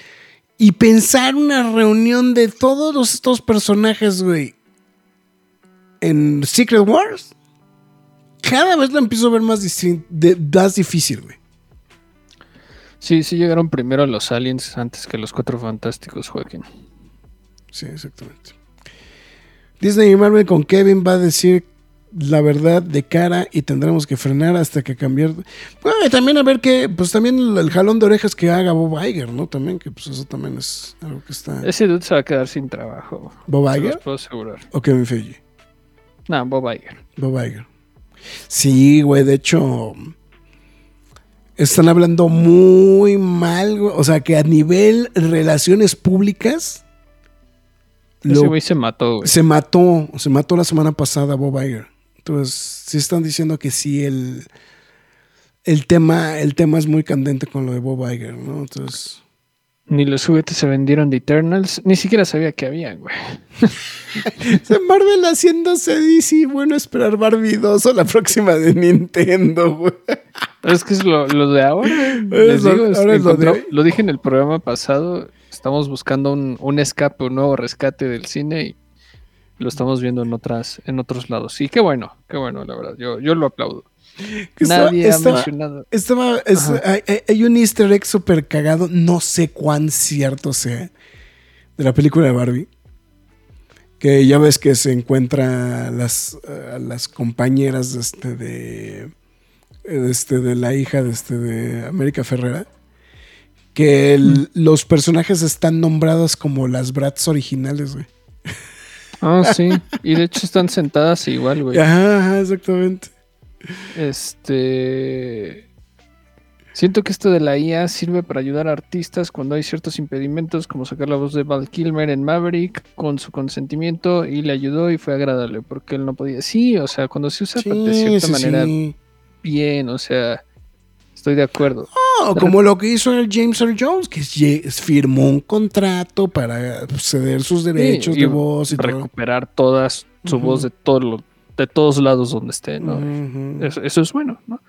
y pensar una reunión de todos estos personajes, güey, en Secret Wars cada vez la empiezo a ver más, de- más difícil, güey. Sí, sí llegaron primero los aliens antes que los cuatro fantásticos, Joaquín. Sí, exactamente. Disney y Marvel con Kevin va a decir la verdad de cara y tendremos que frenar hasta que cambiar. Bueno, y también a ver que, pues también el, el jalón de orejas que haga Bob Iger, ¿no? También, que pues eso también es algo que está. Ese dude se va a quedar sin trabajo. ¿Bob Se los Iger puedo asegurar. o Kevin Feige? No, Bob Iger. Bob Iger. Sí, güey, de hecho. Están hablando muy mal, güey. O sea, que a nivel relaciones públicas. Ese lo- güey se mató, güey. se mató, se mató la semana pasada Bob Iger. Entonces, sí están diciendo que sí el, el tema, el tema es muy candente con lo de Bob Iger, ¿no? Entonces, Ni los juguetes se vendieron de Eternals. Ni siquiera sabía que habían, güey. se Marvel haciéndose DC, bueno esperar Barbie 2 o la próxima de Nintendo, güey. Es que es lo, lo de ahora. Les lo- digo, ahora es lo de lo dije en el programa pasado. Estamos buscando un, un escape, un nuevo rescate del cine y lo estamos viendo en otras, en otros lados. Y qué bueno, qué bueno, la verdad. Yo, yo lo aplaudo. Nadie estaba- ha mencionado. Estaba, es- Ajá. hay, un easter egg súper cagado, no sé cuán cierto sea, de la película de Barbie. Que ya ves que se encuentra a las, a las compañeras de este de, este de la hija de este de América Ferrera. Que el- los personajes están nombrados como las Bratz originales, güey. Ah, sí. Y de hecho están sentadas igual, güey. Ajá, ajá, exactamente. Este. Siento que esto de la IA sirve para ayudar a artistas cuando hay ciertos impedimentos, como sacar la voz de Val Kilmer en Maverick con su consentimiento y le ayudó y fue agradable porque él no podía. Sí, o sea, cuando se usa de cierta Sí, manera sí. bien, o sea, estoy de acuerdo. No, como lo que hizo el James Earl Jones, que firmó un contrato para ceder sus derechos de voz y todo. recuperar todas su voz de todo lo- de todos lados donde esté, ¿no? Eso, eso es bueno, ¿no?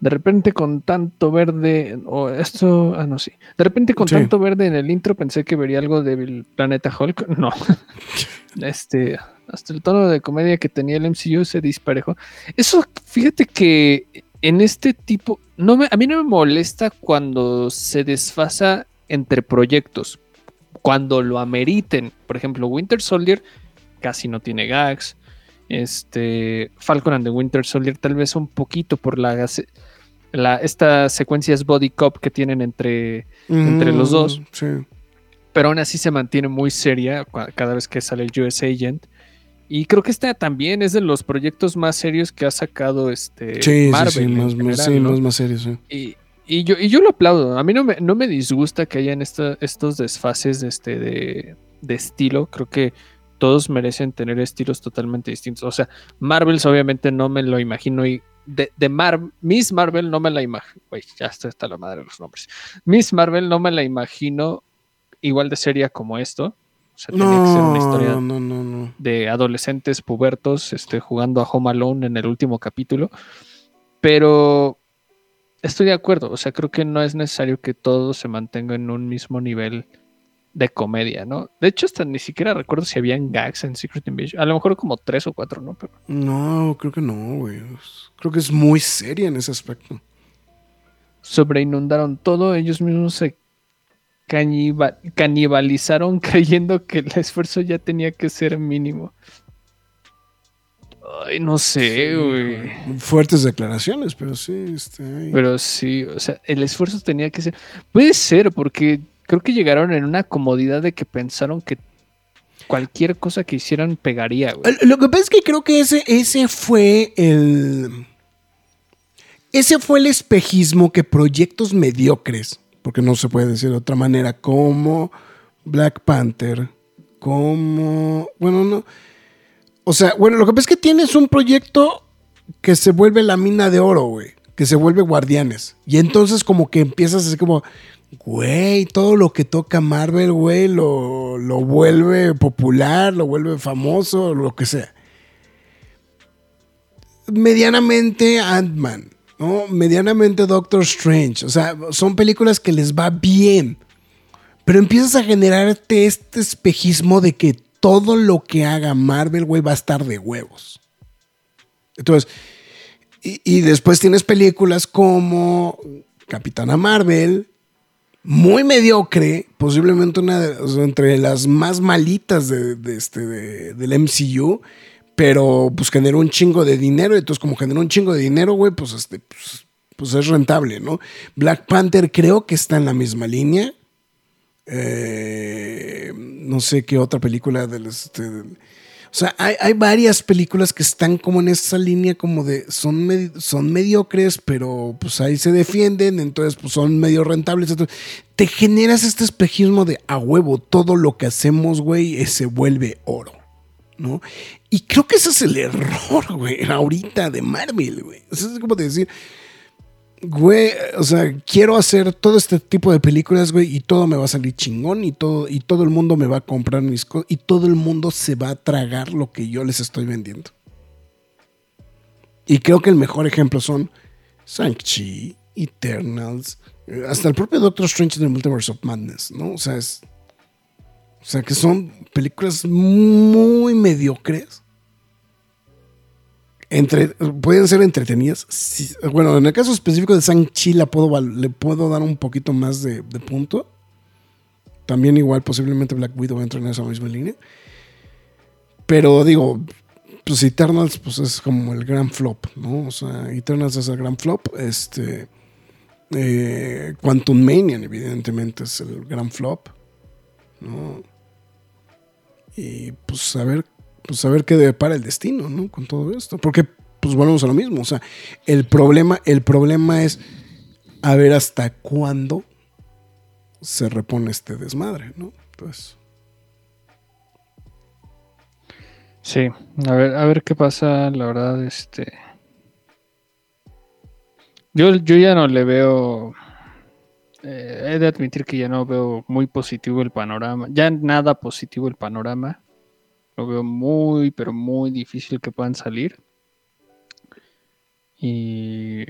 De repente con tanto verde, o esto, ah, no, sí. De repente con Sí. tanto verde en el intro pensé que vería algo del planeta Hulk. No. este, hasta el tono de comedia que tenía el MCU se disparejó. Eso, fíjate que en este tipo, no me, a mí no me molesta cuando se desfasa entre proyectos, cuando lo ameriten. Por ejemplo, Winter Soldier casi no tiene gags. Este Falcon and the Winter Soldier tal vez un poquito por la, la estas secuencias body cop que tienen entre entre los dos. Sí. pero aún así se mantiene muy seria cada vez que sale el US Agent y creo que esta también es de los proyectos más serios que ha sacado este Sí, Marvel sí, más, más, general, sí, ¿no? más, más serio, sí. Y, y yo, y yo lo aplaudo. A mí no me, no me disgusta que hayan esta- estos desfases de, este, de, de estilo. Creo que todos merecen tener estilos totalmente distintos. O sea, Marvels obviamente no me lo imagino. Y de, de Mar Miss Marvel no me la imagino. Ya está, está la madre de los nombres. Miss Marvel no me la imagino igual de seria como esto. O sea, tenía que ser una historia No, no, no, no. de adolescentes pubertos este, jugando a Home Alone en el último capítulo. Pero estoy de acuerdo. O sea, creo que no es necesario que todo se mantenga en un mismo nivel de comedia, ¿no? De hecho, hasta ni siquiera recuerdo si habían gags en Secret Invasion. A lo mejor como tres o cuatro, ¿no? Pero No, creo que no, güey. Creo que es muy seria en ese aspecto. sobreinundaron todo. Ellos mismos se canibalizaron creyendo que el esfuerzo ya tenía que ser mínimo. Ay, no sé, güey. Fuertes declaraciones, pero sí, este. Pero sí, o sea, el esfuerzo tenía que ser. Puede ser, porque creo que llegaron en una comodidad de que pensaron que cualquier cosa que hicieran pegaría, güey. Lo que pasa es que creo que ese, ese fue el. Ese fue el espejismo que proyectos mediocres, porque no se puede decir de otra manera, como Black Panther, como. Bueno, no. O sea, bueno, lo que pasa es que tienes un proyecto que se vuelve la mina de oro, güey. Que se vuelve guardianes. Y entonces, como que empiezas así como. Güey, todo lo que toca Marvel, güey, lo, lo vuelve popular, lo vuelve famoso, lo que sea. Medianamente Ant-Man, ¿no? Medianamente Doctor Strange. O sea, son películas que les va bien. Pero empiezas a generarte este espejismo de que todo lo que haga Marvel, güey, va a estar de huevos. Entonces, y, y después tienes películas como Capitana Marvel, muy mediocre, posiblemente una de, entre las más malitas de, este, de- del MCU, pero pues generó un chingo de dinero, entonces como generó un chingo de dinero, güey, pues, este, pues, pues es rentable, ¿no? Black Panther creo que está en la misma línea. Eh, no sé qué otra película del... Este, del- o sea, hay, hay varias películas que están como en esa línea como de son, medi- son mediocres, pero pues ahí se defienden, entonces pues son medio rentables. te generas este espejismo de a huevo, todo lo que hacemos, güey, eh, se vuelve oro, ¿no? Y creo que ese es el error, güey, ahorita de Marvel, güey. O sea, es como de decir, güey, o sea, quiero hacer todo este tipo de películas, güey, y todo me va a salir chingón y todo, y todo el mundo me va a comprar mis cosas y todo el mundo se va a tragar lo que yo les estoy vendiendo. Y creo que el mejor ejemplo son Shang-Chi, Eternals, hasta el propio Doctor Strange en el Multiverse of Madness, ¿no? O sea, es. O sea, que son películas muy mediocres. Entre, pueden ser entretenidas. bueno, en el caso específico de Shang-Chi la le puedo dar un poquito más de, de punto. También igual posiblemente Black Widow entra en esa misma línea. Pero digo, pues Eternals pues es como el gran flop, ¿no? O sea, Eternals es el gran flop. Este, eh, Quantum Mania evidentemente es el gran flop, ¿no? Y pues a ver, pues a ver qué depara el destino, ¿no? Con todo esto. Porque pues volvemos a lo mismo. O sea, el problema, el problema es a ver hasta cuándo se repone este desmadre, ¿no? Pues. Sí, a ver, a ver qué pasa, la verdad, este. Yo, yo ya no le veo. eh, he de admitir que ya no veo muy positivo el panorama. Ya nada positivo el panorama. Lo veo muy, pero muy difícil que puedan salir. Y.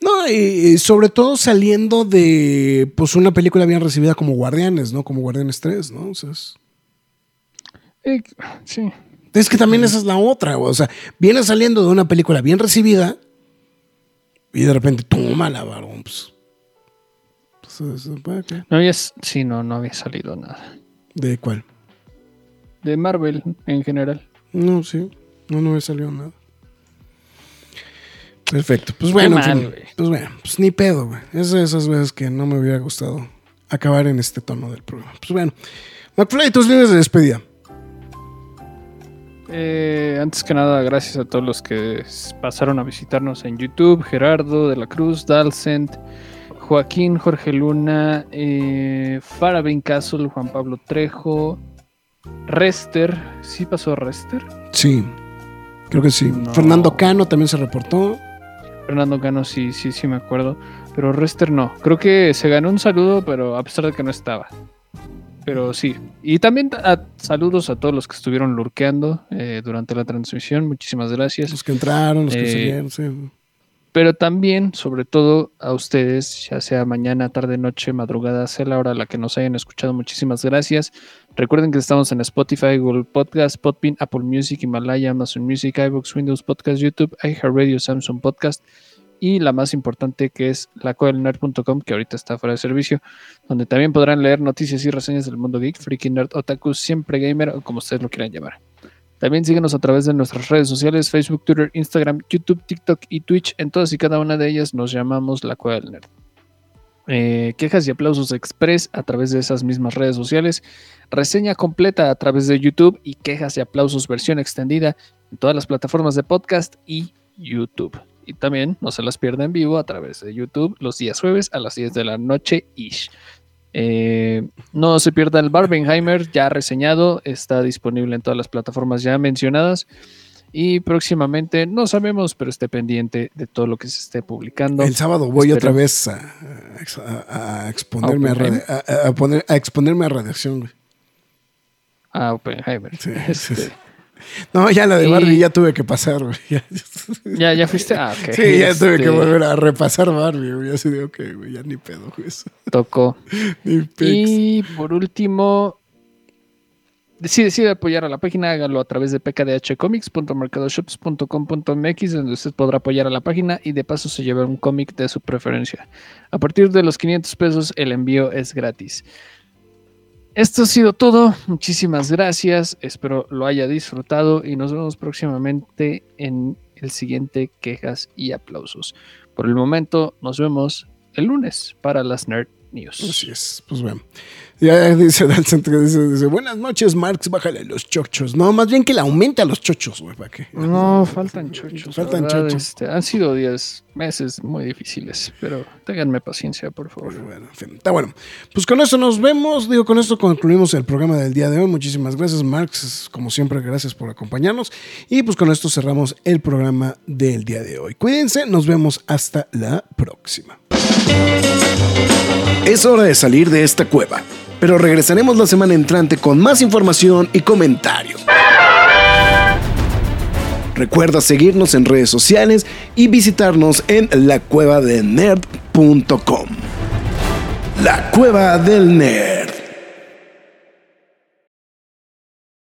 No, y, sobre todo saliendo de pues una película bien recibida como Guardianes, ¿no? Como Guardianes 3, ¿no? O sea, es, eh, sí. es que también esa es la otra, o sea, viene saliendo de una película bien recibida y de repente, toma la varón, pues. pues, pues. No había, sí, no, no había salido nada. ¿De cuál? De Marvel en general. No, sí. No, no me salió nada. Perfecto. Pues bueno, mal, fin. pues bueno, pues ni pedo, güey. Es de esas veces que no me hubiera gustado acabar en este tono del programa. Pues bueno. McFly, tus líneas de despedida. Eh, antes que nada, gracias a todos los que pasaron a visitarnos en YouTube: Gerardo de la Cruz, Dalcent, Joaquín, Jorge Luna, eh, Farabin Castle, Juan Pablo Trejo, Rester. ¿Sí pasó Rester? Sí. Creo que sí. No. Fernando Cano también se reportó. Fernando Cano, sí, sí, sí me acuerdo. Pero Rester no. Creo que se ganó un saludo, pero a pesar de que no estaba. Pero sí. Y también a- saludos a todos los que estuvieron lurqueando eh, durante la transmisión. Muchísimas gracias. Los que entraron, los que Eh, salieron, sí. pero también, sobre todo, a ustedes, ya sea mañana, tarde, noche, madrugada, sea la hora a la que nos hayan escuchado, muchísimas gracias. Recuerden que estamos en Spotify, Google Podcast, Podbean, Apple Music, Himalaya, Amazon Music, iVoox, Windows Podcast, YouTube, iHeartRadio, Samsung Podcast y la más importante que es lacodelnerd.com, que ahorita está fuera de servicio, donde también podrán leer noticias y reseñas del mundo geek, freaky nerd, otaku, siempre gamer o como ustedes lo quieran llamar. También síguenos a través de nuestras redes sociales, Facebook, Twitter, Instagram, YouTube, TikTok y Twitch. En todas y cada una de ellas nos llamamos La Cueva del Nerd. Eh, quejas y aplausos express a través de esas mismas redes sociales. Reseña completa a través de YouTube y quejas y aplausos versión extendida en todas las plataformas de podcast y YouTube. Y también no se las pierda en vivo a través de YouTube los días jueves a las 10 de la noche ish. Eh, no se pierda el Barbenheimer ya reseñado, está disponible en todas las plataformas ya mencionadas. Y próximamente, no sabemos, pero esté pendiente de todo lo que se esté publicando. El sábado voy Espero. otra vez a, a- a exponerme a, a- a poner- a exponerme a radiación. Ah, Oppenheimer. Sí, Este, sí, sí. No, ya la de Y- Barbie ya tuve que pasar, güey. Ya- ¿Ya, ¿Ya fuiste? Ah, ok. Sí, ya tuve que Este, volver a repasar Barbie, güey. Así de, ok, güey, ya ni pedo, güey. Tocó. Ni pex. Y por último, si decide apoyar a la página, hágalo a través de pkdhcomics.mercadoshops.com.mx, donde usted podrá apoyar a la página y de paso se lleva un cómic de su preferencia. A partir de los 500 pesos, el envío es gratis. Esto ha sido todo. Muchísimas gracias. Espero lo haya disfrutado y nos vemos próximamente en el siguiente quejas y aplausos. Por el momento, nos vemos el lunes para las Nerd News. Así es, pues bueno. Ya dice Dalton que dice, dice, buenas noches, Marx, bájale los chochos. No, más bien que le aumente a los chochos, güey, ¿para qué? No, faltan chochos. Faltan verdad, chochos. este, han sido días, meses muy difíciles, pero ténganme paciencia, por favor. Pero bueno, en fin, está bueno. Pues con eso nos vemos. Digo, con esto concluimos el programa del día de hoy. Muchísimas gracias, Marx. Como siempre, gracias por acompañarnos. Y pues con esto cerramos el programa del día de hoy. Cuídense, nos vemos hasta la próxima. Es hora de salir de esta cueva, pero regresaremos la semana entrante con más información y comentarios. Recuerda seguirnos en redes sociales y visitarnos en lacuevadelnerd.com. La Cueva del Nerd.